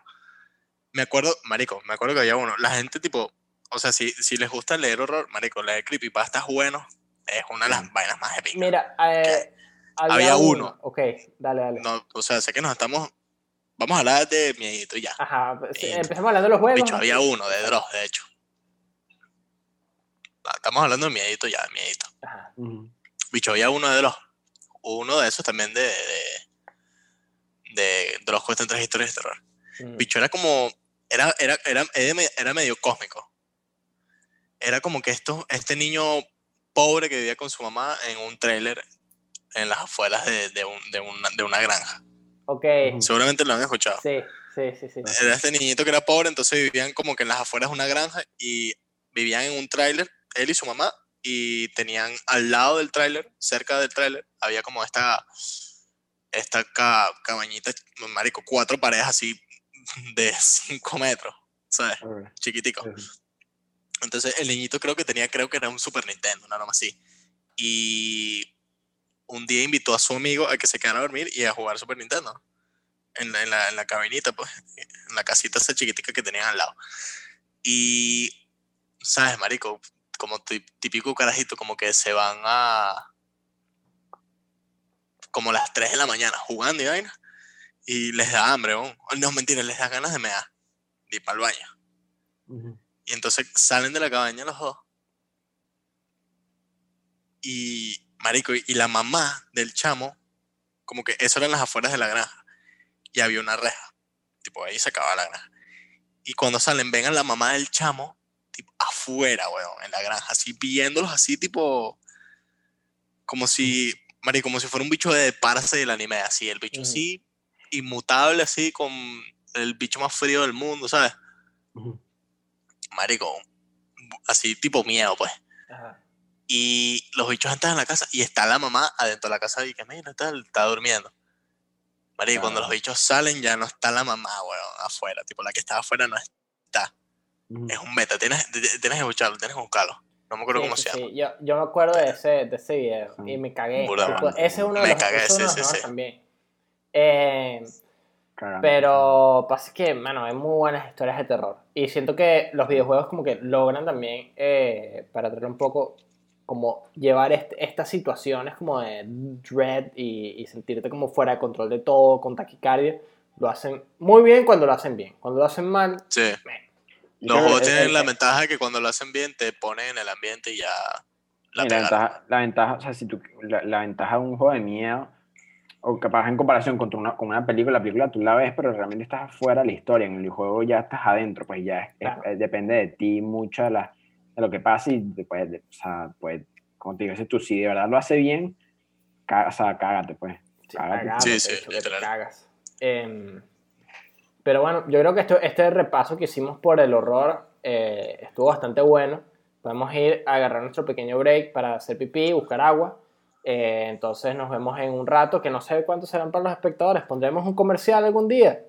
Me acuerdo, marico, me acuerdo que había uno. La gente, tipo, o sea, si, si les gusta leer horror, marico, leer creepypastas bueno es una de las vainas más épicas. Mira, eh, había, Había uno. Ok, dale, dale. No, o sea, sé que nos estamos, vamos a hablar de miedito y ya. Ajá, pues, sí, Eh, empezamos hablando de los juegos. Bicho, había uno de Dross, de hecho. Ah, Estamos hablando de miedito ya, de miedito. Ajá. Bicho, había uno de los. Uno de esos también de. De, de, de los cuentan tres historias de terror. Mm. Bicho, era como. Era, era, era, era me- era medio cósmico. Era como que esto, este niño pobre que vivía con su mamá en un trailer en las afueras de, de, un- de una, de una granja. Ok, Ujú. Seguramente lo han escuchado. sí, sí, sí, sí. Era este niñito que era pobre, entonces vivían como que en las afueras de una granja y vivían en un tráiler, él y su mamá, y tenían al lado del tráiler, cerca del tráiler, había como esta, esta ca- cabañita, marico, cuatro paredes así de cinco metros, ¿sabes? Chiquitico. Entonces el niñito creo que tenía, creo que era un Super Nintendo, nada más así. Y un día invitó a su amigo a que se quedara a dormir y a jugar Super Nintendo. En la, en la, en la cabinita, pues, en la casita esa chiquitica que tenían al lado. Y, ¿sabes, marico? Como típico carajito, como que se van a... Como las 3 de la mañana jugando y vaina. Y les da hambre, ¿no? No, mentira, les da ganas de mear. De ir para el baño. Ujú. Y entonces salen de la cabaña los dos. Y, marico, y la mamá del chamo, como que eso eran las afueras de la granja. Y había una reja. Tipo, ahí se acababa la granja. Y cuando salen, ven a la mamá del chamo, tipo, afuera, weón, en la granja, así viéndolos así, tipo, como si, marico, como si fuera un bicho de parse del anime, así, el bicho Ujú. así, inmutable, así, con el bicho más frío del mundo, ¿sabes? Ujú. marico, así tipo miedo, pues. Ajá. Y los bichos entran en la casa y está la mamá adentro de la casa y que, mira, está, está durmiendo. Marico, cuando Ah. los bichos salen ya no está la mamá, weón, afuera. Tipo, la que estaba afuera no está. Ujú. Es un beta, tienes, tienes que escucharlo, tienes que buscarlo. No me acuerdo Sí, cómo sí, se llama. sí. Yo, yo me acuerdo de ese, de ese video y me cagué. Tipo, ese es uno de Me los, cagué, uno de los también. Eh. Pero pasa que, mano, hay muy buenas historias de terror. Y siento que los videojuegos como que logran también, eh, para traer un poco, como llevar este- estas situaciones como de dread y, y sentirte como fuera de control de todo, con taquicardia. Lo hacen muy bien cuando lo hacen bien. Cuando lo hacen mal, Sí. Los juegos tienen la ventaja de que cuando lo hacen bien te ponen en el ambiente y ya la y la ventaja, la ventaja, o sea, si tú, la, la ventaja de un juego de miedo, o capaz en comparación contra una, con una película, la película tú la ves, pero realmente estás afuera de la historia, en el juego ya estás adentro, pues ya es- Claro. eh, depende de ti mucho de, la, de lo que pasa y después, de, o sea, pues, como te digo, si tú si de verdad lo hace bien, ca- o sea, cágate, pues. Sí, Cágate. Sí, sí, hecho, que te literal. cagas. Em, pero bueno, yo creo que esto, este repaso que hicimos por el horror eh, estuvo bastante bueno. Podemos ir a agarrar nuestro pequeño break para hacer pipí, buscar agua. Eh, entonces nos vemos en un rato, que no sé cuántos serán para los espectadores. Pondremos un comercial algún día.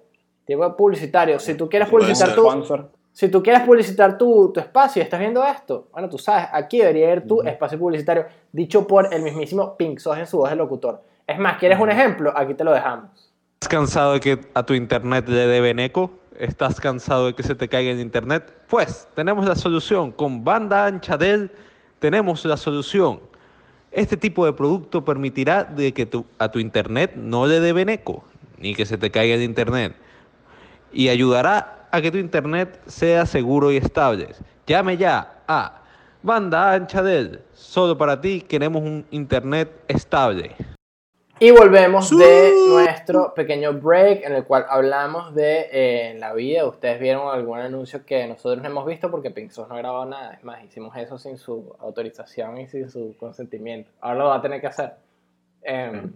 Tipo publicitario. Si tú quieres publicitar tu, si tú quieres publicitar tu, tu espacio y estás viendo esto, bueno, tú sabes, aquí debería ir tu Ujú. espacio publicitario, dicho por el mismísimo Pink Sos en su voz de locutor. Es más, ¿quieres un ejemplo? Aquí te lo dejamos. ¿Estás cansado de que a tu internet le deben eco? ¿Estás cansado de que se te caiga el internet? Pues tenemos la solución. Con banda ancha Dell tenemos la solución. Este tipo de producto permitirá de que tu- a tu internet no le deben eco, ni que se te caiga el internet. Y ayudará a que tu internet sea seguro y estable. Llame ya a banda ancha Dell. Solo para ti queremos un internet estable. Y volvemos de nuestro pequeño break en el cual hablamos de eh, la vida. Ustedes vieron algún anuncio que nosotros no hemos visto porque Pink Sos no grabó nada. Es más, hicimos eso sin su autorización y sin su consentimiento. Ahora lo va a tener que hacer. Em,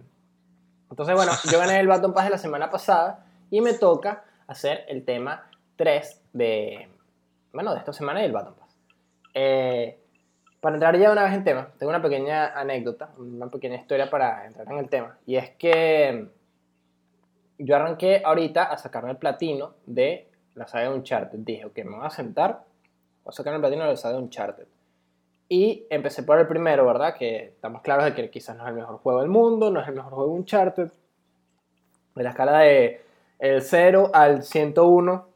entonces, bueno, yo gané el Baton Pass de la semana pasada y me toca hacer el tema 3 de, bueno, de esta semana y el Baton Pass. Eh, para entrar ya una vez en tema, tengo una pequeña anécdota, una pequeña historia para entrar en el tema. Y es que yo arranqué ahorita a sacarme el platino de la saga de Uncharted. Dije, ok, me voy a sentar, voy a sacarme el platino de la saga de Uncharted. Y empecé por el primero, ¿verdad? Que estamos claros de que quizás no es el mejor juego del mundo, no es el mejor juego de Uncharted. De la escala de el 0 al 101,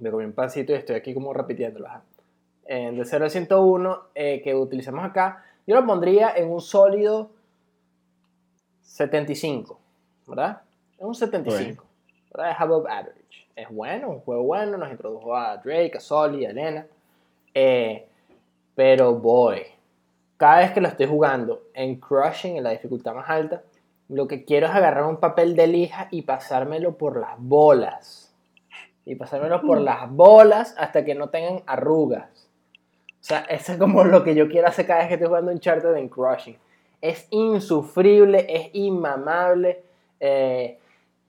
me comí un pancito y estoy aquí como repitiéndolo. Eh, de 0 al 101 eh, que utilizamos acá, yo lo pondría en un sólido 75, ¿verdad? Es un 75, ¿verdad? Es above average. Es bueno, un juego bueno, nos introdujo a Drake, a Sully, a Elena. Eh, pero, boy, cada vez que lo estoy jugando en Crushing, en la dificultad más alta, lo que quiero es agarrar un papel de lija y pasármelo por las bolas. Y pasármelo por las bolas hasta que no tengan arrugas. O sea, eso es como lo que yo quiero hacer cada vez que estoy jugando Uncharted en Crushing. Es insufrible, es inmamable. eh,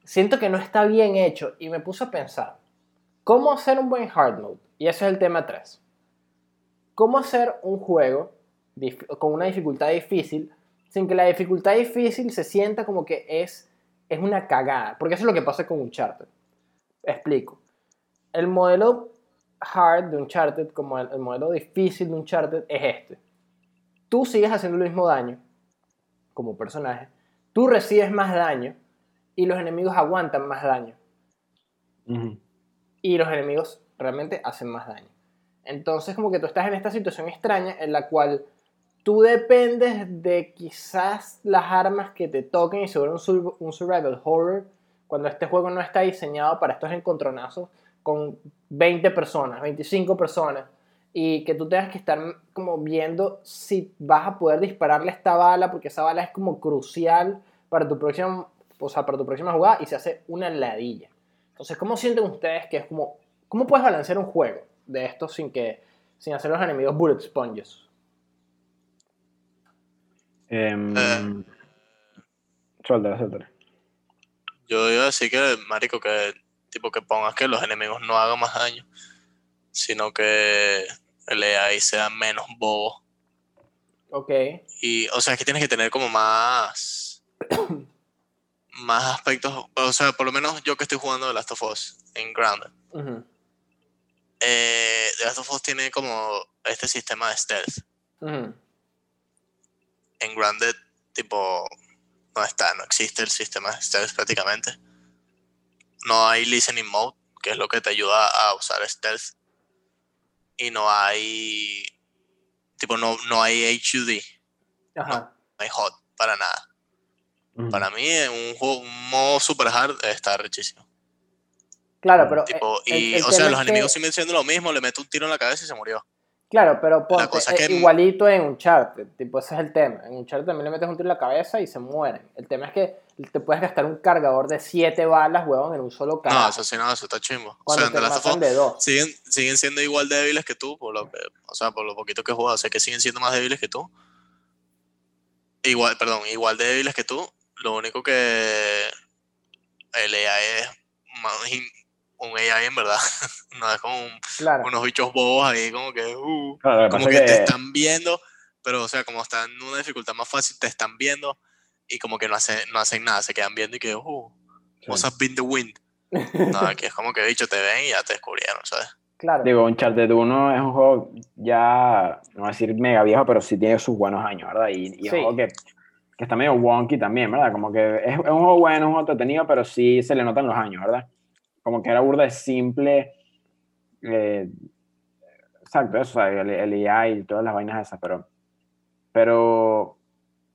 siento que no está bien hecho. Y me puse a pensar, ¿cómo hacer un buen hard mode? Y ese es el tema 3. ¿Cómo hacer un juego con una dificultad difícil sin que la dificultad difícil se sienta como que es, es una cagada? Porque eso es lo que pasa con Uncharted. Explico. El modelo hard de Uncharted, como el, el modelo difícil de Uncharted, es este. Tú sigues haciendo el mismo daño como personaje, tú recibes más daño y los enemigos aguantan más daño y los enemigos realmente hacen más daño. Entonces como que tú estás en esta situación extraña en la cual tú dependes de quizás las armas que te toquen y sobre un, sur- un survival horror cuando este juego no está diseñado para estos encontronazos con 20 personas, 25 personas y que tú tengas que estar como viendo si vas a poder dispararle esta bala porque esa bala es como crucial para tu próxima, o sea, para tu próxima jugada y se hace una ladilla. Entonces, ¿cómo sienten ustedes que es como cómo puedes balancear un juego de esto sin que sin hacer los enemigos bullet sponges? Em, Eh. Suéltala, suéltala. Yo iba a decir que, marico, que tipo que pongas que los enemigos no hagan más daño, sino que el AI sea menos bobo. Ok. Y, o sea, es que tienes que tener como más. más aspectos. O sea, por lo menos yo que estoy jugando The Last of Us en Grounded. Ujú, Eh, The Last of Us tiene como este sistema de stealth. ujú. En Grounded, tipo, no está, no existe el sistema de stealth prácticamente. No hay listening mode, que es lo que te ayuda a usar stealth. Y no hay. Tipo, no, no hay HUD, Ajá. no hay HOT, para nada. Ujú. Para mí, en un juego, un modo super hard está rechísimo. Claro, pero. Tipo, eh, el- y, el o sea, los es que- enemigos siguen siendo lo mismo, le meto un tiro en la cabeza y se murió. Claro, pero ponte, cosa eh, que- igualito en Uncharted, tipo, ese es el tema. En Uncharted también le metes un tiro en la cabeza y se mueren. El tema es que te puedes gastar un cargador de 7 balas, huevón, en un solo No, carajo. eso sí, no, eso está chimbo. O cuando sea, te matan de dos. siguen, siguen siendo igual de débiles que tú, por lo que, o sea, por lo poquito que he jugado, sé que siguen siendo más débiles que tú. Igual, perdón, igual de débiles que tú. Lo único que el AI es más in- un AI en verdad. no es como un- Claro. unos bichos bobos ahí como que, uh, Claro, que como que es te que- están viendo, pero o sea, como están en una dificultad más fácil, te están viendo y como que no hacen, no hacen nada, se quedan viendo y que, uh, must have been the wind. No, aquí es como que bicho te ven y ya te descubrieron, ¿sabes? Claro. Digo, Uncharted 1 es un juego ya, no voy a decir mega viejo, pero sí tiene sus buenos años, ¿verdad? Y, y es Sí. un juego que, que está medio wonky también, ¿verdad? Como que es, es un juego bueno, es un juego entretenido, pero sí se le notan los años, ¿verdad? Como que era burda de simple. eh, exacto, eso, el, el AI y todas las vainas esas, pero, pero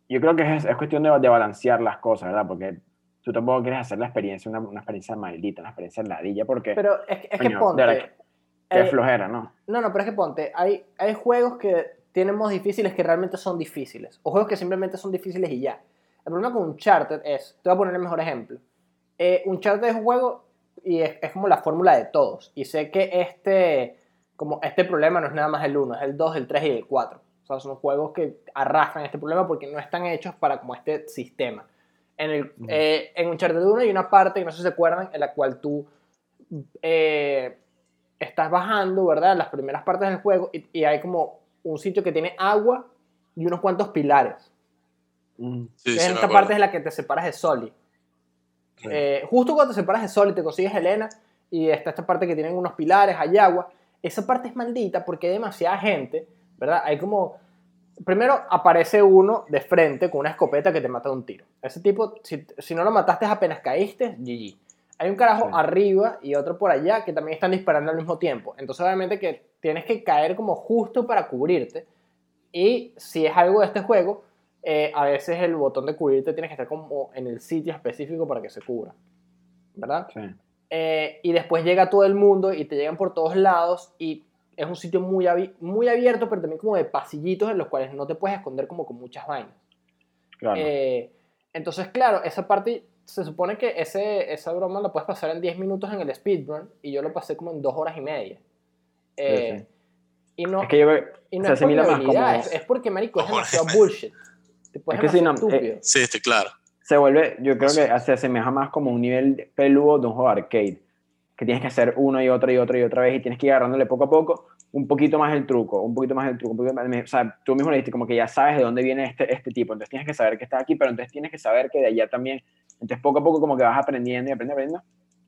yo creo que es, es cuestión de, de balancear las cosas, ¿verdad? Porque tú tampoco quieres hacer la experiencia una, una experiencia maldita, una experiencia ladilla, porque Pero es, que- es que Coño, de ponte. verdad qué eh, flojera, ¿no? No, no, pero es que ponte, hay, hay juegos que tienen modos difíciles que realmente son difíciles, o juegos que simplemente son difíciles y ya. El problema con Uncharted es, te voy a poner el mejor ejemplo. Eh, Uncharted es un juego y es, es como la fórmula de todos, y sé que este, como este problema no es nada más el 1, es el 2, el 3 y el 4. O sea, son juegos que arrastran este problema porque no están hechos para como este sistema. En, el, Ujú. eh, en Uncharted 1 hay una parte, que no sé si se acuerdan, en la cual tú eh, estás bajando, ¿verdad? Las primeras partes del juego y, y hay como un sitio que tiene agua y unos cuantos pilares. Mm, Sí, esta parte es la que te separas de Soli. sí. Eh, justo cuando te separas de Soli te consigues Helena y está esta parte que tienen unos pilares, hay agua. Esa parte es maldita porque hay demasiada gente, ¿verdad? Hay como... Primero aparece uno de frente con una escopeta que te mata de un tiro. Ese tipo, si, si no lo mataste apenas caíste, GG. Hay un carajo Sí. arriba y otro por allá que también están disparando al mismo tiempo. Entonces obviamente que tienes que caer como justo para cubrirte. Y si es algo de este juego, eh, a veces el botón de cubrirte tiene que estar como en el sitio específico para que se cubra. ¿Verdad? sí. Eh, y después llega todo el mundo y te llegan por todos lados y es un sitio muy, abi- muy abierto, pero también como de pasillitos en los cuales no te puedes esconder como con muchas vainas. Claro. Eh, entonces, claro, esa parte se supone que ese, esa broma la puedes pasar en 10 minutos en el speedrun y yo lo pasé como en 2 horas y media. Eh, sí. Y no, es que yo creo y no se es por más como- es, es porque, marico, es demasiado bullshit. Tipo, es Es que si no, eh, estúpido. Sí, estoy claro. se vuelve, yo creo Sí. que se asemeja más como un nivel peludo de un juego arcade, que tienes que hacer una y otra y otra y otra vez y tienes que ir agarrándole poco a poco un poquito más el truco, un poquito más el truco, un más, o sea, tú mismo le dijiste como que ya sabes de dónde viene este, este tipo, entonces tienes que saber que está aquí, pero entonces tienes que saber que de allá también, entonces poco a poco como que vas aprendiendo y aprendiendo, aprendiendo,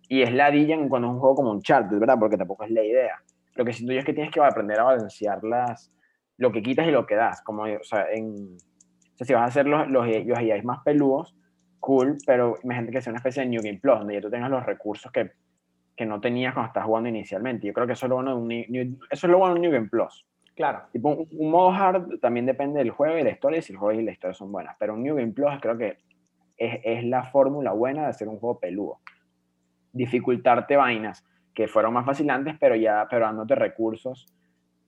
y es ladilla en cuando es un juego como un chart, ¿verdad? Porque tampoco es la idea. Lo que siento yo es que tienes que aprender a balancear las, lo que quitas y lo que das, como, o sea, en, o sea, si vas a hacer los, los, los AIs más peludos, cool, pero imagínate que sea una especie de New Game Plus, donde ya tú tengas los recursos que, que no tenías cuando estás jugando inicialmente. Yo creo que eso es lo bueno de un, New- eso es lo bueno de un New Game Plus. Claro. Tipo, un, un modo hard también depende del juego y la historia, y si el juego y la historia son buenas. Pero un New Game Plus creo que es, es la fórmula buena de hacer un juego peludo. Dificultarte vainas que fueron más fáciles antes, pero ya pero dándote recursos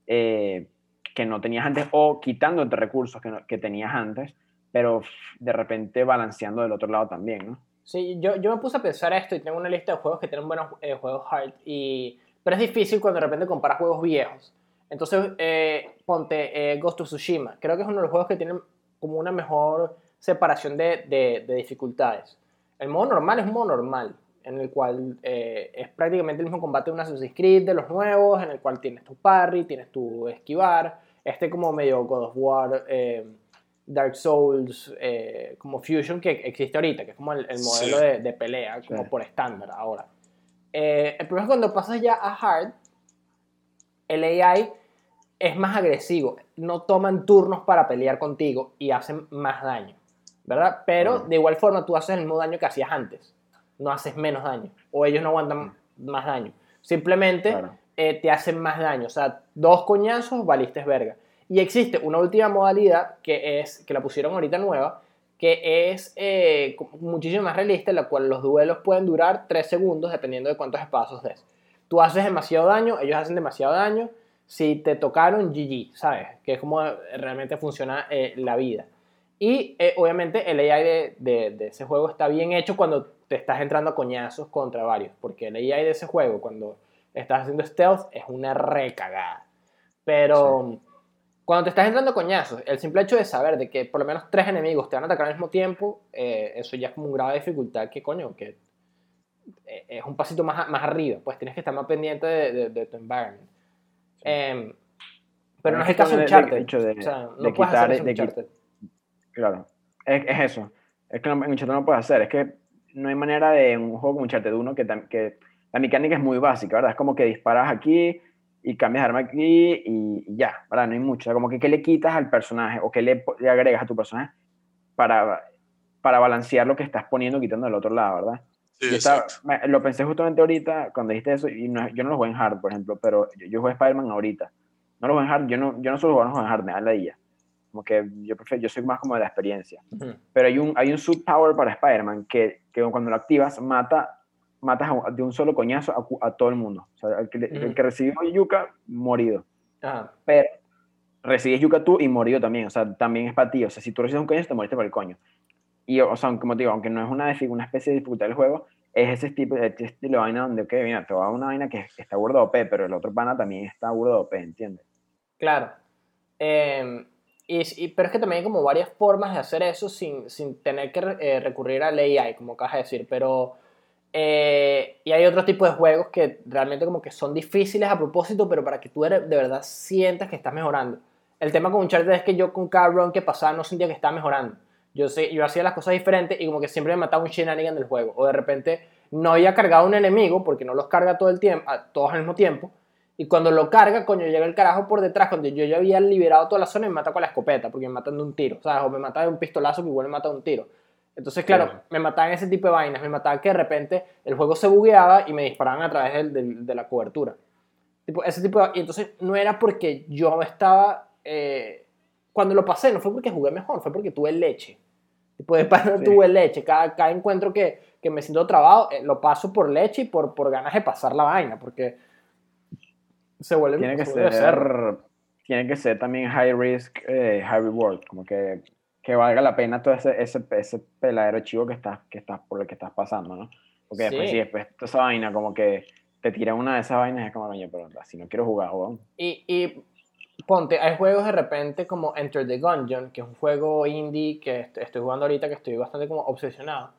eh, que no tenías antes, o quitándote recursos que, no- que tenías antes, pero de repente balanceando del otro lado también, ¿no? Sí, yo, yo me puse a pensar esto y tengo una lista de juegos que tienen buenos eh, juegos hard, y, pero es difícil cuando de repente comparas juegos viejos. Entonces, eh, ponte eh, Ghost of Tsushima. Creo que es uno de los juegos que tienen como una mejor separación de, de- de dificultades. El modo normal es un modo normal, en el cual eh, es prácticamente el mismo combate de un Assassin's Creed de los nuevos, en el cual tienes tu parry, tienes tu esquivar, este como medio God of War, eh, Dark Souls, eh, como Fusion que existe ahorita, que es como el, el modelo Sí. de, de pelea, como Sí. por estándar ahora. Eh, el problema es cuando pasas ya a Hard, el AI es más agresivo, no toman turnos para pelear contigo y hacen más daño, ¿verdad? Pero de igual forma tú haces el mismo daño que hacías antes. no haces menos daño. O ellos no aguantan más daño. Simplemente Claro. eh, te hacen más daño. O sea, dos coñazos, valiste verga. Y existe una última modalidad que es, que la pusieron ahorita nueva, que es eh, muchísimo más realista, en la cual los duelos pueden durar 3 segundos dependiendo de cuántos espacios des. Tú haces demasiado daño, ellos hacen demasiado daño. Si te tocaron, GG, ¿sabes? Que es como realmente funciona eh, la vida. Y eh, obviamente el AI de, de- de ese juego está bien hecho cuando te estás entrando a coñazos contra varios. Porque el AI de ese juego, cuando estás haciendo stealth, es una recagada. Pero cuando te estás entrando coñazos, el simple hecho de saber de que por lo menos tres enemigos te van a atacar al mismo tiempo, eh, eso ya es como un grado de dificultad que coño, que eh, es un pasito más, más arriba. Pues tienes que estar más pendiente de, de- de tu environment. Em, pero no es el caso de Uncharted. de- o sea, no de quitar- hacer en de qui- Uncharted. Claro, es, es eso. Es que en Uncharted no lo puedes hacer. Es que no hay manera de un juego como Uncharted 1 que, que la mecánica es muy básica, ¿verdad? Es como que disparas aquí y cambias de arma aquí y, y ya, ¿verdad? No hay mucho. O sea, como que qué le quitas al personaje o qué le, le agregas a tu personaje para, para balancear lo que estás poniendo y quitando del otro lado, ¿verdad? Sí, estaba- lo pensé justamente ahorita cuando dijiste eso y no- yo no lo jugué en hard, por ejemplo, pero yo, yo jugué Spider-Man ahorita. No lo jugué en hard, yo no, yo no solo juego en hard, me da la idea. Como que yo prefiero, yo soy más como de la experiencia. Ujú. Pero hay un, hay un suit power para Spider-Man que, que cuando lo activas mata matas a de un solo coñazo a, a todo el mundo. O sea, el que, le- el que recibió Yuka, morido. Pero recibes Yuka tú y morido también. O sea, también es para ti. O sea, si tú recibes un coñazo, te moriste por el coño. Y, o sea, como te digo, aunque no es una, una especie de dificultad del juego, es ese tipo ese estilo de vaina donde, ok, mira, te va una vaina que está burda OP, pero el otro pana también está burda OP, ¿entiendes? Claro. Eh, y, y- pero es que también hay como varias formas de hacer eso sin, sin tener que eh, recurrir al AI, como acabas de decir. Pero. Eh, y hay otro tipo de juegos que realmente como que son difíciles a propósito, pero para que tú de verdad sientas que estás mejorando. El tema con Uncharted es que yo con cada run que pasaba no sentía que estaba mejorando. Yo, sé, yo hacía las cosas diferentes y como que siempre me mataba un shenanigan del juego. O de repente no había cargado un enemigo, porque no los carga todo el tiempo, a- todos al mismo tiempo. Y cuando lo carga, coño, llega el carajo por detrás, cuando yo ya había liberado toda la zona y me mata con la escopeta, porque me matan de un tiro, ¿sabes? O me mata de un pistolazo que igual me mata de un tiro. Entonces, claro, Claro. me mataban ese tipo de vainas, me mataban que de repente el juego se bugueaba y me disparaban a través del- del- de la cobertura. Tipo, ese tipo de- y entonces no era porque yo estaba... eh, cuando lo pasé, no fue porque jugué mejor, fue porque tuve leche. Tipo, de pana Sí. tuve leche. Cada, cada encuentro que, que me siento trabado, eh, lo paso por leche y por, por ganas de pasar la vaina, porque se vuelve Tiene que se vuelve ser, tiene que ser también high risk, eh, high reward, como que, que valga la pena todo ese, ese, ese peladero chivo que estás, que estás, por el que estás pasando, ¿no? Porque después, Sí. si después toda esa vaina, como que te tira una de esas vainas, es como, coño, pero si no quiero jugar, weón. Y, y ponte, hay juegos de repente como Enter the Gungeon, que es un juego indie que est- estoy jugando ahorita, que estoy bastante como obsesionado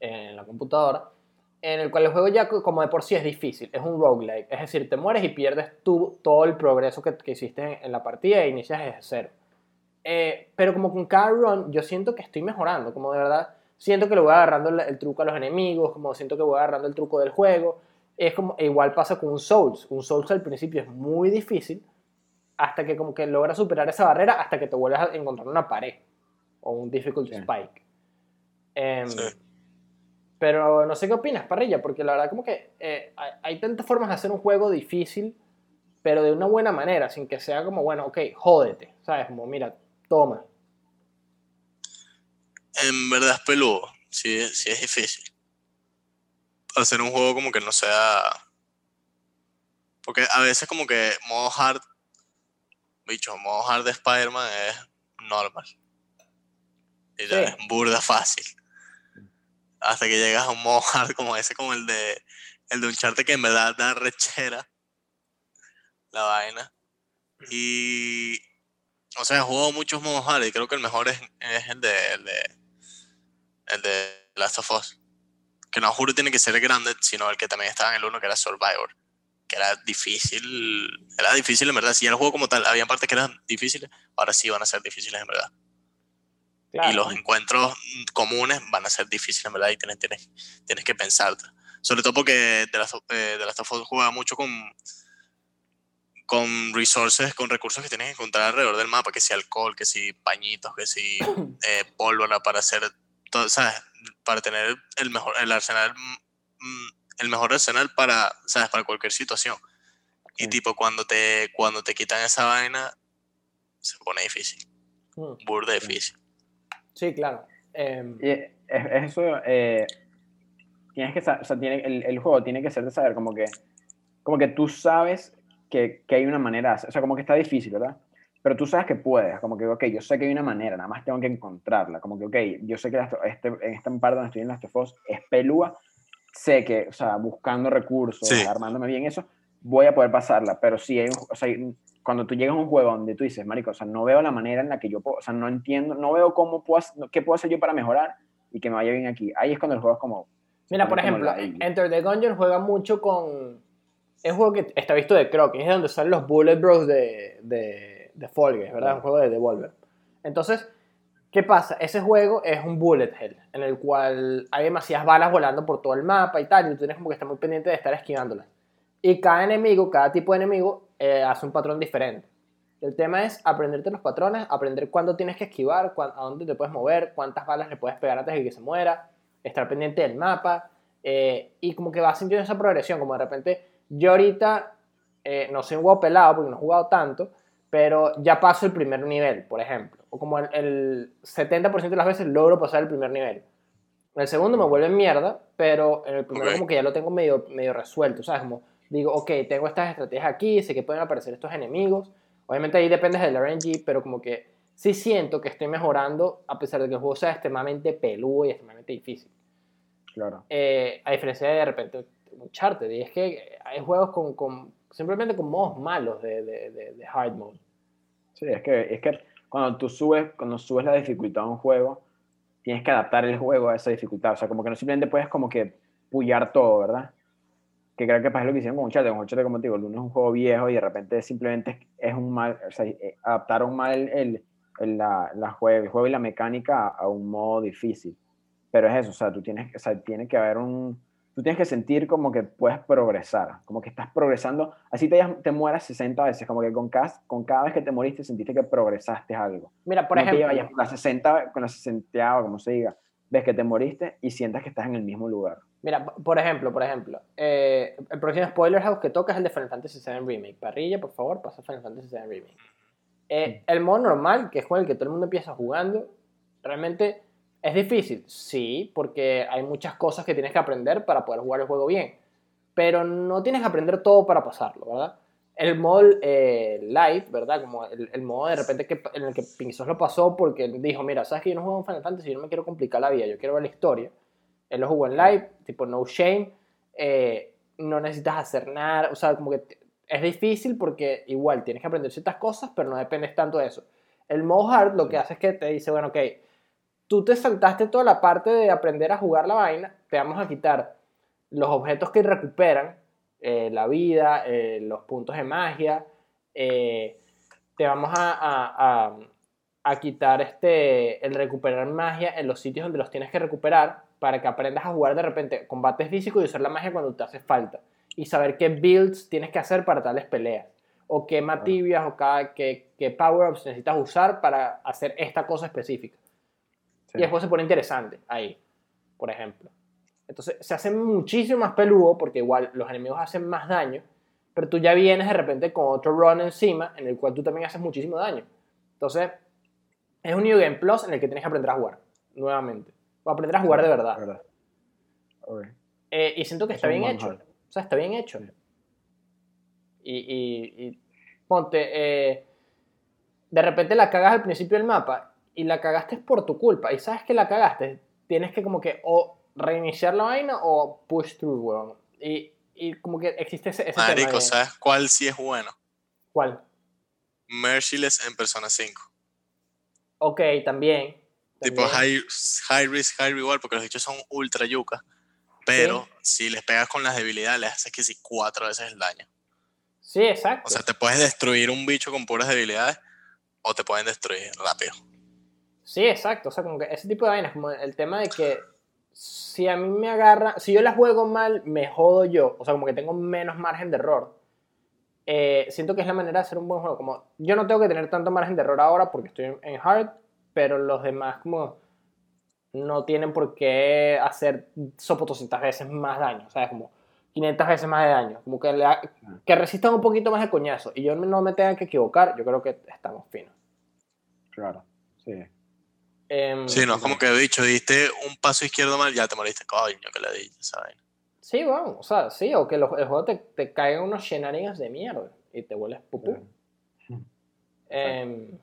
en la computadora, en el cual el juego ya co- como de por sí es difícil, es un roguelike, es decir, te mueres y pierdes tú todo el progreso que, que hiciste en, en la partida e inicias desde cero. Eh, pero como con cada run yo siento que estoy mejorando, como de verdad siento que le voy agarrando el, el truco a los enemigos, como siento que voy agarrando el truco del juego. Es como, e igual pasa con un Souls. Un Souls al principio es muy difícil hasta que como que logras superar esa barrera hasta que te vuelves a encontrar una pared o un difficult Sí. spike. Em, Sí. Pero no sé qué opinas, Parrilla, porque la verdad como que eh, hay, hay tantas formas de hacer un juego difícil, pero de una buena manera, sin que sea como, bueno, ok, jódete, ¿sabes? Como, mira, toma. En verdad es peludo, sí, sí es difícil. Hacer un juego como que no sea... Porque a veces como que modo hard, bicho, modo hard de Spider-Man es normal. Y ya Sí. es burda fácil. Hasta que llegas a un modo hard como ese, como el de el de Uncharted que en verdad da rechera la vaina. Y o sea, he jugado muchos modos hard y creo que el mejor es, es el de el de el de Last of Us. Que no juro tiene que ser el grande, sino el que también estaba en el uno que era Survivor. Que era difícil. Era difícil en verdad. Si el juego como tal, había partes que eran difíciles, ahora sí van a ser difíciles en verdad. Claro. Y los encuentros comunes van a ser difíciles en verdad y tienes, tienes, tienes que pensarte. Sobre todo porque The Last of, eh, The Last of Us juega mucho con, con resources, con recursos que tienes que encontrar alrededor del mapa, que si alcohol, que si pañitos, que si eh, pólvora para hacer to- ¿sabes? Para tener el mejor, el arsenal, mm, el mejor arsenal para, ¿sabes? Para cualquier situación. Y Sí. tipo, cuando te, cuando te quitan esa vaina, se pone difícil, Mm, burda difícil. Sí, claro. Em, Y es, es eso, eh, tienes que o sea, tiene, el, el juego tiene que ser de saber como que, como que tú sabes que, que hay una manera, o sea, como que está difícil, ¿verdad? Pero tú sabes que puedes, como que, ok, yo sé que hay una manera, nada más tengo que encontrarla, como que, ok, yo sé que of- este, en esta parte donde estoy en Last of Us es pelúa, sé que, o sea, buscando recursos, Sí. armándome bien eso, voy a poder pasarla, pero si hay, o sea, cuando tú llegas a un juego donde tú dices, marico, o sea, no veo la manera en la que yo puedo, o sea, no entiendo, no veo cómo puedo, qué puedo hacer yo para mejorar y que me vaya bien aquí. Ahí es cuando el juego es como... Mira, por ejemplo. Enter the Gungeon juega mucho con. Es un juego que está visto de Croc, es donde salen los Bullet Bros de, de, de Fall Guys, ¿verdad? Un juego de Devolver. Entonces, ¿qué pasa? Ese juego es un bullet hell, en el cual hay demasiadas balas volando por todo el mapa y tal, y tú tienes como que estar muy pendiente de estar esquivándolas. Y cada enemigo, cada tipo de enemigo, eh, hace un patrón diferente. El tema es aprenderte los patrones, aprender cuándo tienes que esquivar, cuán- a dónde te puedes mover, cuántas balas le puedes pegar antes de que se muera, estar pendiente del mapa, eh, y como que vas sintiendo esa progresión, como de repente, yo ahorita eh, no soy un huevo pelado porque no he jugado tanto, pero ya paso el primer nivel, por ejemplo, o como el, el 70% de las veces logro pasar el primer nivel. En el segundo me vuelve mierda, pero en el primero Ok. como que ya lo tengo medio, medio resuelto, ¿sabes? Como digo, ok, tengo estas estrategias aquí, sé que pueden aparecer estos enemigos. Obviamente ahí depende del RNG, pero como que sí siento que estoy mejorando a pesar de que el juego sea extremadamente peludo y extremadamente difícil. Claro. Eh, a diferencia de de repente Uncharted, y es que hay juegos con, con simplemente con modos malos de, de, de, de hard mode. Sí, es que, es que cuando tú subes, cuando subes la dificultad a un juego, tienes que adaptar el juego a esa dificultad. O sea, como que no simplemente puedes como que pullar todo, ¿verdad? Que creo que pasa lo que hicieron con Uncharted. Con Uncharted, como te digo, el uno es un juego viejo y de repente simplemente es un mal, o sea, eh, adaptaron mal el, el, la, la juego, el juego y la mecánica a, a un modo difícil. Pero es eso, o sea, tú tienes, o sea, tiene que haber un, tú tienes que sentir como que puedes progresar, como que estás progresando, así te, te mueras 60 veces, como que con cada, con cada vez que te moriste sentiste que progresaste algo. Mira, por no te ejemplo, vayas con la 60, con la 60, como se diga, ves que te moriste y sientas que estás en el mismo lugar. Mira, por ejemplo, por ejemplo, eh, el próximo Spoiler House que toca es el de Final Fantasy VII Remake. Parrilla, por favor, pasa Final Fantasy VII Remake. Eh, el modo normal, que es con el que todo el mundo empieza jugando, realmente es difícil, sí, porque hay muchas cosas que tienes que aprender para poder jugar el juego bien, pero no tienes que aprender todo para pasarlo, ¿verdad? El modo eh, light, ¿verdad? Como el, el, modo de repente que, en el que Pinzos lo pasó porque dijo, mira, sabes que yo no juego en Final Fantasy, yo no me quiero complicar la vida, yo quiero ver la historia. Él lo jugó en live, tipo no shame, eh, no necesitas hacer nada, o sea, como que es difícil porque igual tienes que aprender ciertas cosas, pero no dependes tanto de eso. El modo hard lo que hace es que te dice, bueno, ok, tú te saltaste toda la parte de aprender a jugar la vaina, te vamos a quitar los objetos que recuperan, eh, la vida, eh, los puntos de magia, eh, te vamos a, a, a, a, quitar este, el recuperar magia en los sitios donde los tienes que recuperar para que aprendas a jugar de repente combate físico y usar la magia cuando te hace falta. Y saber qué builds tienes que hacer para tales peleas. O qué mativias o cada, qué, qué power-ups necesitas usar para hacer esta cosa específica. Sí. Y después se pone interesante ahí, por ejemplo. Entonces se hace muchísimo más peludo porque igual los enemigos hacen más daño, pero tú ya vienes de repente con otro run encima en el cual tú también haces muchísimo daño. Entonces es un New Game Plus en el que tienes que aprender a jugar nuevamente. O aprender a jugar de verdad. verdad. Okay. Eh, y siento que está bien hecho. O sea, está bien hecho. Sí. Y, y, y, ponte, eh, de repente la cagas al principio del mapa y la cagaste por tu culpa. Y sabes que la cagaste, tienes que como que o reiniciar la vaina o push through, weón. Y, y como que existe ese, ese Marico, tema de, ¿sabes cuál sí es bueno? ¿Cuál? Merciless en Persona 5. Ok, también. Tipo también. high, high risk, high reward, porque los dichos son ultra yuca. Pero sí. si les pegas con las debilidades, les haces que si cuatro veces el daño. Sí, exacto. O sea, te puedes destruir un bicho con puras debilidades o te pueden destruir rápido. Sí, exacto. O sea, como que ese tipo de vainas, como el tema de que si a mí me agarra, si yo la juego mal, me jodo yo. O sea, como que tengo menos margen de error. Eh, siento que es la manera de hacer un buen juego. Como yo no tengo que tener tanto margen de error ahora porque estoy en hard, pero los demás como no tienen por qué hacer sopotoscientas veces más daño, ¿sabes? Como 500 veces más de daño, como que, le ha- que resistan un poquito más de coñazo y yo no me tenga que equivocar, yo creo que estamos finos. Claro, sí. Em, Sí, no es como que dicho, diste un paso izquierdo mal, ya te moriste, coño, que le di, ¿sabes? Sí, bueno, o sea, sí, o que los- el juego te, te caigan unos shenanigans de mierda y te vuelves pupú. Claro. Em,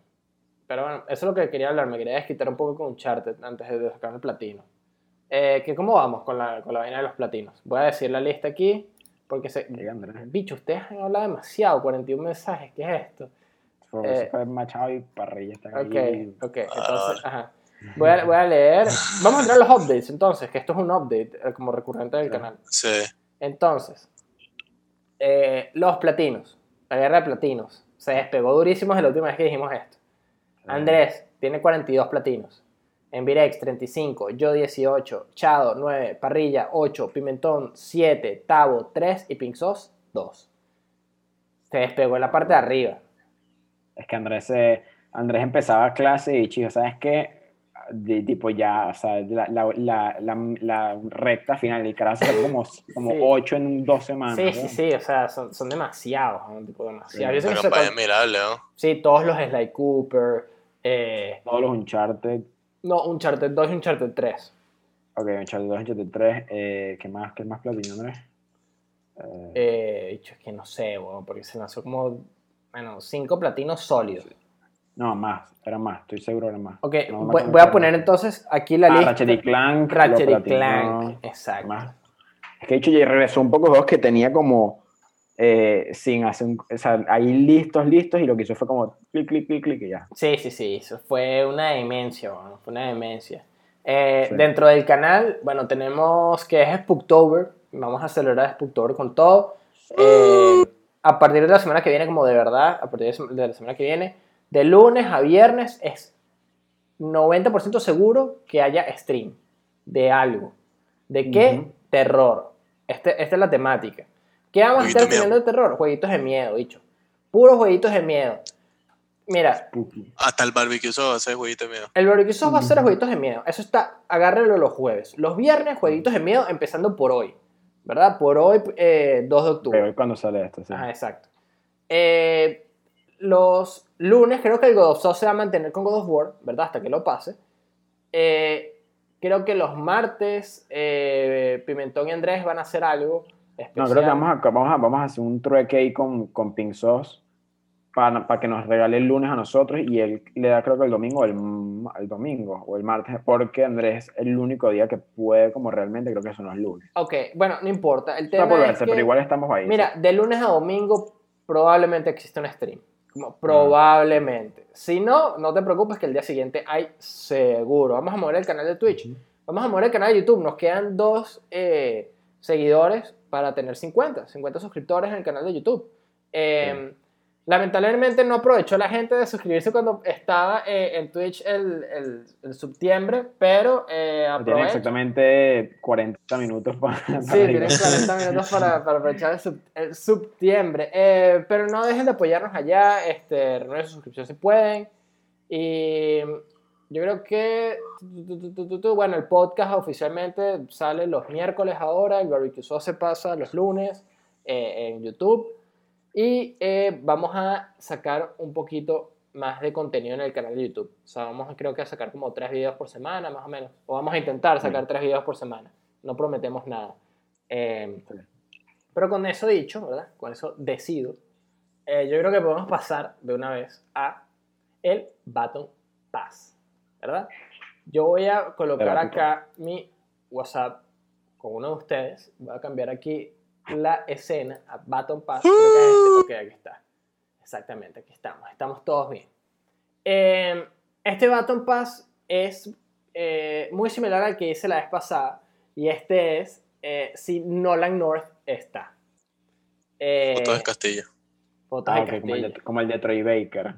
pero bueno, eso es lo que quería hablar, me quería desquitar un poco con Uncharted antes de sacar el platino. Eh, que ¿Cómo vamos con la, con la vaina de los platinos? Voy a decir la lista aquí, porque se... Sí. Bicho, ustedes han hablado demasiado, 41 mensajes, ¿qué es esto? Eh, fue Machado y Parrilla están Ok, ahí. ok, Ah, entonces, vale. ajá. Voy a, voy a leer, vamos a entrar a los updates entonces, que esto es un update eh, como recurrente del canal. Sí. Entonces, eh, los platinos, la guerra de platinos, se despegó durísimo desde la última vez que dijimos esto. Andrés tiene 42 platinos. Envirex 35, yo 18, Chado 9, Parrilla 8, Pimentón 7, Tavo 3 y Sauce 2. Se despegó en la parte de arriba. Es que Andrés, eh, Andrés empezaba clase y chico, ¿sabes qué? De, tipo ya, o sea, la, la, la, la, la recta final, el carajo como, como Sí. 8 en dos semanas. Sí, ¿no? sí, sí, o sea, son, son demasiados, ¿no? Tipo, demasiados. Yo sé que para con- admirable, ¿no? sí, todos los Sly Cooper, eh, Todos los Uncharted, no, Uncharted 2 y Uncharted 3. ok, Uncharted 2, Uncharted 3, eh, ¿qué más, qué más platino, Andrés? Eh, Eh, dicho, es que no sé, weón, porque se lanzó como, bueno, cinco platinos sólidos. No, más, era más, estoy seguro era más. Ok, No voy, a poner entonces aquí la Ah, lista. Ratchet y Clank. Ratchet y Clank, exacto. más. Es que de hecho ya regresó un poco juegos que tenía como eh, sin hacer un, o sea, ahí listos, listos, y lo que hizo fue como clic, clic, clic, clic y ya. Sí, sí, sí, eso fue una demencia, weón, fue una demencia. Eh, Sí. Dentro del canal, bueno, tenemos que es Spooktober, vamos a acelerar Spooktober con todo. Eh, a partir de la semana que viene, como de verdad, a partir de la semana que viene, de lunes a viernes es 90% seguro que haya stream de algo. ¿De qué? Terror. Este, esta es la temática. ¿Qué vamos a estar teniendo de terror? Jueguitos de miedo, dicho. Puros jueguitos de miedo. Mira. Hasta el barbecue sauce va a ser jueguito de miedo. el barbecue sauce va a ser jueguitos de miedo. Eso está, agárrenlo los jueves. Los viernes, jueguitos de miedo, empezando por hoy. ¿Verdad? Por hoy, eh, 2 de octubre. Pero cuando sale esto, sí. Ajá, exacto. Eh, los lunes creo que el God of War se va a mantener con God of War, ¿verdad? Hasta que lo pase. Eh, creo que los martes eh, Pimentón y Andrés van a hacer algo especial. No, creo que vamos a, vamos a, vamos a hacer un trueque ahí con, con Pink Sauce para, para que nos regale el lunes a nosotros y él le da creo que el domingo, el, el domingo o el martes, porque Andrés es el único día que puede como realmente, creo que son los lunes. Ok, bueno, no importa. El Está tema por es verse, que, pero igual estamos ahí. mira, de lunes a domingo probablemente existe un stream. Probablemente. Si no, no te preocupes que el día siguiente hay seguro. Vamos a mover el canal de Twitch. Vamos a mover el canal de YouTube. Nos quedan dos eh, seguidores para tener 50, 50 suscriptores en el canal de YouTube. Eh, Lamentablemente no aprovechó la gente de suscribirse cuando estaba eh, en Twitch el, el, el septiembre, pero eh, Tienen exactamente 40 minutos para... para Sí, ir. tienes 40 minutos para, para aprovechar el, sub- el septiembre. Eh, pero no dejen de apoyarnos allá, este, renueven su suscripción si pueden. Y yo creo que, bueno, el podcast oficialmente sale los miércoles ahora, el barbecue se pasa los lunes eh, en YouTube. Y eh, vamos a sacar un poquito más de contenido en el canal de YouTube. O sea, vamos a, creo que a sacar como tres videos por semana, más o menos. O vamos a intentar sacar tres videos por semana. No prometemos nada. Eh, pero con eso dicho, ¿verdad? Con eso decido. eh, yo creo que podemos pasar de una vez a el Baton Pass, ¿verdad? Yo voy a colocar acá mi WhatsApp con uno de ustedes. Voy a cambiar aquí la escena a Baton Pass. Creo que es este. Ok, aquí está. Exactamente, aquí estamos. Estamos todos bien. Eh, este Baton Pass es eh, muy similar al que hice la vez pasada. Y este es eh, si Nolan North está. Eh, Foto de Castillo. fotos Ah, de ok, como, el de, Castillo. como el de Troy Baker.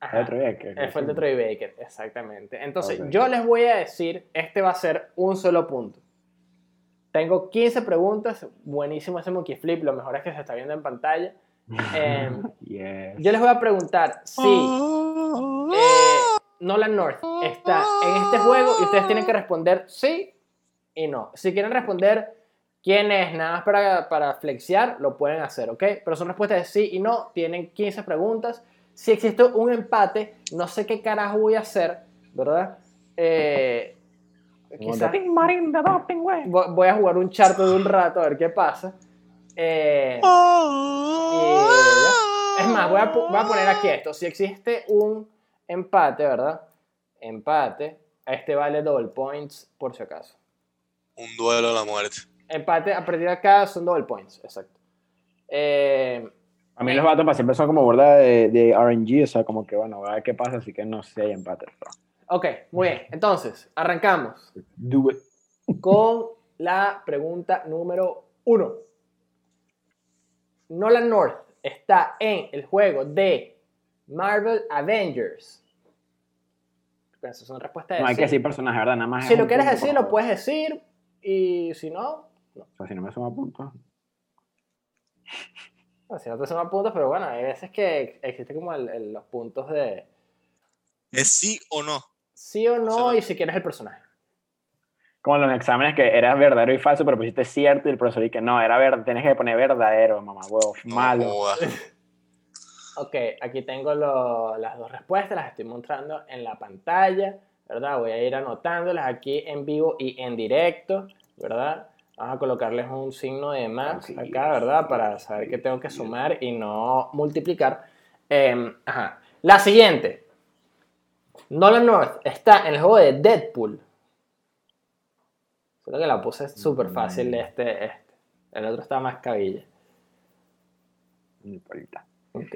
Ajá. ¿El de Troy Baker? Fue el de Troy Baker, exactamente. Entonces, Ok. yo les voy a decir, este va a ser un solo punto. Tengo 15 preguntas, buenísimo ese monkey flip, lo mejor es que se está viendo en pantalla. Em, Yes. yo les voy a preguntar si eh, Nolan North está en este juego y ustedes tienen que responder sí y no. Si quieren responder quién es, nada más para, para flexear, lo pueden hacer, ¿ok? Pero son respuestas de sí y no, tienen 15 preguntas. Si existe un empate, no sé qué carajo voy a hacer, ¿verdad? Eh, quizás voy voy a jugar un charto de un rato a ver qué pasa. Eh, y ya. Es más, voy a, voy a poner aquí esto. Si existe un empate, ¿verdad? Empate. Este vale double points, por si acaso. Un duelo a la muerte. Empate a partir de acá son double points, exacto. Eh, A mí los vatos para siempre son como borda de, de RNG, o sea, como que bueno, a ver qué pasa, así que no sé si hay empate. pero ok, muy bien. Entonces, arrancamos Do it. con la pregunta número uno. Nolan North está en el juego de Marvel Avengers. Esas son respuestas de No hay sí. que decir personaje, ¿verdad? Nada más. Si lo quieres punto, decir, lo puedes decir. Y si no, no. O sea, si no me suma puntos. No, Si no te suman puntos, pero bueno, hay veces que existen como el- el- los puntos de ¿Es sí o no? Sí o no Sí. y si quieres el personaje. Como en los exámenes que era verdadero y falso, pero pusiste cierto y el profesor dice que no, era verdadero, tienes que poner verdadero, mamá, huevo, malo. joda. Ok, aquí tengo lo- las dos respuestas, las estoy mostrando en la pantalla, ¿verdad? Voy a ir anotándolas aquí en vivo y en directo, ¿verdad? Vamos a colocarles un signo de más Sí. acá, ¿verdad? Para saber que tengo que sumar y no multiplicar. Em, ajá. La siguiente. Nolan North está en el juego de Deadpool. Creo que la puse súper fácil este, este. El otro está más cabilla. No importa. Ok.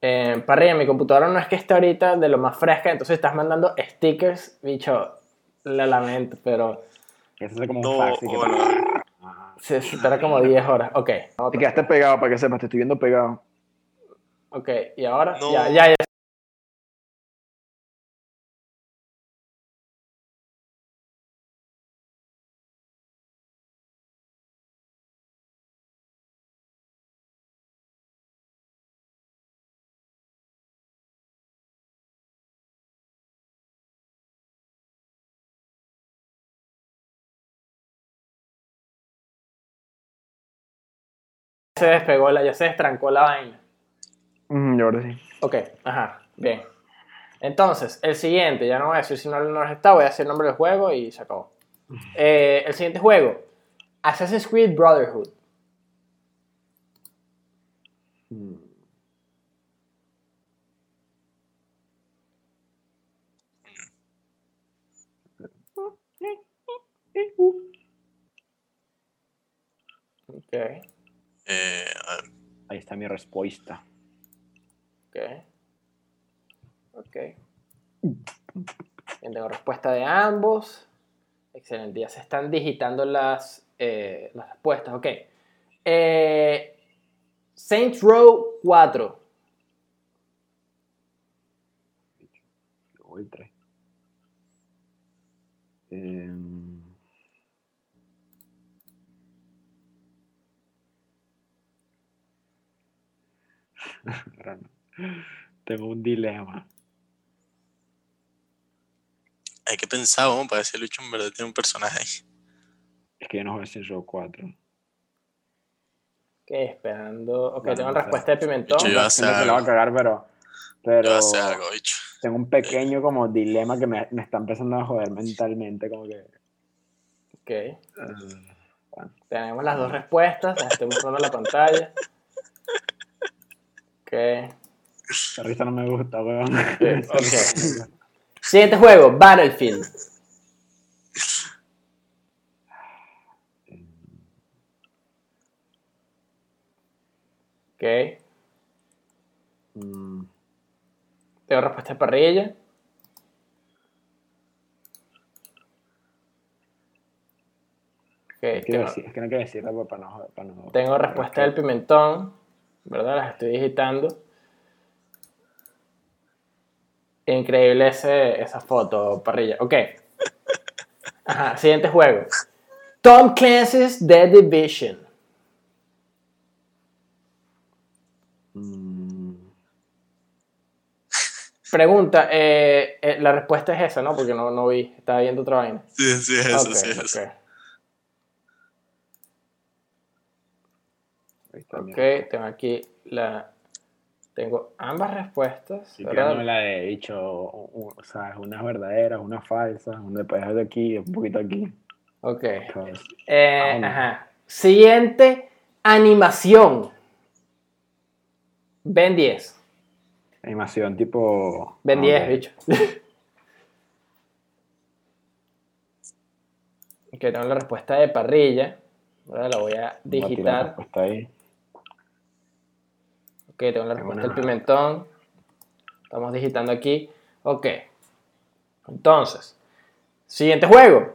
Eh, Parrilla, mi computadora no es que esté ahorita de lo más fresca, entonces estás mandando stickers, bicho, lo lamento, pero Eso es como un No, fax. y que- bueno. Ajá. se espera como 10 horas. Ok, Te quedaste pegado para que sepas, te estoy viendo pegado. Ok, y ahora, No. ya, ya, ya. se despegó, la, ya se destrancó la vaina. Mm, yo ahora sí. Ok, ajá, bien. Entonces, el siguiente, ya no voy a decir si no nos está, voy a decir el nombre del juego y se acabó. Eh, el siguiente juego, Assassin's Creed Brotherhood. Mm. Ok, Eh, Ahí está mi respuesta. Ok. Ok. Tengo respuesta de ambos. Excelente, ya se están digitando las, eh, las respuestas. Ok. Eh, Saints Row 4. Luego el 3. Em, Ahora no. Tengo un dilema. hay que pensar, vamos, para ver si Lucho en verdad tiene un personaje ahí. Es que yo no juego Saints Row 4. Ok, esperando. Ok, Bueno, tengo o sea, respuesta de pimentón. Yo iba a hacer la voy a algo. cagar, pero. Yo voy Pero a hacer algo, bicho. tengo un pequeño como dilema que me, me está empezando a joder mentalmente. Como que. Ok, eh, bueno. tenemos las dos respuestas. Las estoy mostrando en la pantalla. Ok. Esta risa no me gusta, weón. Siguiente juego, Battlefield. Ok. Mm, Tengo respuesta de parrilla. Ok, quiero tengo, decir- es que no quiero decirla para no. Para no, tengo respuesta del pimentón. ¿Verdad? Las estoy digitando. Increíble ese, esa foto, parrilla. Ok. Ajá, siguiente juego. Tom Clancy's The Division. Mm, Pregunta, eh, eh, la respuesta es esa, ¿no? Porque no, no vi, estaba viendo otra vaina. Sí, sí, es eso, Ok, sí, es eso. ok. Ahí está, Ok, mira. tengo aquí la. Tengo ambas respuestas. ¿verdad? tirando la de dicho, o sea, unas verdaderas, unas falsas, una después de aquí, un poquito aquí. Ok. Eh, Ah, ajá. Siguiente animación. Ben 10. animación tipo. Ben ah, 10, ok. bicho. ok, tengo la respuesta de parrilla. Ahora la voy a Voy a tirar la digitar. respuesta ahí. Ok, tengo la respuesta del pimentón. Estamos digitando aquí. Ok. Entonces, siguiente juego.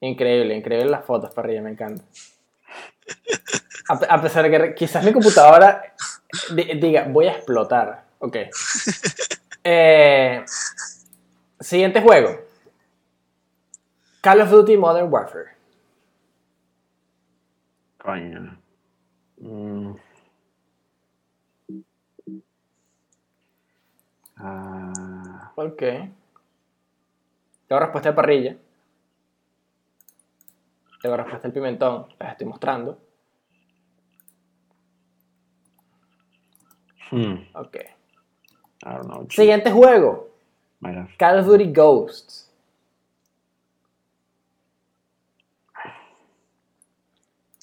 Increíble, increíble las fotos, parrilla, me encanta. A, pe- a pesar de que quizás mi computadora di- diga, voy a explotar. Ok. Eh, siguiente juego. Call of Duty Modern Warfare. Coño. Mm. Ah, Ok. Tengo respuesta de parrilla. Tengo respuesta del pimentón. Las estoy mostrando. hmm, Ok. I don't know. Siguiente juego. Call of Duty Ghosts.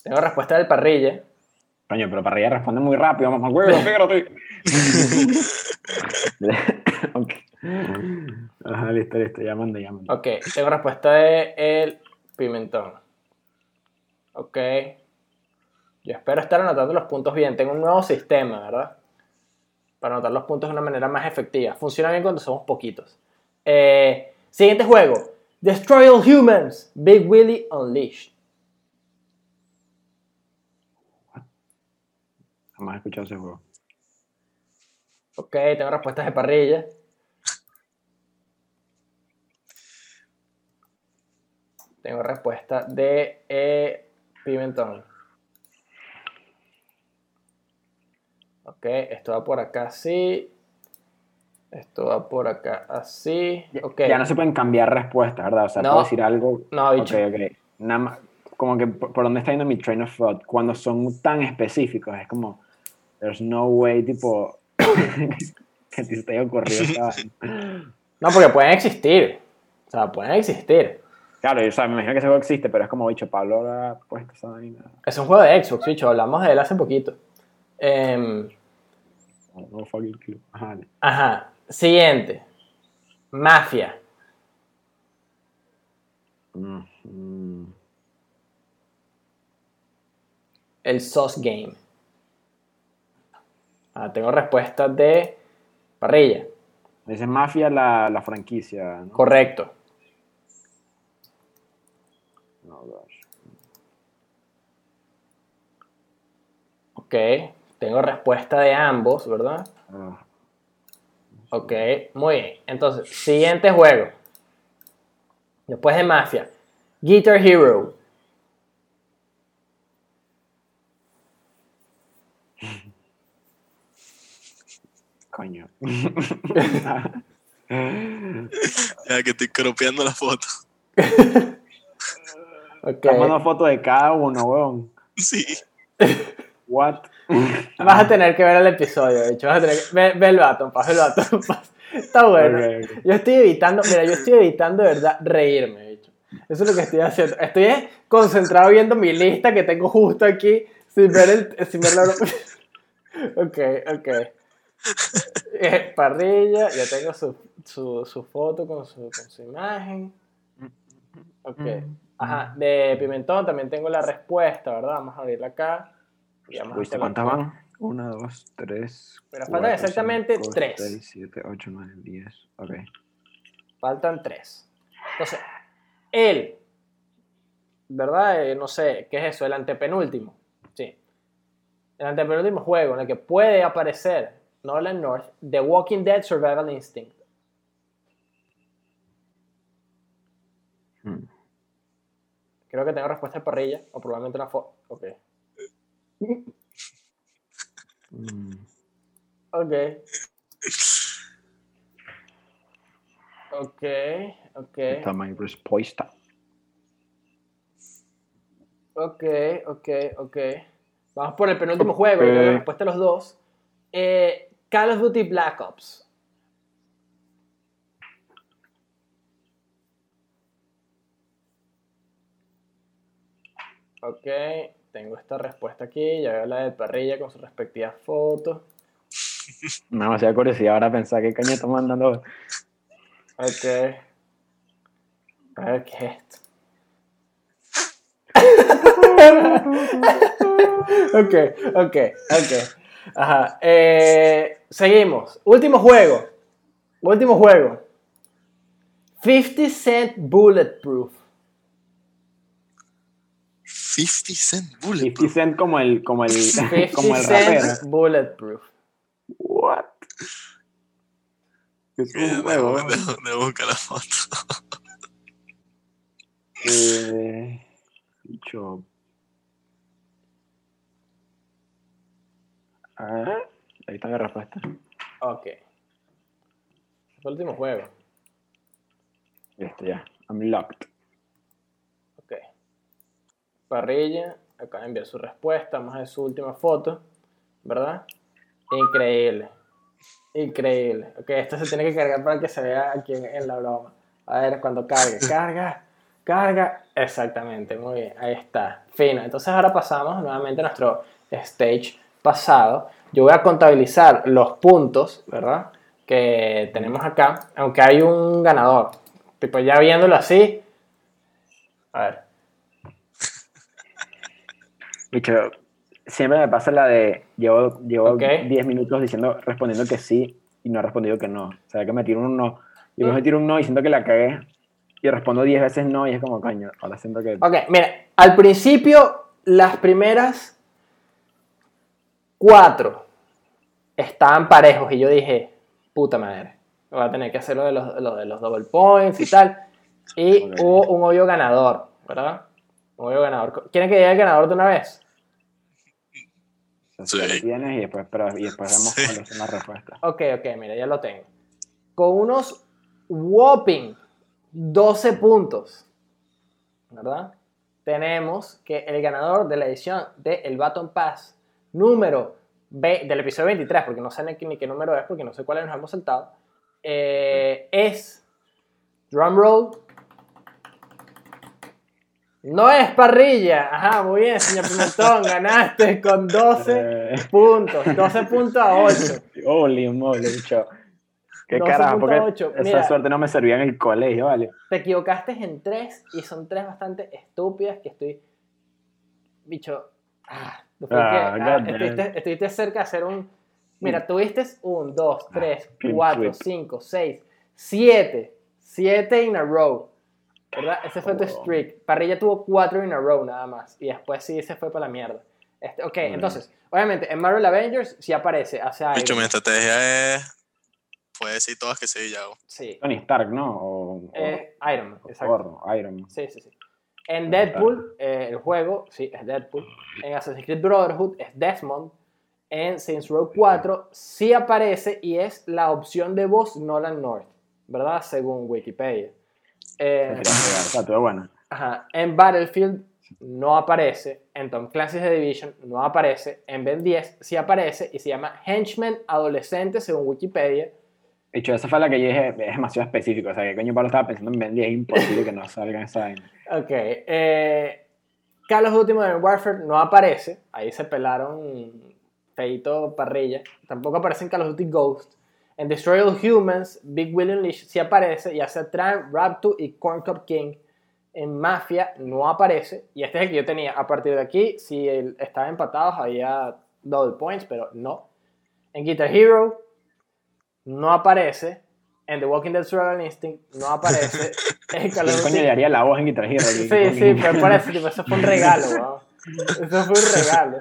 Tengo respuesta del parrilla. Coño, pero para ella responde muy rápido, mamá huevo, espérate. ok. Ajá, listo, listo, ya mandé. Ok. Tengo respuesta de el pimentón. Ok. Yo espero estar anotando los puntos bien. Tengo un nuevo sistema, ¿verdad? Para anotar los puntos de una manera más efectiva. Funciona bien cuando somos poquitos. Eh, siguiente juego. Destroy All Humans. Big Willy Unleashed. Jamás he escuchado ese juego. Ok, tengo respuestas de parrilla. Tengo respuesta de eh, pimentón. Ok, esto va por acá así. Esto va por acá así. Ok. Ya no se pueden cambiar respuestas, ¿verdad? O sea, No. puedo decir algo. No, bicho. Ok, ok. Nada más, como que por, por dónde está yendo mi train of thought. Cuando son tan específicos, es como, there's no way, tipo, que te ocurrido esta vaina. No, porque pueden existir. O sea, pueden existir. Claro, o sea, me imagino que ese juego existe, pero es como, bicho, Pablo habrá puesto esa vaina. Es un juego de Xbox, bicho. Hablamos de él hace poquito. Em, No, no fucking clue. Ajá. Siguiente. Mafia. Mm, mm. El Sauce Game. Ah, tengo respuesta de parrilla. Dice Mafia la, la franquicia, ¿no? Correcto. No, gosh. Ok. Tengo respuesta de ambos, ¿verdad? Ah, Ok. Muy bien. Entonces, siguiente juego. Después de Mafia. Guitar Hero. Coño. Ya que estoy cropeando la foto. Ok. Estamos una foto de cada uno, weón. Sí. What? Vas a tener que ver el episodio, de hecho. Vas a tener que... Ve, ve el ve el Pass. Está bueno. Yo estoy evitando, mira, yo estoy evitando de verdad reírme, de hecho. Eso es lo que estoy haciendo. Estoy concentrado viendo mi lista que tengo justo aquí sin ver el. Sin ver la... ok, ok. Parrilla, ya tengo su, su, su foto con su, con su imagen. Ok. Ajá, de Pimentón también tengo la respuesta, ¿verdad? Vamos a abrirla acá. ¿Viste cuántas van? Una, dos, tres. Pero faltan exactamente tres. 6, 7, 8, 9, 10. Ok. Faltan tres. Entonces, él, ¿verdad? Eh, no sé, ¿qué es eso? El antepenúltimo. Sí. El antepenúltimo juego en el que puede aparecer Nolan North, The Walking Dead Survival Instinct. Hmm. Creo que tengo respuesta de parrilla, o probablemente una foto. Ok. Mm. Ok. Ok, ok. Esta mi respuesta. Ok, ok, ok. Vamos por el penúltimo juego, Ok. la respuesta de los dos. Eh, Call of Duty Black Ops. Ok, tengo esta respuesta aquí. Ya veo la de parrilla con su respectiva foto. Me da demasiada curiosidad ahora pensar qué coño estamos mandando. Ok. A ver qué es esto. ok, ok, ok. Ajá. eh, seguimos. Último juego. Último juego. 50 Cent Bulletproof. 50 Cent 50 Bulletproof. Cent como el, como el, 50 como el rapero. Cent Bulletproof. What? Debo, debo- debo buscar la foto. Eh, bicho. Ah, ahí está mi respuesta. Ok. El último juego. Listo, ya. I'm locked. Ok. Parrilla, acaba de enviar su respuesta, más de su última foto, ¿verdad? Increíble. Increíble. Ok, esto se tiene que cargar para que se vea aquí en, en la broma. A ver, cuando cargue. Carga, carga. Exactamente, muy bien. Ahí está. Fino. Entonces ahora pasamos nuevamente a nuestro stage pasado. Yo voy a contabilizar los puntos, ¿verdad? Que tenemos acá, aunque hay un ganador. Tipo, ya viéndolo así. A ver. Bicho, siempre me pasa la de. Llevo, llevo Ok. 10 minutos diciendo, respondiendo que sí y no he respondido que no. O sea, que me tiro un no. Y luego me tiro un no y siento que la cagué. Y respondo 10 veces no y es como, coño, ahora siento que. Ok, mira, al principio las primeras cuatro estaban parejos y yo dije, puta madre, voy a tener que hacer lo de los, lo de los double points y tal. Y hubo un obvio ganador, ¿verdad? Un obvio ganador. ¿Quieren que diga el ganador de una vez? Sí. tienes y después, pero, y después vemos Sí. las respuestas. Ok, ok, mira, ya lo tengo. Con unos whopping 12 puntos, ¿verdad? Tenemos que el ganador de la edición de El Baton Pass número del episodio 23, porque no sé ni, qué- número es, porque no sé cuáles nos hemos saltado, eh, es drumroll. No es parrilla. Ajá, muy bien, señor Pimentón, ganaste con 12 Eh, puntos, 12 puntos a 8. holy moly. Qué 12.8, carajo, porque esa mira. suerte no me servía en el colegio, ¿vale? Te equivocaste en tres y son tres bastante estúpidas que estoy. Bicho. Ah, fue que, Ah, ah, estuviste, estuviste cerca de hacer un. Mira, tuviste un, dos, tres, clean cuatro, sweep. cinco, seis, siete. Siete in a row. ¿Verdad? Ese fue tu Oh. streak. Parrilla tuvo cuatro in a row nada más. Y después sí se fue para la mierda. Este, ok, bien. entonces, obviamente, en Marvel Avengers sí aparece. Hace Iron Bicho, mi estrategia es. Puede decir todas que sí, ya. Sí. Tony Stark, ¿no? O, o- Eh, Iron Man, o exacto. Thor, Iron Man. Sí, sí, sí. En Deadpool, eh, el juego, sí, es Deadpool. En Assassin's Creed Brotherhood es Desmond. En Saints Row 4 sí aparece y es la opción de voz Nolan North, ¿verdad? Según Wikipedia. Eh, sea, todo bueno. ajá. En Battlefield no aparece. En Tom Clancy's The Division no aparece. En Ben 10 sí aparece y se llama Henchman Adolescente según Wikipedia. De hecho, esa fue la que yo es demasiado específico. O sea, que coño Pablo estaba pensando en Ben 10, es imposible que no salga esa vaina. Ok. eh, Call of Duty Modern Warfare no aparece. Ahí se pelaron feito parrilla. Tampoco aparece en Call of Duty Ghost. En Destroy All Humans, Big William Leash sí aparece. Y hace Tran, Raptor y Corn Cup King. En Mafia no aparece. Y este es el que yo tenía. A partir de aquí, si estaban empatados, había double points, pero no. En Guitar Hero no aparece. En The Walking Dead Survival Instinct no aparece. en Call of ¿Quién coño Duty le haría la voz en Guitar Hero? Sí, sí, pero por eso, tipo, eso fue un regalo, weón. Eso fue un regalo.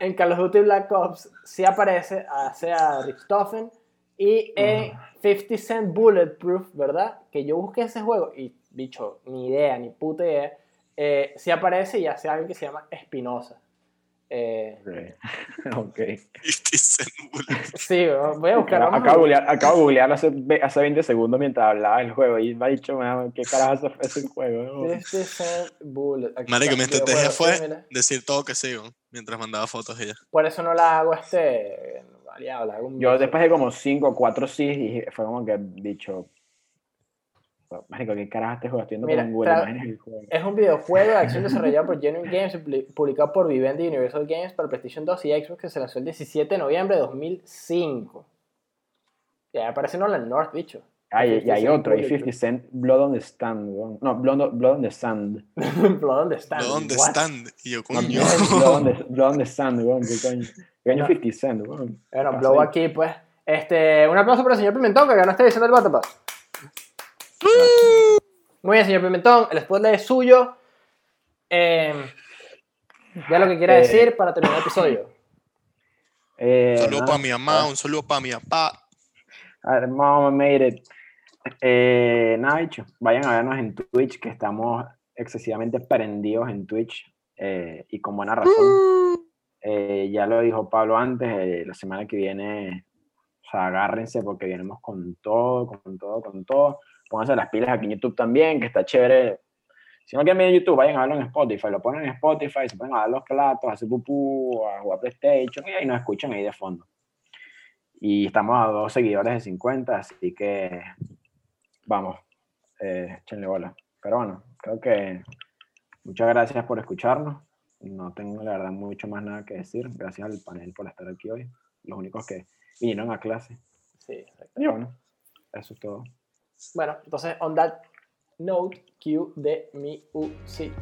En Call of Duty Black Ops sí aparece, hace a Richthofen. Y en 50 Cent Bulletproof, ¿verdad? Que yo busqué ese juego y, bicho, ni idea, ni puta idea. Eh, sí aparece y hace alguien que se llama Espinosa. Eh, Ok. ok. 50 Cent Bullet. sí, voy a buscar. a- Acabo de googlear, acabo de googlear hace, hace 20 segundos mientras hablaba del juego y me ha dicho, "Man, ¿qué carajo es ese juego? 50 Cent Bullet. Aquí Marico, mi estrategia fue mira. decir todo que sigo mientras mandaba fotos y ya. Por eso no la hago este. Variable, un Yo después de como 5 o 4 sí, y fue como que dicho, Marico, ¿qué carajo este juego? Estoy viendo Mira, con Google Imágenes el juego. Es un videojuego de acción desarrollado por Genuine Games y publi- publicado por Vivendi Universal Games para PlayStation 2 y Xbox que se lanzó el 17 de noviembre de 2005. Ya aparece Nolan North, bicho. Ah, y, y 50 hay otro, hay Bullet, 50 Cent Blood on the Stand, weón. no, Blood on, Blood on the Sand. Blood on the Stand. ¿Dónde What? están? Y yo, coño. Blood, on the, Blood on the Sand, weón, qué coño. ¿Qué coño No. 50 Cent, weón? Bueno, Blow aquí, pues. Este, un aplauso para el señor Pimentón que ganó esta edición del Batapas. Muy bien, señor Pimentón, el spotlight es suyo. Eh, ya lo que quiera Eh, decir para terminar el episodio. Eh, Un saludo para mi mamá, un saludo para mi papá. A ver, mama made it. Eh, nada, dicho. Vayan a vernos en Twitch, que estamos excesivamente prendidos en Twitch eh, y con buena razón. Eh, ya lo dijo Pablo antes, eh, la semana que viene, o sea, agárrense porque venimos con todo, con todo, con todo. Pónganse las pilas aquí en YouTube también, que está chévere. Si no quieren ver en YouTube, vayan a verlo en Spotify. Lo ponen en Spotify, se ponen a dar los platos, a hacer pupú, a jugar PlayStation y ahí nos escuchan ahí de fondo. Y estamos a dos seguidores de 50, así que vamos, eh, échenle bola. Pero bueno, creo que muchas gracias por escucharnos. No tengo la verdad mucho más nada que decir. Gracias al panel por estar aquí hoy. Los únicos que vinieron a clase. Sí, exacto. Y bueno, eso es todo. Bueno, entonces, on that note, cue de music.